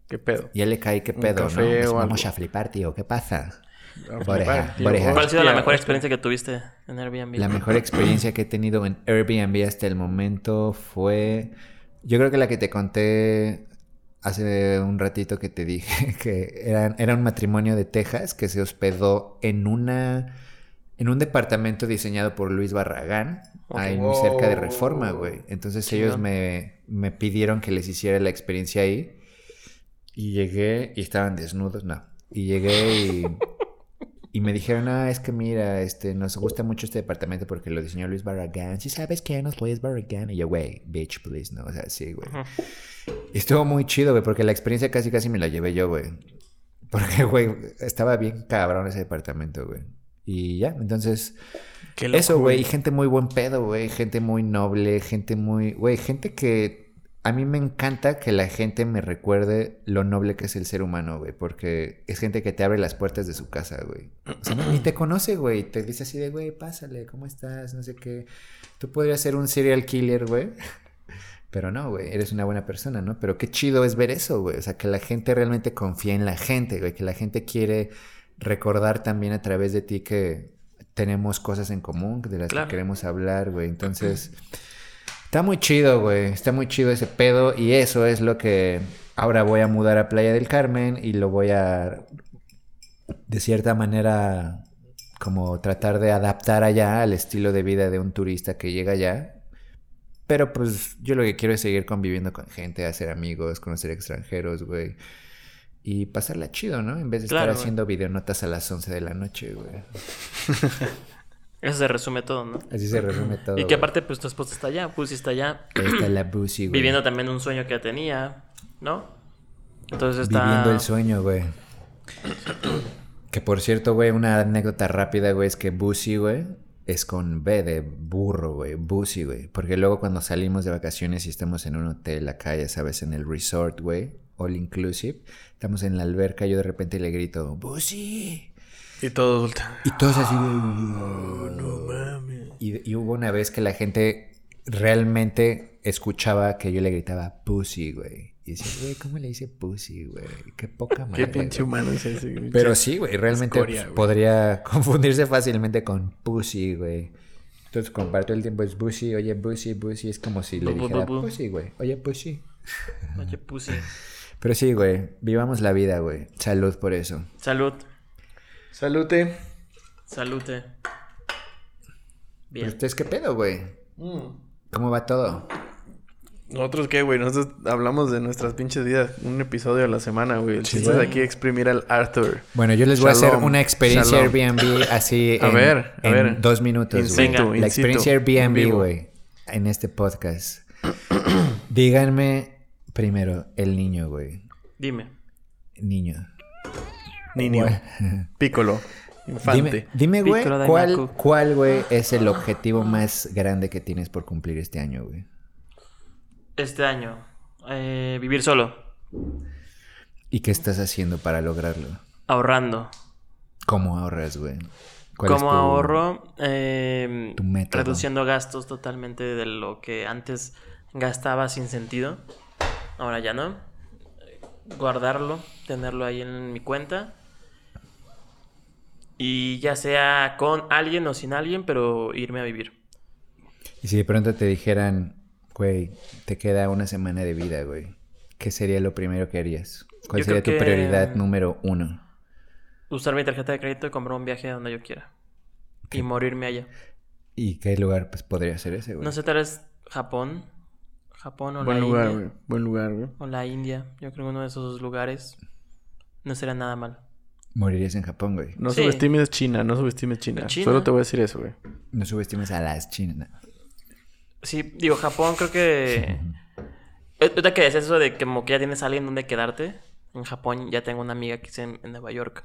¿Qué pedo? Ya le cae qué pedo, ¿no? o algo. a flipar, tío. ¿Qué pasa? A Boreja, flipar, tío. boreja. ¿Cuál ha sido la mejor experiencia que tuviste en Airbnb? La mejor experiencia que he tenido en Airbnb hasta el momento fue. Yo creo que la que te conté hace un ratito que te dije que eran, era un matrimonio de Texas que se hospedó en una. En un departamento diseñado por Luis Barragán, ahí muy cerca de Reforma, güey. Entonces ellos me, me pidieron que les hiciera la experiencia ahí. Y llegué y estaban desnudos, no. Y llegué y, y me dijeron, ah, es que mira, este, nos gusta mucho este departamento porque lo diseñó Luis Barragán. Si sabes quién es Luis Barragán. Y yo, güey, bitch, please, no. O sea, sí, güey. Ujú. Y estuvo muy chido, güey, porque la experiencia casi casi me la llevé yo, güey. Porque, güey, estaba bien cabrón ese departamento, güey. Y ya, entonces... Eso, güey, y gente muy buen pedo, güey, gente muy noble, gente muy, güey, gente que a mí me encanta que la gente me recuerde lo noble que es el ser humano, güey, porque es gente que te abre las puertas de su casa, güey. O sea, ni te conoce, güey, te dice así de, güey, pásale, ¿cómo estás? No sé qué. Tú podrías ser un serial killer, güey. Pero no, güey, eres una buena persona, ¿no? Pero qué chido es ver eso, güey. O sea, que la gente realmente confía en la gente, güey. Que la gente quiere recordar también a través de ti que tenemos cosas en común de las Claro. que queremos hablar, güey. Entonces, está muy chido, güey. Está muy chido ese pedo. Y eso es lo que ahora voy a mudar a Playa del Carmen y lo voy a, de cierta manera, como tratar de adaptar allá al estilo de vida de un turista que llega allá. Pero pues yo lo que quiero es seguir conviviendo con gente, hacer amigos, conocer extranjeros, güey. Y pasarla chido, ¿no? En vez de Claro, estar güey. haciendo videonotas a las 11 de la noche, güey. Eso se resume todo, ¿no? Así se resume todo. Y que aparte, pues tu esposa está allá, Pussy está allá, está la Busi, güey. viviendo también un sueño que tenía, ¿no? Entonces está... Viviendo el sueño, güey. Que por cierto, güey, una anécdota rápida, güey, es que Busi, güey, es con B de burro, güey. Busi, güey. Porque luego cuando salimos de vacaciones y estamos en un hotel acá, ya sabes, en el resort, güey, all inclusive, estamos en la alberca, yo de repente le grito, Busi. Y todos voltean. Y todos así, güey. Y, y hubo una vez que la gente realmente escuchaba que yo le gritaba pussy, güey. Y decía, güey, ¿cómo le dice pussy, güey? Qué poca madre. Qué pinche güey". humano es ese. Pero sí, güey, realmente escoria, pues, güey. podría confundirse fácilmente con pussy, güey. Entonces comparto el tiempo es pussy, oye pussy, pussy, es como si le Bu, bu, dijera bu, bu. pussy, güey, oye pussy. Oye, Pussy. Pero sí, güey, vivamos la vida, güey. Salud por eso. Salud. Salute. Salute. ¿Pero Bien. ustedes qué pedo, güey? Mm. ¿Cómo va todo? ¿Nosotros qué, güey? Nosotros hablamos de nuestras pinches vidas. Un episodio a la semana, güey. El chiste es aquí exprimir al Arthur. Bueno, yo les voy a hacer una experiencia shalom. Airbnb así A en, ver, a en ver. dos minutos, In güey. La experiencia Airbnb, güey, en este podcast. Díganme primero, el niño, güey. Dime. Niño. Niño. Pícolo. Infante. Dime, dime, güey, Piccolo ¿cuál, cuál, güey, es el objetivo más grande que tienes por cumplir este año, güey? Este año. eh, vivir solo. ¿Y qué estás haciendo para lograrlo? Ahorrando. ¿Cómo ahorras, güey? ¿Cuál es ¿Cómo tu- ahorro? Eh, tu método? reduciendo gastos totalmente de lo que antes gastaba sin sentido. Ahora ya no. Guardarlo, tenerlo ahí en mi cuenta. Y ya sea con alguien o sin alguien, pero irme a vivir. Y si de pronto te dijeran, güey, te queda una semana de vida, güey, ¿qué sería lo primero que harías? ¿Cuál Yo sería tu que- prioridad número uno? Usar mi tarjeta de crédito y comprar un viaje a donde yo quiera. Y morirme allá. ¿Y qué lugar pues podría ser ese, güey? No sé, tal vez Japón. Japón o Buen la lugar, India. güey. Buen lugar, güey. O la India. Yo creo que uno de esos lugares no sería nada mal. Morirías en Japón, güey. No Sí. subestimes China, no subestimes China. China. Solo te voy a decir eso, güey. No subestimes a las chinas. Sí, digo, Japón creo que... Eh, Ahorita que decías eso de que como que ya tienes a alguien donde quedarte. en Japón. Ya tengo una amiga que es en, en Nueva York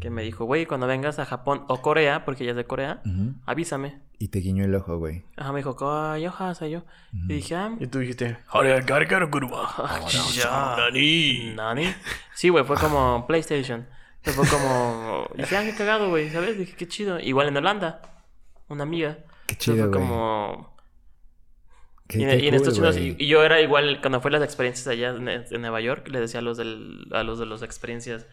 que me dijo, güey, cuando vengas a Japón o Corea, porque ella es de Corea, avísame. Y te guiñó el ojo, güey. Ajá, me dijo, "Ay, ohasa", yo. Y dije, ah, Y tú dijiste. Nani. ¿Nani? Sí, güey, fue como PlayStation. Fue como. Dije, ah, qué cagado, güey, ¿sabes? Dije, qué chido. Igual en Holanda, una amiga. Qué chido, Fue güey. como. Qué- y, qué y en Estados cool, Unidos, güey. y, y yo era igual, cuando fue las experiencias allá en, en Nueva York, le decía a los, del, a los de las experiencias,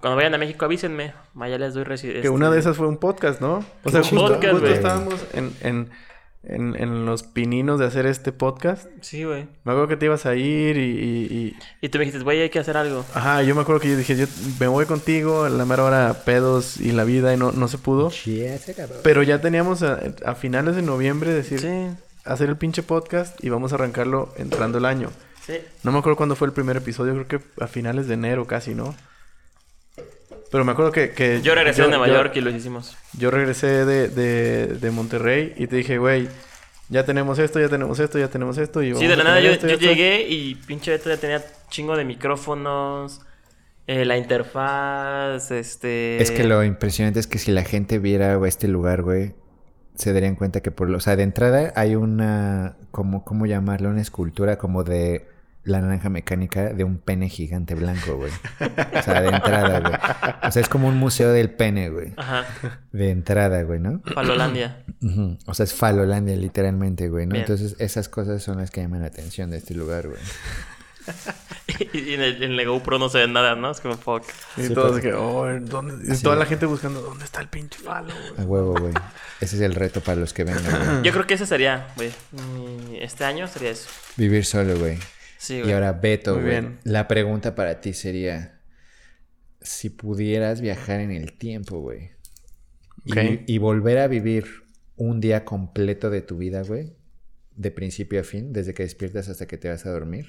cuando vayan a México avísenme, allá les doy residencia. Que una de esas fue un podcast, ¿no? O sea, Un justo, podcast, justo güey. estábamos en, en, en, en los pininos de hacer este podcast. Sí, güey. Me acuerdo que te ibas a ir y... y- y- Y tú me dijiste, güey, hay que hacer algo. Ajá, yo me acuerdo que yo dije, yo me voy contigo, a la mera hora pedos y la vida y no, no se pudo. Sí, ese cabrón. Pero ya teníamos a, a finales de noviembre decir, Sí, hacer el pinche podcast y vamos a arrancarlo entrando el año. sí. No me acuerdo cuándo fue el primer episodio, creo que a finales de enero casi, ¿no? Pero me acuerdo que... que Yo regresé a Nueva yo- York y lo hicimos. Yo regresé de, de, de Monterrey y te dije, güey, ya tenemos esto, ya tenemos esto, ya tenemos esto. Y Sí, de la nada yo, esto y yo esto". llegué y pinche Beto ya tenía chingo de micrófonos, eh, la interfaz, este... Es que lo impresionante es que si la gente viera este lugar, güey, se darían cuenta que por lo... O sea, de entrada hay una... como ¿Cómo llamarlo? Una escultura como de la naranja mecánica de un pene gigante blanco, güey. O sea, de entrada, güey. O sea, es como un museo del pene, güey. Ajá, De entrada, güey, ¿no? Falolandia. Ujú. O sea, es Falolandia, literalmente, güey, ¿no? Bien. Entonces, esas cosas son las que llaman la atención de este lugar, güey. y en el, en el GoPro no se ve nada, ¿no? Es como fuck. Y Sí, todos que, oh, ¿dónde? Y toda la gente buscando, ¿dónde está el pinche falo? güey?" A huevo, güey. Ese es el reto para los que vengan, güey. Yo creo que ese sería, güey. Este año sería eso. Vivir solo, güey. Sí, Y ahora, Beto, Muy güey. bien. La pregunta para ti sería: si pudieras viajar en el tiempo, güey. y- Ok. Y, volver a vivir un día completo de tu vida, güey. De principio a fin, desde que despiertas hasta que te vas a dormir.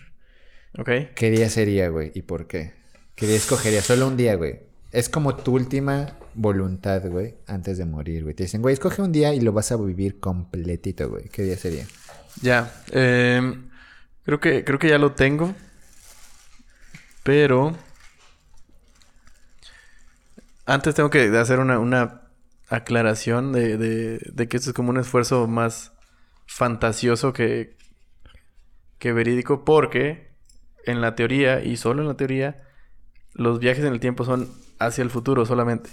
¿Ok? ¿Qué día sería, güey? ¿Y por qué? ¿Qué día escogerías? Solo un día, güey. Es como tu última voluntad, güey, antes de morir, güey. Te dicen, güey, escoge un día y lo vas a vivir completito, güey. ¿Qué día sería? Ya. em, creo, que, creo que ya lo tengo. Pero... Antes tengo que hacer una, una aclaración de, de, de que esto es como un esfuerzo más fantasioso que, que verídico. Porque en la teoría, y solo en la teoría, los viajes en el tiempo son hacia el futuro solamente.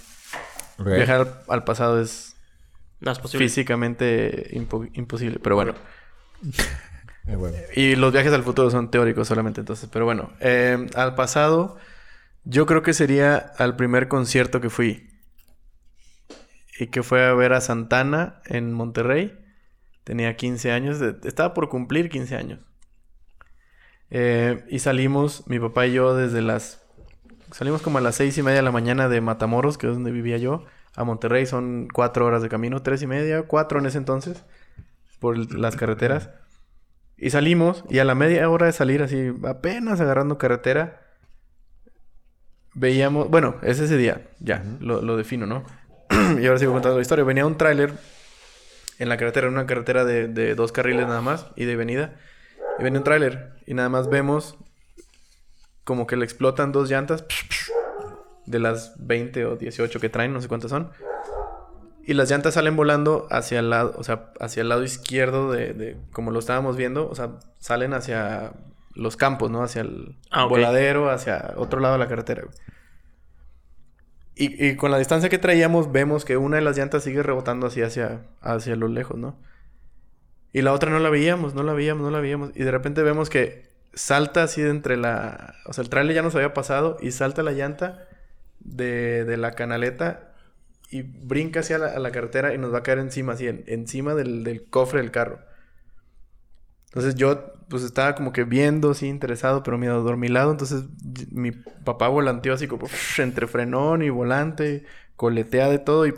Viajar al pasado es No es posible. físicamente impo- imposible. Pero bueno. Eh. Y los viajes al futuro son teóricos solamente, entonces. Pero bueno, eh, al pasado, yo creo que sería al primer concierto que fui. Y que fue a ver a Santana en Monterrey. Tenía 15 años, estaba por cumplir 15 años. Eh, y salimos, mi papá y yo, desde las. Salimos como a las seis y media de la mañana de Matamoros, que es donde vivía yo, a Monterrey. Son cuatro horas de camino, tres y media, cuatro en ese entonces, por las carreteras. Y salimos, y a la media hora de salir, así, apenas agarrando carretera, veíamos, bueno, es ese día, ya, lo, lo defino, ¿no? y ahora sigo contando la historia. Venía un tráiler en la carretera, en una carretera de, de dos carriles nada más, y de venida. Y venía un tráiler, y nada más vemos como que le explotan dos llantas de las 20 o 18 que traen, no sé cuántas son. Y las llantas salen volando hacia el lado, o sea, hacia el lado izquierdo de, de como lo estábamos viendo, o sea, salen hacia los campos, ¿no? Hacia el Ah, voladero, hacia otro lado de la carretera. güey. Y, y con la distancia que traíamos, vemos que una de las llantas sigue rebotando así hacia, hacia lo lejos, ¿no? Y la otra no la veíamos, no la veíamos, no la veíamos. Y de repente vemos que salta así de entre la... O sea, el trailer ya nos había pasado y salta la llanta de, de la canaleta y brinca hacia la, a la carretera y nos va a caer encima, así, en- encima del, del cofre del carro. Entonces yo, pues estaba como que viendo, así, interesado, pero medio dormilado. Entonces mi papá volanteó así como entre frenón y volante, coletea de todo y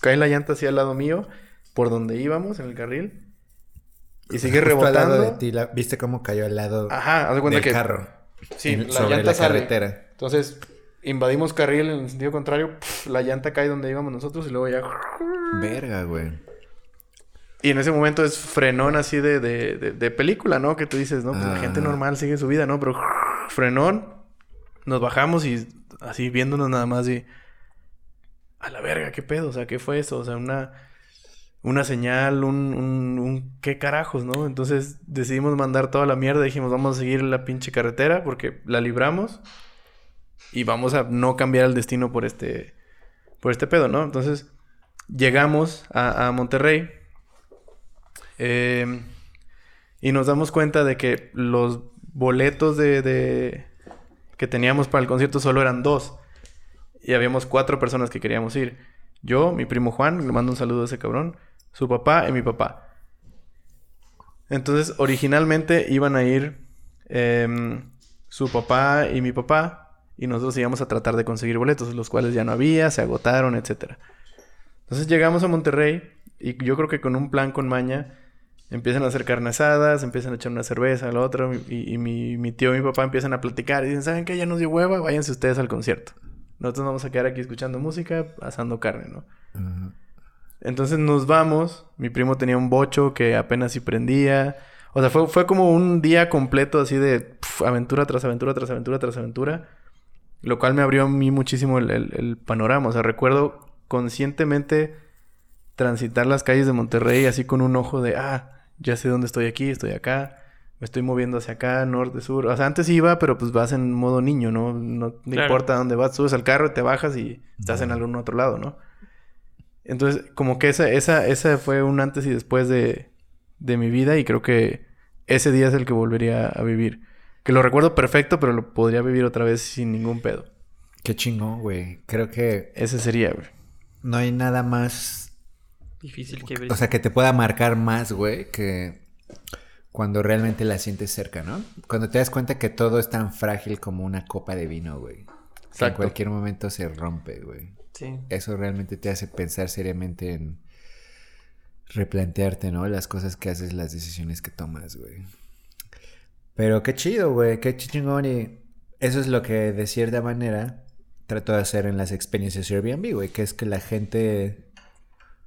cae la llanta así al lado mío, por donde íbamos, en el carril. Y sigue Justo al lado rebotando. de ti, la- ¿Viste cómo cayó al lado Ajá, haz de cuenta del que... carro? Sí, En- la sobre llanta la sale. carretera. Entonces, invadimos carril en el sentido contrario, pf, la llanta cae donde íbamos nosotros y luego ya... Verga, güey. Y en ese momento es frenón así de, de, de- de película, ¿no? Que tú dices, ¿no? Pues la Ah. gente normal sigue su vida, ¿no? Pero frenón, Nos bajamos y así viéndonos nada más y... A la verga, ¿qué pedo? O sea, ¿qué fue eso? O sea, una... Una señal, un, un, un... ¿Qué carajos, no? Entonces decidimos mandar toda la mierda. Dijimos, vamos a seguir la pinche carretera porque la libramos. Y vamos a no cambiar el destino por este... Por este pedo, ¿no? Entonces llegamos a, Monterrey. eh, y nos damos cuenta de que los boletos de, de- que teníamos para el concierto solo eran dos. Y habíamos cuatro personas que queríamos ir. Yo, mi primo Juan, le mando un saludo a ese cabrón, su papá y mi papá. Entonces, originalmente iban a ir em, su papá y mi papá, y nosotros íbamos a tratar de conseguir boletos, los cuales ya no había, se agotaron, etcétera. Entonces llegamos a Monterrey y yo creo que con un plan con maña empiezan a hacer carne asadas, empiezan a echar una cerveza, lo otro, y, y mi, mi tío y mi papá empiezan a platicar y dicen, ¿saben qué? Ya nos dio hueva, váyanse ustedes al concierto. Nosotros vamos a quedar aquí escuchando música, asando carne, ¿no? Entonces nos vamos, mi primo tenía un bocho que apenas si prendía. O sea, fue, fue como un día completo así de aventura tras aventura, tras aventura, tras aventura. Lo cual me abrió a mí muchísimo el, el- el panorama. O sea, recuerdo conscientemente transitar las calles de Monterrey así con un ojo de, ah, ya sé dónde estoy aquí, estoy acá. Me estoy moviendo hacia acá, norte, sur. O sea, antes iba, pero pues vas en modo niño, ¿no? No te Claro. importa dónde vas. Subes al carro, te bajas y estás en algún otro lado, ¿no? Entonces, como que esa, esa, esa fue un antes y después de, de mi vida y creo que ese día es el que volvería a vivir. Que lo recuerdo perfecto, pero lo podría vivir otra vez sin ningún pedo. Qué chingón, güey. Creo que Ese sería, güey. no hay nada más Difícil que O sea, que te pueda marcar más, güey, que cuando realmente la sientes cerca, ¿no? Cuando te das cuenta que todo es tan frágil como una copa de vino, güey. Que en cualquier momento se rompe, güey. Sí. Eso realmente te hace pensar seriamente en replantearte, ¿no? Las cosas que haces, las decisiones que tomas, güey. Pero qué chido, güey, qué chingón y eso es lo que de cierta manera trato de hacer en las experiencias Airbnb, güey, que es que la gente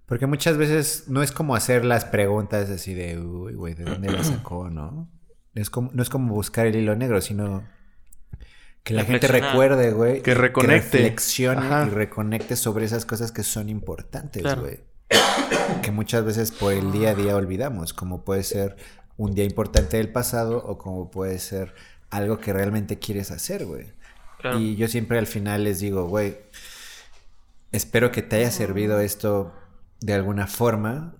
porque muchas veces no es como hacer las preguntas así de, uy, güey, ¿de dónde la sacó, no? Es como, no es como buscar el hilo negro, sino que la gente recuerde, güey. Que reconecte. reflexione Ajá. y reconecte sobre esas cosas que son importantes, Claro. güey. Que muchas veces por el día a día olvidamos, como puede ser un día importante del pasado o como puede ser algo que realmente quieres hacer, güey. Claro. Y yo siempre al final les digo, güey, espero que te haya servido esto de alguna forma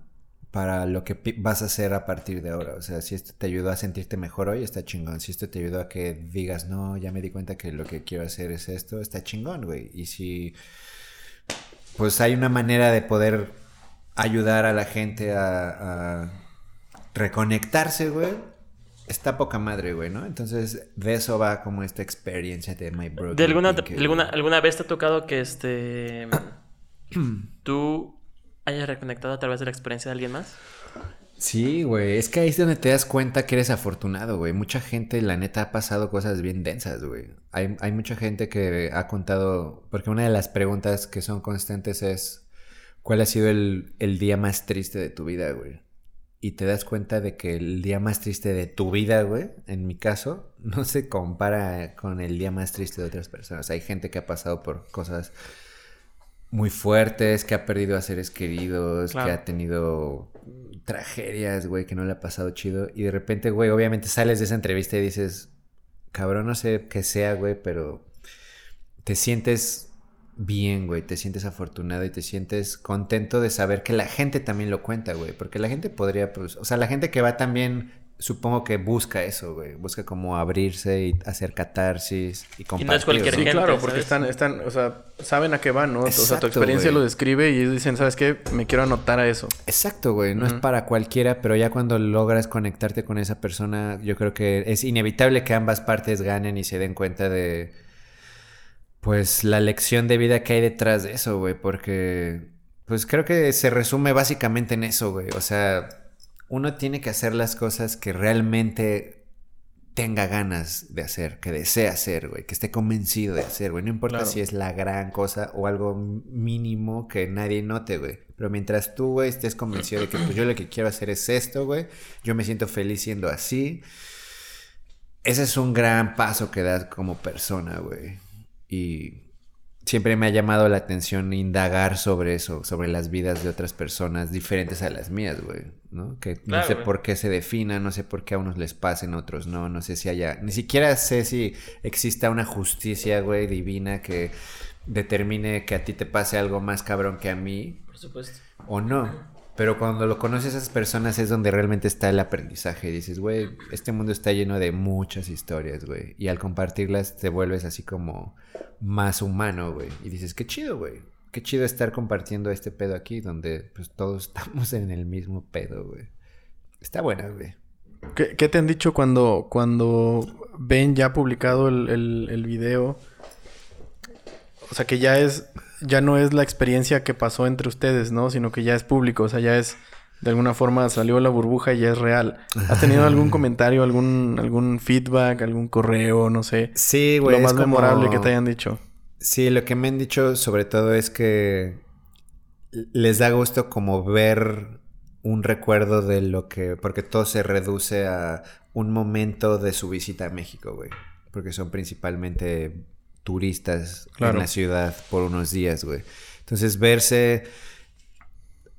para lo que vas a hacer a partir de ahora. O sea, si esto te ayudó a sentirte mejor hoy, está chingón. Si esto te ayudó a que digas, no, ya me di cuenta que lo que quiero hacer es esto, está chingón, güey. Y si, pues hay una manera de poder ayudar a la gente a, a reconectarse, güey. Está poca madre, güey, ¿no? Entonces, de eso va como esta experiencia de My ¿De alguna, alguna, alguna vez te ha tocado que este tú hayas reconectado a través de la experiencia de alguien más? Sí, güey. Es que ahí es donde te das cuenta que eres afortunado, güey. Mucha gente, la neta, ha pasado cosas bien densas, güey. Hay, hay mucha gente que ha contado... Porque una de las preguntas que son constantes es... ¿Cuál ha sido el, el día más triste de tu vida, güey? Y te das cuenta de que el día más triste de tu vida, güey, en mi caso, no se compara con el día más triste de otras personas. Hay gente que ha pasado por cosas muy fuertes, que ha perdido a seres queridos, Claro. que ha tenido tragedias, güey, que no le ha pasado chido. Y de repente, güey, obviamente sales de esa entrevista y dices, cabrón, no sé qué sea, güey, pero te sientes bien, güey, te sientes afortunado y te sientes contento de saber que la gente también lo cuenta, güey, porque la gente podría, pues, o sea, la gente que va también, supongo que busca eso, güey, busca como abrirse y hacer catarsis y compartir. cualquier Sí, gente, claro, porque ¿sabes? están, están, o sea, saben a qué van, ¿no? o sea, tu experiencia güey. lo describe y ellos dicen, ¿sabes qué? Me quiero anotar a eso. Exacto, güey. No es para cualquiera, pero ya cuando logras conectarte con esa persona, yo creo que es inevitable que ambas partes ganen y se den cuenta de, pues, la lección de vida que hay detrás de eso, güey. Porque, pues, creo que se resume básicamente en eso, güey. O sea, uno tiene que hacer las cosas que realmente tenga ganas de hacer, que desee hacer, güey, que esté convencido de hacer, güey. No importa Claro. si es la gran cosa o algo mínimo que nadie note, güey. Pero mientras tú, güey, estés convencido de que pues yo lo que quiero hacer es esto, güey. Yo me siento feliz siendo así. ese es un gran paso que das como persona, güey. Y siempre me ha llamado la atención indagar sobre eso, sobre las vidas de otras personas diferentes a las mías, güey, ¿no? Que no sé güey. por qué se definan, no sé por qué a unos les pasen, a otros no, no sé si haya, ni siquiera sé si exista una justicia, güey, divina que determine que a ti te pase algo más cabrón que a mí Por supuesto. o no. Pero cuando lo conoces a esas personas es donde realmente está el aprendizaje. Dices, güey, este mundo está lleno de muchas historias, güey. Y al compartirlas te vuelves así como más humano, güey. Y dices, qué chido, güey. Qué chido estar compartiendo este pedo aquí donde pues todos estamos en el mismo pedo, güey. Está buena, güey. ¿Qué, te han dicho cuando, cuando ven ya publicado el, el video? O sea, que ya es, ya no es la experiencia que pasó entre ustedes, ¿no? Sino que ya es público, o sea, ya es, de alguna forma salió la burbuja y ya es real. ¿Has tenido algún comentario, algún, algún feedback, algún correo, no sé? Sí, güey. lo más como- memorable que te hayan dicho. Sí, lo que me han dicho sobre todo es que les da gusto como ver un recuerdo de lo que, porque todo se reduce a un momento de su visita a México, güey. Porque son principalmente turistas Claro. en la ciudad por unos días, güey. Entonces verse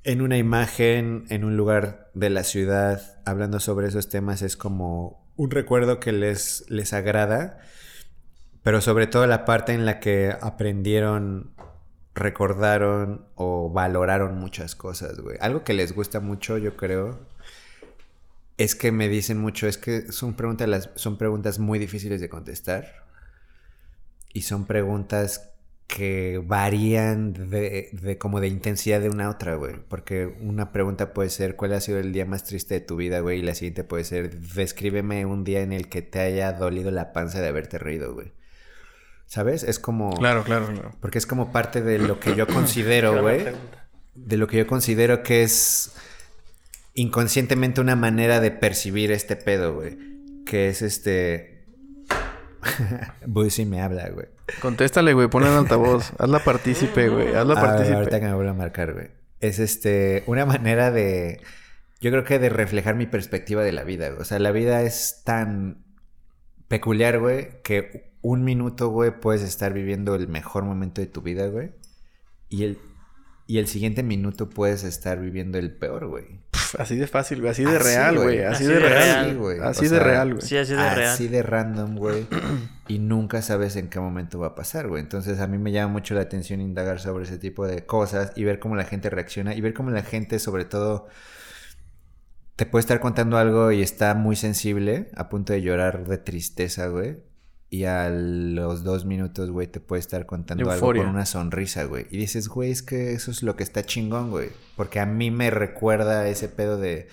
en una imagen, en un lugar de la ciudad, hablando sobre esos temas es como un recuerdo que les, les agrada. Pero sobre todo la parte en la que aprendieron, recordaron o valoraron muchas cosas, güey. Algo que les gusta mucho, yo creo, es que me dicen mucho, es que son preguntas, son preguntas muy difíciles de contestar. Y son preguntas que varían de, de como de intensidad de una a otra, güey. Porque una pregunta puede ser, ¿cuál ha sido el día más triste de tu vida, güey? Y la siguiente puede ser, descríbeme un día en el que te haya dolido la panza de haberte reído, güey. ¿Sabes? Es como... Claro, claro, claro. Porque es como parte de lo que yo considero, güey. De lo que yo considero que es inconscientemente una manera de percibir este pedo, güey. Que es este... Bussy me habla, güey. Contéstale, güey, ponle en altavoz. Hazla partícipe, güey. Hazla partícipe. ahorita que me vuelvo a marcar, güey. Es este... Una manera de... Yo creo que de reflejar mi perspectiva de la vida, güey. O sea, la vida es tan peculiar, güey, que un minuto, güey, puedes estar viviendo el mejor momento de tu vida, güey. Y el, y el siguiente minuto puedes estar viviendo el peor, güey. Así de fácil, güey. Así de Así, real, güey. Así, Así de real. güey. Así O de sea, real, güey. Sí, así de real. Así de random, güey. y nunca sabes en qué momento va a pasar, güey. Entonces a mí me llama mucho la atención indagar sobre ese tipo de cosas y ver cómo la gente reacciona y ver cómo la gente, sobre todo, te puede estar contando algo y está muy sensible, a punto de llorar de tristeza, güey. Y a los dos minutos, güey, te puede estar contando Euforia. algo con una sonrisa, güey. Y dices, güey, es que eso es lo que está chingón, güey. Porque a mí me recuerda ese pedo de...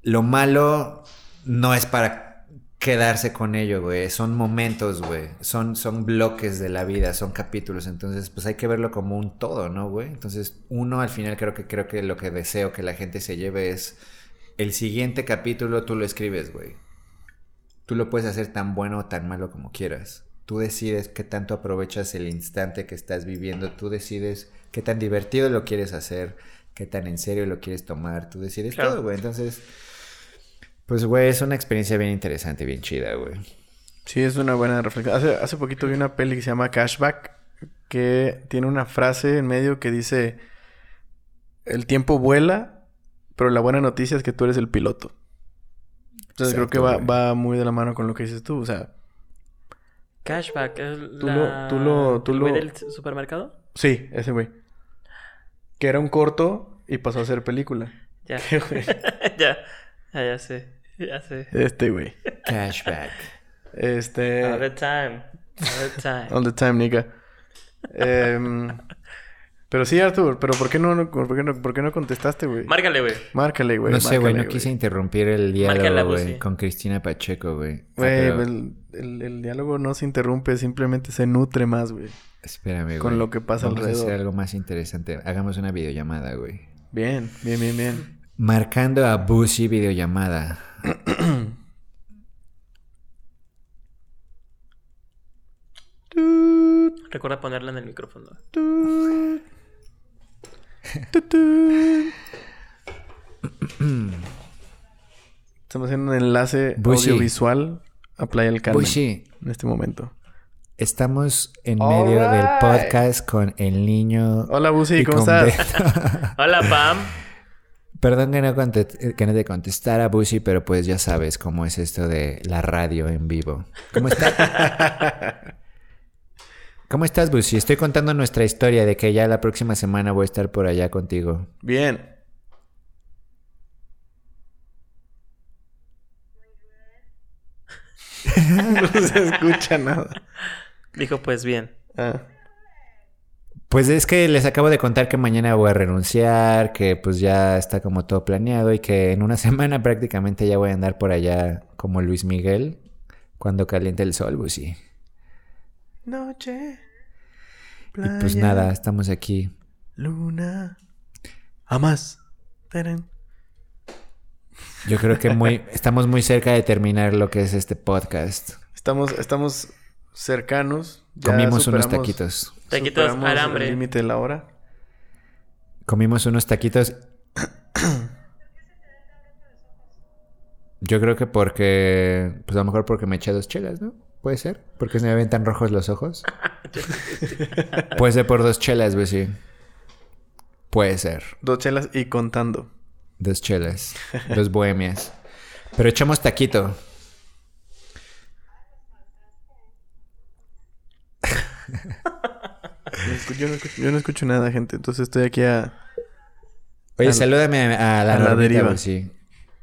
Lo malo no es para quedarse con ello, güey. Son momentos, güey. Son, son bloques de la vida, son capítulos. Entonces, pues hay que verlo como un todo, ¿no, güey? Entonces, uno al final creo que creo que lo que deseo que la gente se lleve es el siguiente capítulo tú lo escribes, güey. Tú lo puedes hacer tan bueno o tan malo como quieras. Tú decides qué tanto aprovechas el instante que estás viviendo. Tú decides qué tan divertido lo quieres hacer, qué tan en serio lo quieres tomar. Tú decides Claro. todo, güey. Entonces, pues, güey, es una experiencia bien interesante, bien chida, güey. Sí, es una buena reflexión. Hace, hace poquito vi una peli que se llama Cashback, que tiene una frase en medio que dice, el tiempo vuela, pero la buena noticia es que tú eres el piloto. Entonces creo que va, va muy de la mano con lo que dices tú. O sea, Cashback. ¿es Tú la- lo- tú lo- tú el güey lo- del supermercado? sí, ese güey. Que era un corto y pasó a ser película. Ya. Qué güey. ya. Ya, ya sé. Ya sé. Este güey. Cashback. Este... All the time. All the time. All the time, nigga. Em, pero sí, Arthur, pero ¿por qué no, por qué no, por qué no contestaste, güey? Márcale, güey. Márcale, güey. no sé, güey, no quise interrumpir el diálogo, güey, con Cristina Pacheco, güey. Ah, Güey, pero- el, el- el diálogo no se interrumpe, simplemente se nutre más, güey. Espérame, güey. con lo que pasa Vamos a hacer alrededor. algo más interesante. Hagamos una videollamada, güey. Bien, bien, bien, bien. Marcando a Busi videollamada. Recuerda ponerla en el micrófono. Estamos haciendo un enlace audiovisual a Playa del Carmen. Bushi, En este momento. estamos en medio del podcast con el niño. Hola, Busi, ¿cómo estás? Hola, Pam. Perdón que no, que no te contestara, Bushi, pero pues ya sabes cómo es esto de la radio en vivo. ¿Cómo estás? ¿Cómo estás, Bushi? Estoy contando nuestra historia de que ya la próxima semana voy a estar por allá contigo. Bien. no se escucha nada. Dijo, pues bien. Ah. Pues es que les acabo de contar que mañana voy a renunciar, que pues ya está como todo planeado y que en una semana prácticamente ya voy a andar por allá como Luis Miguel cuando caliente el sol, Bushi. Noche. Y pues nada, estamos aquí. Luna. Amas. Teren. Yo creo que muy, estamos muy cerca de terminar lo que es este podcast. Estamos, estamos cercanos. Ya Comimos unos taquitos. Taquitos al hambre. El límite de la hora. Comimos unos taquitos. Yo creo que porque, pues a lo mejor porque me eché dos chelas, ¿no? Puede ser. Porque se me ven tan rojos los ojos. Puede ser por dos chelas, pues sí. Puede ser. Dos chelas y contando. Dos chelas. Dos bohemias. Pero echamos taquito. No Yo no, escucho, yo no escucho nada, gente. Entonces estoy aquí a... Oye, A- salúdame a, a la, a la deriva. pues sí.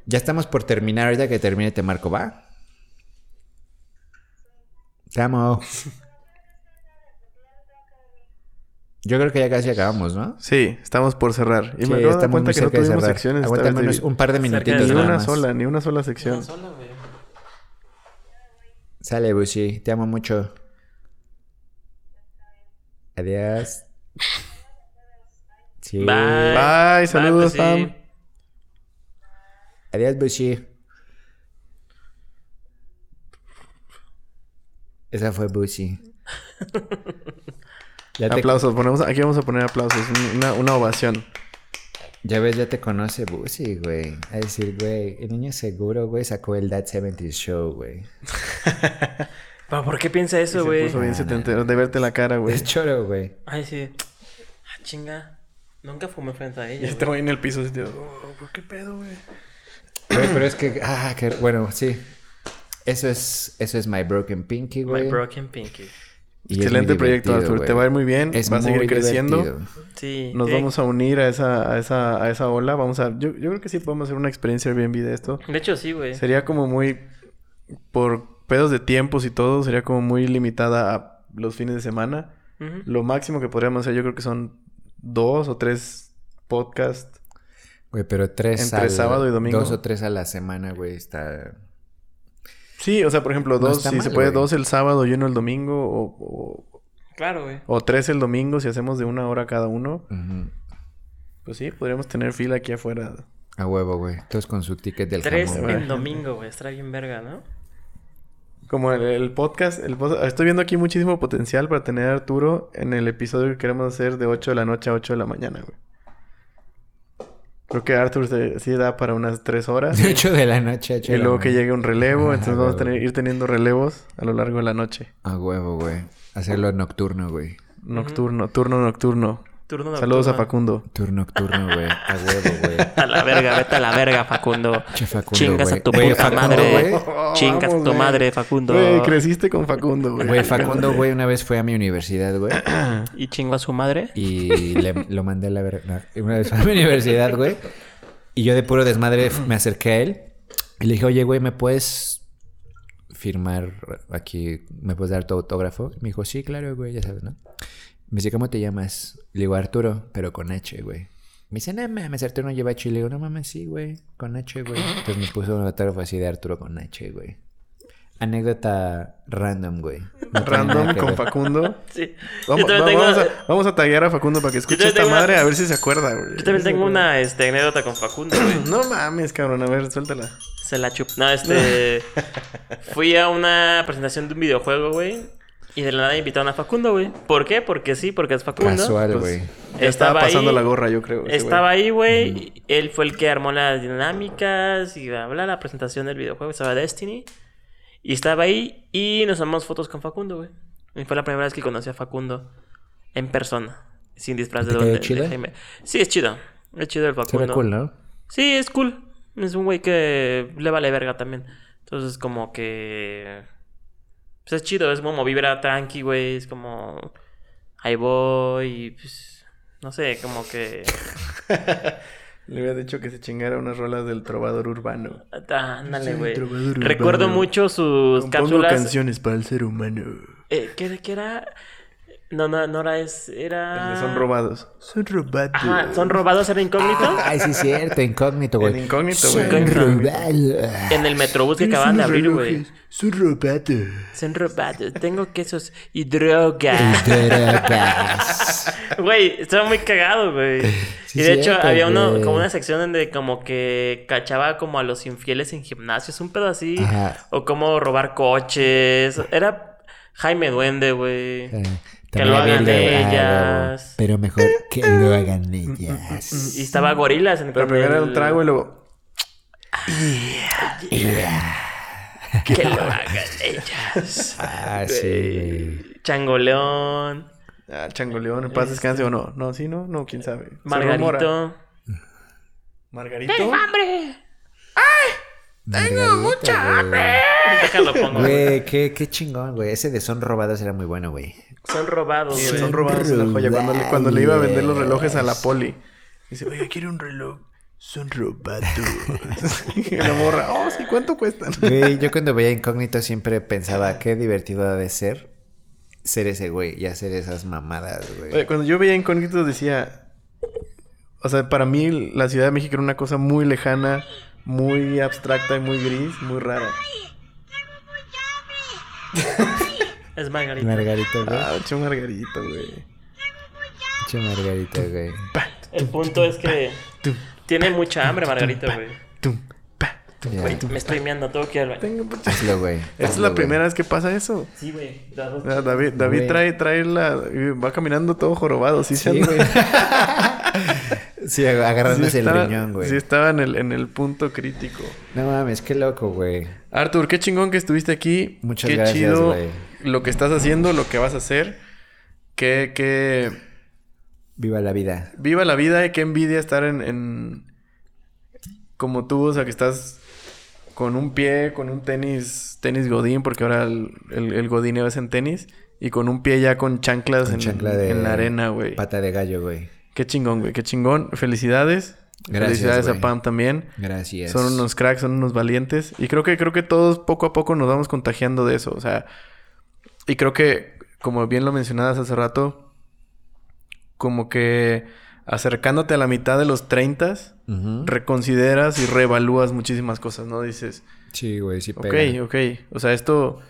Ya estamos por terminar. Ahorita que termine te marco, ¿va? Te amo. Yo creo que ya casi acabamos, ¿no? Sí, estamos por cerrar. Y Sí, me acabo estamos cuenta muy que no de tuvimos cerrar. secciones. unos- un par de minutitos Ni nada una más. sola, ni una sola sección. Una sola, güey. Sale, Bushi. Te amo mucho. Adiós. Sí. Bye. Bye, saludos, pues sí. Pam. Adiós, Bushi. Esa fue Bushi. Ya, te- Aplausos, ponemos, aquí vamos a poner aplausos, un- una, una ovación. ya ves, ya te conoce Bushi, güey. A decir, güey, el niño seguro, güey, sacó el That 70 Show, güey. ¿Pero ¿Por qué piensa eso, Se güey? puso bien setentero de verte la cara, güey. Es choro, güey. Ay, sí. Ah, chinga. Nunca fumé frente a Y ella. este güey. en el piso, así oh, ¿por qué pedo, güey? Güey, pero es que, ah, que, bueno, sí. Eso es, eso es My Broken Pinky, My güey. broken pinky. Y Excelente proyecto, Arthur. güey. Te va a ir muy bien. Es va a seguir creciendo. Sí. Nos eh, vamos a unir a esa, a esa, a esa ola. Vamos a, yo, yo creo que sí podemos hacer una experiencia Airbnb de esto. De hecho, sí, güey. Sería como muy, por pedos de tiempos y todo, sería como muy limitada a los fines de semana. Lo máximo que podríamos hacer, yo creo que son dos o tres podcasts. Güey, pero tres Entre al- sábado y domingo. Dos o tres a la semana, güey, está... Sí, o sea, por ejemplo, No dos, si se puede, güey. dos el sábado y uno el domingo, o, o, Claro, güey. o tres el domingo, si hacemos de una hora cada uno. Pues sí, podríamos tener fila aquí afuera. A huevo, güey. Todos con su ticket del Tres jamón. en domingo, güey. Estará bien verga, ¿no? Como el, el podcast, el estoy viendo aquí muchísimo potencial para tener a Arturo en el episodio que queremos hacer de 8 de la noche a 8 de la mañana, güey. Creo que Arthur se- sí da para unas 3 horas. De 8 de la noche ocho y luego que llegue un relevo, entonces vamos a tener, ir teniendo relevos a lo largo de la noche. A huevo, güey. Hacerlo nocturno, güey. Nocturno, turno nocturno. Turno Saludos a. Facundo. Turno nocturno, güey. A huevo, güey. A la verga, vete a la verga, Facundo. Che, Facundo, Chingas a tu Güey, puta Facundo, madre. güey. Chingas a tu madre, Facundo. Güey, creciste con Facundo, güey. Güey, Facundo, güey, una vez fue a mi universidad, güey. Y chingo a su madre. Y le- lo mandé a la verga. Una vez fue a mi universidad, güey. Y yo de puro desmadre me acerqué a él. Y le dije, oye, güey, ¿me puedes firmar aquí? ¿Me puedes dar tu autógrafo? Y me dijo, sí, claro, güey, ya sabes, ¿no? Me dice, ¿cómo te llamas? Le digo, Arturo, pero con H, güey. Me dice, no mames, Arturo no lleva H. Y le digo, no mames, sí, güey, con H, güey. Entonces me puso un autógrafo así de Arturo con H, güey. Anécdota random, güey. No Random con. Facundo. Sí. Vamos, yo también va- tengo, vamos, a, vamos a taguear a Facundo para que escuche esta una- madre a ver si se acuerda, güey. yo también tengo una este, anécdota con Facundo, güey. No mames, cabrón. A ver, suéltala. Se la chup. No, este. fui a una presentación de un videojuego, güey. Y de la nada invitaron a Facundo, güey. ¿Por qué? Porque sí, porque es Facundo. Casual, Pues, güey. Ya estaba pasando ahí. la gorra, yo creo. Estaba ahí, güey. Él fue el que armó las dinámicas y bla, bla, la presentación del videojuego. Estaba Destiny. Y estaba ahí y nos tomamos fotos con Facundo, güey. Y fue la primera vez que conocí a Facundo en persona. Sin disfraz de, ¿Te cayó de- de? Jaime. Sí, es chido. Es chido el Facundo. ve cool, ¿no? Sí, es cool. Es un güey que le vale verga también. Entonces, como que. Pues es chido, es como vibra tranqui, güey. Es como. Ahí voy. Y pues. No sé, como que. Le había dicho que se chingara unas rolas del trovador urbano. Ah, Ándale, güey. Recuerdo urbano. mucho sus Compongo cápsulas. canciones para el ser humano. Eh, ¿qué, ¿Qué era? No, no, no era. Es, era... Son robados. Son robados. Ajá, son robados, era incógnito. Ay, sí, cierto, incógnito, güey. En incógnito, Son güey. robados. En el metrobús que acaban de abrir, güey. Son robados. Son robados. Tengo quesos y drogas. Drogas. Güey, estaba muy cagado, güey. Sí, y de hecho había uno, como una sección donde como que cachaba como a los infieles en gimnasios, un pedo así. Ajá. O como robar coches. Era Jaime Duende, güey. Eh, Que lo hagan el de- ah, ellas. Pero mejor que lo hagan ellas. Y estaba Gorilas en Pero con primero era el- un trago y luego. Que lo hagan ellas. Ah, sí. Changoleón. Ah, Changoleón, en paz descanse o no. No, sí, no, no, quién sabe. Margarito. Margarito. ¡Hambre! Tengo mucha hambre. Déjalo pongo. güey. Qué, qué chingón, güey. Ese de Son Robados era muy bueno, güey. Son robados, Sí, güey. son robados en la joya. Cuando le, cuando le iba a vender los relojes a la poli. Dice, oye, quiero un reloj. Son robados. y la morra, oh, sí, ¿cuánto cuestan? Güey, yo cuando veía Incógnito siempre pensaba qué divertido ha de ser ser ese güey y hacer esas mamadas, Oye, güey. cuando yo veía Incógnitos decía... O sea, para mí la Ciudad de México era una cosa muy lejana, muy abstracta y muy gris, muy rara. Es Margarito. Margarito, güey. Ah, che margarito, güey. Che Margarito, güey. El punto es que tiene mucha hambre, Margarito, güey. Ya. Güey, me estoy meando, tengo que ir al baño. Tengo mucha- Hazlo, güey. Esta es la güey. primera vez que pasa eso. Sí, güey. Ah, David, David trae, trae la... Va caminando todo jorobado, sí, Sí, güey. Sí, agarrándose Sí el riñón, güey. Sí estaba en el, en el punto crítico. No mames, qué loco, güey. Arthur, qué chingón que estuviste aquí. Muchas qué gracias, chido güey. lo que estás haciendo, lo que vas a hacer. Qué, qué... Viva la vida. Viva la vida y qué envidia estar en, en... Como tú, o sea, que estás con un pie, con un tenis, tenis godín, porque ahora el, el, el godíneo es en tenis. Y con un pie ya con chanclas, Con en, chancla de en la arena, güey. Pata de gallo, güey. Qué chingón, güey. Qué chingón. Felicidades. Gracias, Felicidades güey. a Pam también. Gracias. Son unos cracks, son unos valientes. Y creo que, creo que todos poco a poco nos vamos contagiando de eso. O sea, y creo que, como bien lo mencionabas hace rato, como que acercándote a la mitad de los 30, Ujú. reconsideras y reevalúas muchísimas cosas, ¿no? Dices, Sí, güey, sí ok, pega. ok. O sea, esto,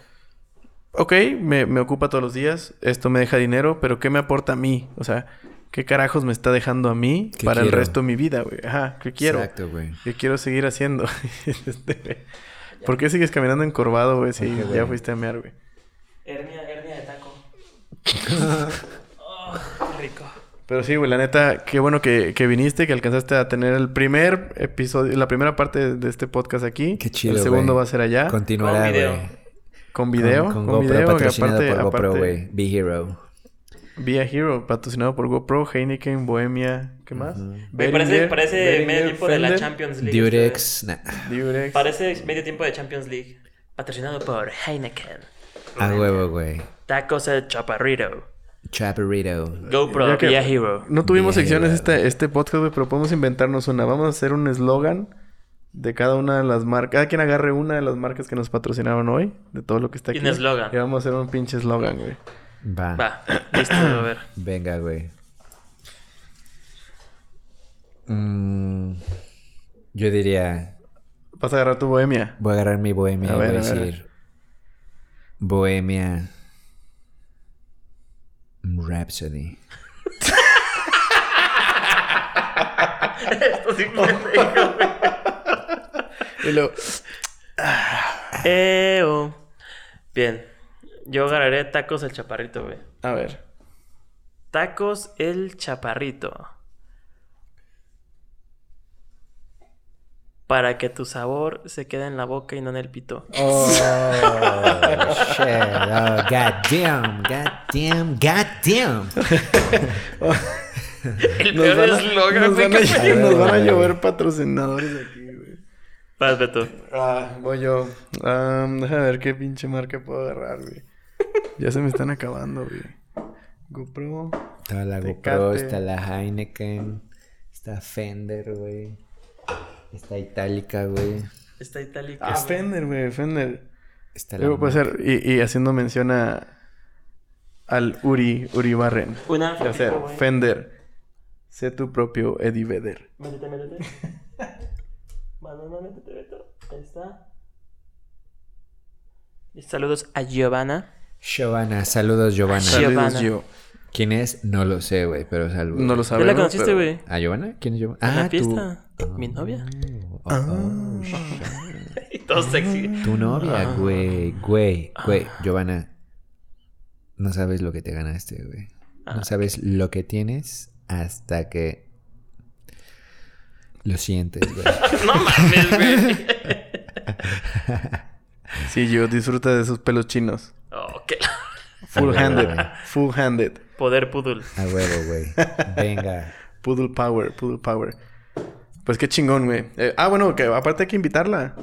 ok, me, me ocupa todos los días, esto me deja dinero, pero ¿qué me aporta a mí? O sea, ¿qué carajos me está dejando a mí ¿Qué para el resto de mi vida, güey? Ajá, ¿qué quiero? Exacto, güey. ¿Qué quiero seguir haciendo? Este, ¿Por qué sigues caminando encorvado, güey? Si ya güey. fuiste a mear, güey. Hernia, hernia de taco. Oh, qué rico. Pero sí, güey, la neta, qué bueno que, que viniste, que alcanzaste a tener el primer episodio, la primera parte de este podcast aquí. Qué chido, El segundo güey. va a ser allá. Con, Continuará, Con video. güey. Con, Con, con GoPro video. que patrocinado aparte, por GoPro, aparte, güey. Be Hero. Via Hero, patrocinado por GoPro, Heineken, Bohemia, ¿qué más? Güey, parece medio tiempo de la Champions League. Durex. Nah. Durex. Parece medio tiempo de Champions League. Patrocinado por Heineken. A huevo, güey. Tacos el Chaparrito. Chaparrito. GoPro, Via Hero. No tuvimos Via secciones este, este podcast, güey, pero podemos inventarnos una. Vamos a hacer un eslogan de cada una de las marcas. Cada quien agarre una de las marcas que nos patrocinaron hoy, de todo lo que está Y aquí. un eslogan. Y vamos a hacer un pinche eslogan, güey. Va. Va, listo, a ver. Venga, güey. Mm, yo diría... Vas a agarrar tu bohemia. Voy a agarrar mi bohemia A y ver, voy a ver. decir... Bohemia... Rhapsody. Esto sí güey. Y luego, Eo. Bien. Yo agarraré tacos el chaparrito, güey. A ver. Tacos el chaparrito. Para que tu sabor se quede en la boca y no en el pito. Oh, shit. Oh, goddamn, goddamn, goddamn. El Nos peor eslogan, nos güey. van a- nos van a llover patrocinadores aquí, güey. Vas, Beto. Ah, voy yo. Ah, déjame ver qué pinche marca puedo agarrar, güey. Ya se me están acabando, güey. GoPro. Está la GoPro, está la Heineken, está Fender, güey. Está Itálica, güey. Está itálica. Ah, güey. Fender, güey, Fender. Está la Luego puede ser, y, y haciendo mención a, al Uri, Uri Barren. Una O sea, güey. Fender. Sé tu propio Eddie Vedder. Métete, métete. Métete, Beto. Ahí está. Y saludos a Giovanna. Giovanna, saludos Giovanna. Giovanna. Saludos, yo. ¿Quién es? No lo sé, güey, pero saludos. No lo ¿Ya sabemos. la conociste, pero- güey? ¿A Giovanna? ¿Quién es Giovanna? La Ah, fiesta. tu... Mi novia. Oh, oh, Y todo sexy. Tu novia, Ah. güey, güey, güey. Giovanna, no sabes lo que te ganaste, güey. Ah. No sabes lo que tienes hasta que lo sientes, güey. no mames, güey. Sí, yo disfruta de esos pelos chinos. Full handed. Full handed. poder pudul. A huevo, güey. Venga. Poodle power, poodle power. Pues qué chingón, güey. Eh, ah, bueno, que aparte hay que invitarla.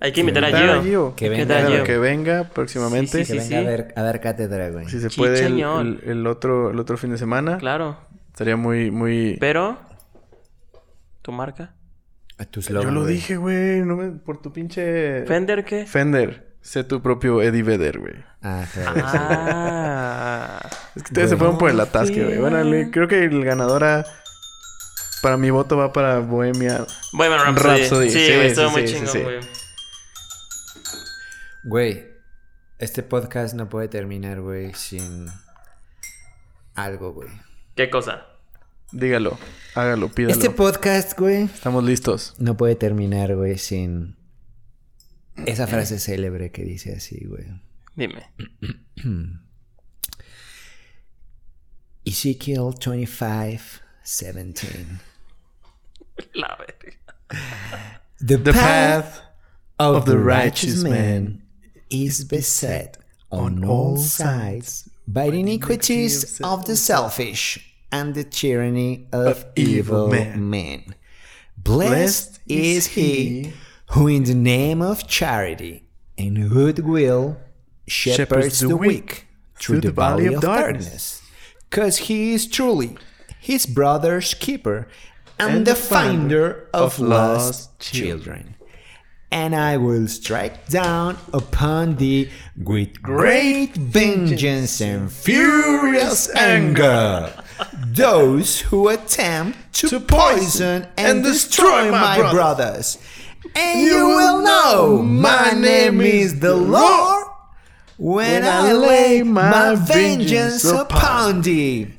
Hay que invitar a Gio. Que ¿Qué venga, Gio? que venga próximamente. Sí, Que sí, venga sí. A, ver, a dar cátedra, güey. Si se puede el, Chicheñol. el- el otro, el otro fin de semana. Claro. Estaría muy, muy... Pero. ¿Tu marca? A tu Yo lo güey. dije, güey. No me... Por tu pinche... ¿Fender qué? Fender. Sé tu propio Eddie Vedder, güey. Ah, claro. Ah. Es que ustedes se fueron por el atasque, güey. Bueno, le- creo que el ganador a... Para mi voto va para Bohemia. Bueno, Rhapsody. Rhapsody. Sí, Sí, güey, sí, estuvo muy sí, chingón, sí. güey. Güey, este podcast no puede terminar, güey, sin algo, güey. ¿Qué cosa? Dígalo. Hágalo, pídalo. Este podcast, güey, Estamos listos. no puede terminar, güey, sin esa frase célebre que dice así, güey. Dime. Ezekiel 25, 17. La verga. The, The path path of the righteous man is beset on all sides by the iniquities of the selfish and the tyranny of evil men. Blessed is he who, in the name of charity and goodwill, shepherds the weak through the valley of darkness, because he is truly his brother's keeper and the finder of lost children. and I will strike down upon thee with great vengeance and furious anger those who attempt to poison and destroy my brothers. And you will know my name is the Lord when I lay my vengeance upon thee.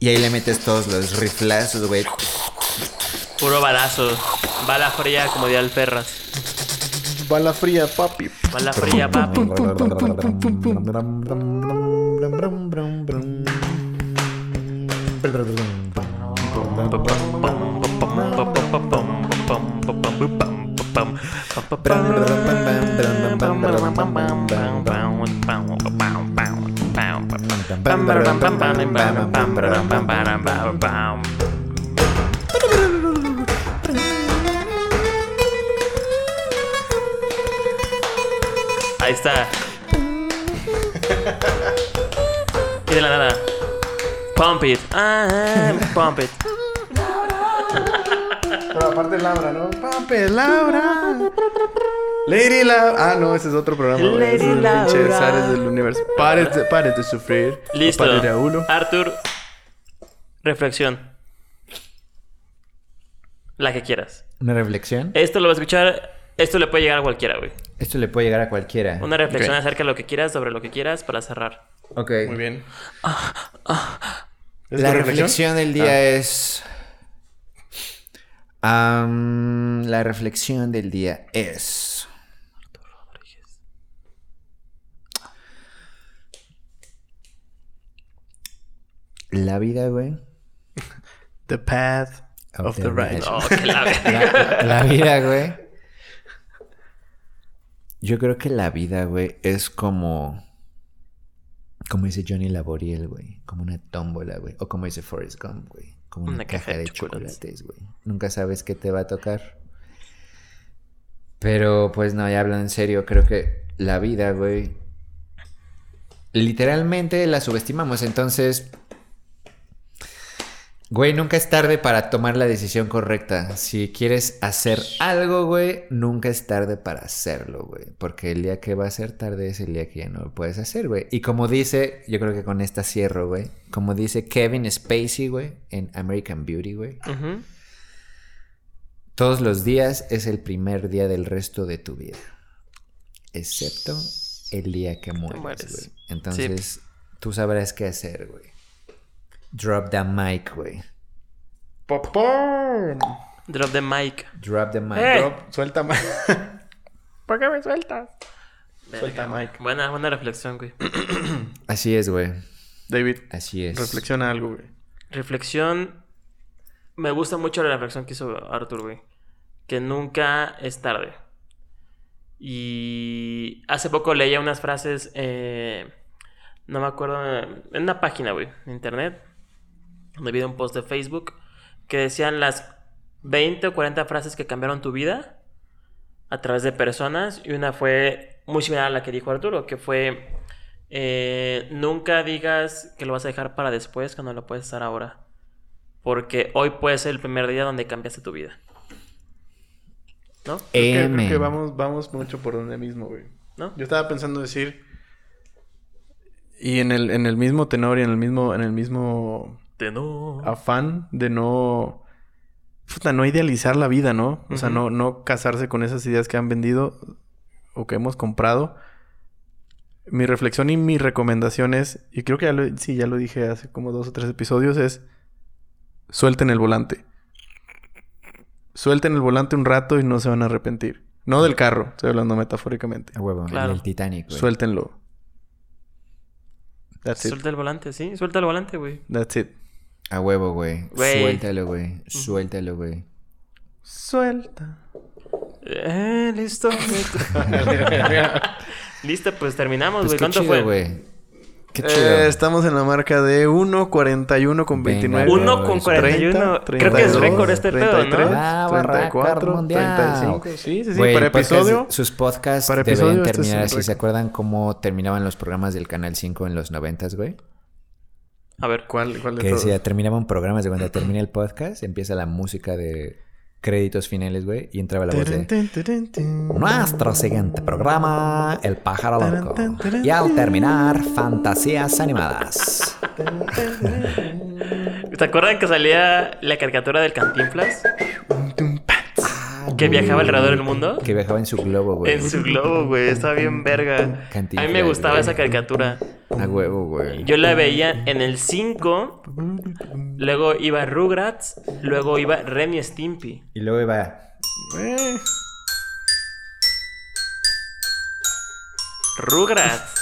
Y ahí le metes todos los riflazos, güey. Puro balazo. Bala fría como diría el Ferras. Bala fría, papi. Bala fría, papi. Ahí está. Y de la nada. Pump it. Ah, pump it. Pero aparte Laura, ¿no? Papi, Laura. Lady Laura. Ah, no, ese es otro programa. Lady es el Laura. pinche Zares del universo. Pares de, pares de sufrir. Listo. Pares de a uno. Arthur, reflexión. La que quieras. Una reflexión. Esto lo va a escuchar. Esto le puede llegar a cualquiera, güey. Esto le puede llegar a cualquiera. Una reflexión acerca de lo que quieras, sobre lo que quieras, para cerrar. Ok. Muy bien. ¿Es La reflexión del día Ah. es. La reflexión del día es. La vida, güey. The path Of of the the right. No, que la La, la vida, güey. Yo creo que la vida, güey, es como. Como dice Johnny Laboriel, güey. Como una tómbola, güey. O como dice Forrest Gump, güey. Como una, caja, de chocolates. chocolates, güey. Nunca sabes qué te va a tocar. Pero, pues no, ya hablando en serio, creo que la vida, güey. Literalmente la subestimamos. Entonces, Güey, nunca es tarde para tomar la decisión correcta. Si quieres hacer algo, güey, nunca es tarde para hacerlo, güey. Porque el día que va a ser tarde es el día que ya no lo puedes hacer, güey. Y como dice, yo creo que con esta cierro, güey. Como dice Kevin Spacey, güey, en American Beauty, güey. Todos los días es el primer día del resto de tu vida. Excepto el día que mueres, mueres. güey. Entonces, tú sabrás qué hacer, güey. Drop the mic, güey. ¡Popón! Drop the mic. Drop the mic. Eh. Drop, suelta Mike. ¿Por qué me sueltas? Suelta Mike. Buena, buena reflexión, güey. Así es, güey. David, Así es. reflexiona algo, güey. Reflexión. Me gusta mucho la reflexión que hizo Arthur, güey. Que nunca es tarde. Y hace poco leía unas frases. eh, no me acuerdo. En una página, güey. En internet. Donde vi un post de Facebook. Que decían las 20 o 40 frases que cambiaron tu vida. A través de personas. Y una fue muy similar a la que dijo Arturo. Que fue. eh, nunca digas que lo vas a dejar para después cuando lo puedes estar ahora. Porque hoy puede ser el primer día donde cambiaste tu vida. ¿No? Creo que, creo que vamos, vamos mucho por donde mismo, güey. ¿No? Yo estaba pensando decir. Y en el, en el mismo tenor y en el mismo, en el mismo no. afán de no. Puta, no idealizar la vida, ¿no? O sea, no, no casarse con esas ideas que han vendido o que hemos comprado. Mi reflexión y mi recomendación es, y creo que ya lo, sí, ya lo dije hace como dos o tres episodios, es suelten el volante. Suelten el volante un rato y no se van a arrepentir. No del carro, estoy hablando metafóricamente. A huevo, Claro. el del Titanic, güey. Suéltenlo. That's it. Suelta el volante, sí. Suelta el volante, güey. That's it. A huevo, güey. Güey. Suéltalo, güey. Suéltalo, güey. Suelta. Eh, listo. listo, pues terminamos, Pues güey. qué ¿Cuánto chido, fue? güey. Qué Eh, chido. estamos en la marca de 1.41 con Venga, 29. güey. Uno con 41. Creo que es récord este pedo, ¿no? Ah, récord mundial. 35. Sí, sí, sí. Güey, para el podcast- episodio. sus podcasts para deberían episodio, este es terminar así. ¿Se acuerdan cómo terminaban los programas del Canal 5 en los noventas, güey? A ver. ¿Cuál, cuál de Que todos? decía, terminaban programas de cuando termina el podcast, empieza la música de créditos finales, güey, y entraba la voz de... Nuestro siguiente programa, El Pájaro Loco. Y al terminar, Fantasías Animadas. ¿Te acuerdan que salía la caricatura del Cantinflas? Que viajaba alrededor del mundo. Que viajaba en su globo, güey. En su globo, güey. Estaba bien verga. A mí me gustaba esa caricatura. A huevo, güey. Yo la veía en el 5. Luego iba Rugrats. Luego iba Ren y Stimpy. Y luego iba... Eh, Rugrats.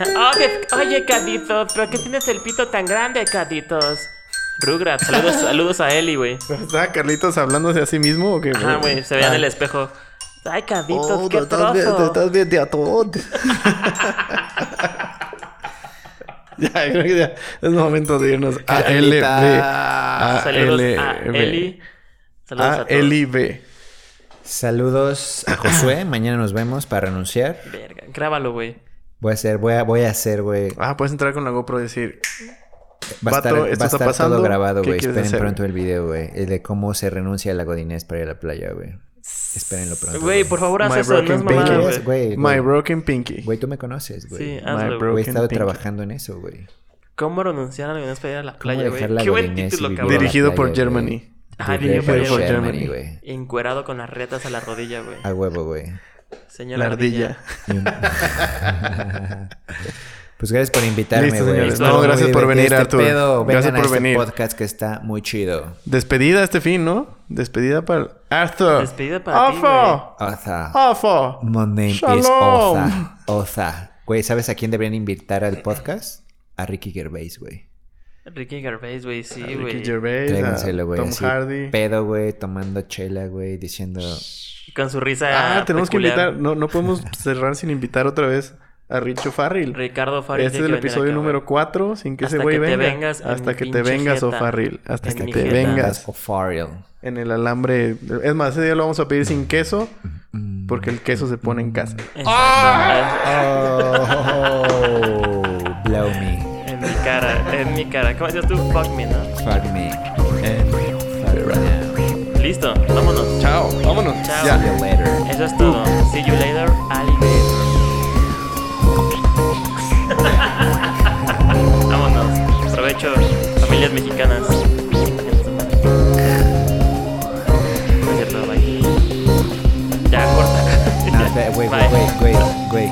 Oye, oye, Caditos, ¿pero qué tienes el pito tan grande, Caditos? Rugrats, saludos, saludos a Eli, güey. ¿Estaba Carlitos hablándose a sí mismo o qué? Ajá, güey, se veía en el espejo. Ay, Caditos, Oh, qué estás bien- te trozo. estás bien de a todo. ya, creo que ya es momento de irnos a LB. A Saludos a. Eli. Saludos a, A todos. LB. Saludos a Josué. Mañana nos vemos para renunciar. Verga, grábalo, güey. Voy a hacer, voy a, voy a hacer, güey. Ah, puedes entrar con la GoPro y decir, Va a Vato, estar, va a esto está estar pasando, todo grabado, ¿qué güey. Esperen hacer, pronto el video, güey. El de cómo se renuncia a la godinés para ir a la playa, güey. Espérenlo pronto. Güey, por favor, haz My eso, no es broken mamada, pinky. güey. Güey, My broken pinky. Güey, tú me conoces, güey. Sí, hazlo, güey. he estado trabajando en eso, güey. ¿Cómo renunciar a la para ir a la playa, güey? Qué buen título, cabrón. Dirigido por. Germany. Ah, Dirigido por Germany. güey. Encuerado con las retas a la rodilla, güey. A huevo, güey. Señor La ardilla. ardilla. Pues gracias por invitarme, Listo, güey. señores. No, gracias por venir, este Arturo. pedo. Gracias Vengan a por este venir. podcast que está muy chido. Despedida este fin, ¿no? Despedida para Arthur. Despedida para ti, Ofa. Oza. Ofa. My name is Shalom. Oza. Oza. Güey, ¿sabes a quién deberían invitar al podcast? A Ricky Gervais, güey. Ricky Gervais, güey, sí, güey. Ricky Gervais, a Tráigenselo, güey. Tom así, Hardy. Pedo, güey, tomando chela, güey, diciendo... Con su risa. Ah, tenemos que invitar. No, no podemos cerrar sin invitar otra vez a Richo Farrell. Ricardo Farrell. Este es el episodio número güey. 4 sin que ese Hasta güey que te venga. vengas en Hasta que te vengas, jeta. O'Farrell. Hasta En que te vengas O'Farrell. en el alambre. Es más, ese día lo vamos a pedir sin queso. Porque el queso se pone en casa. Exacto. Oh, blow me. En mi cara, en mi cara. ¿Cómo decías tú? Fuck me, ¿no? Fuck me. Listo, vámonos. Chao, vámonos. Chao. See you later. Eso es todo. See you later, alligator. Familias mexicanas. No es cierto, bye. Ya, corta. Espera, güey, güey, güey, güey,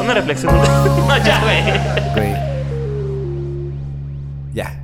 Una reflexión. no, ya, güey. güey. Ya.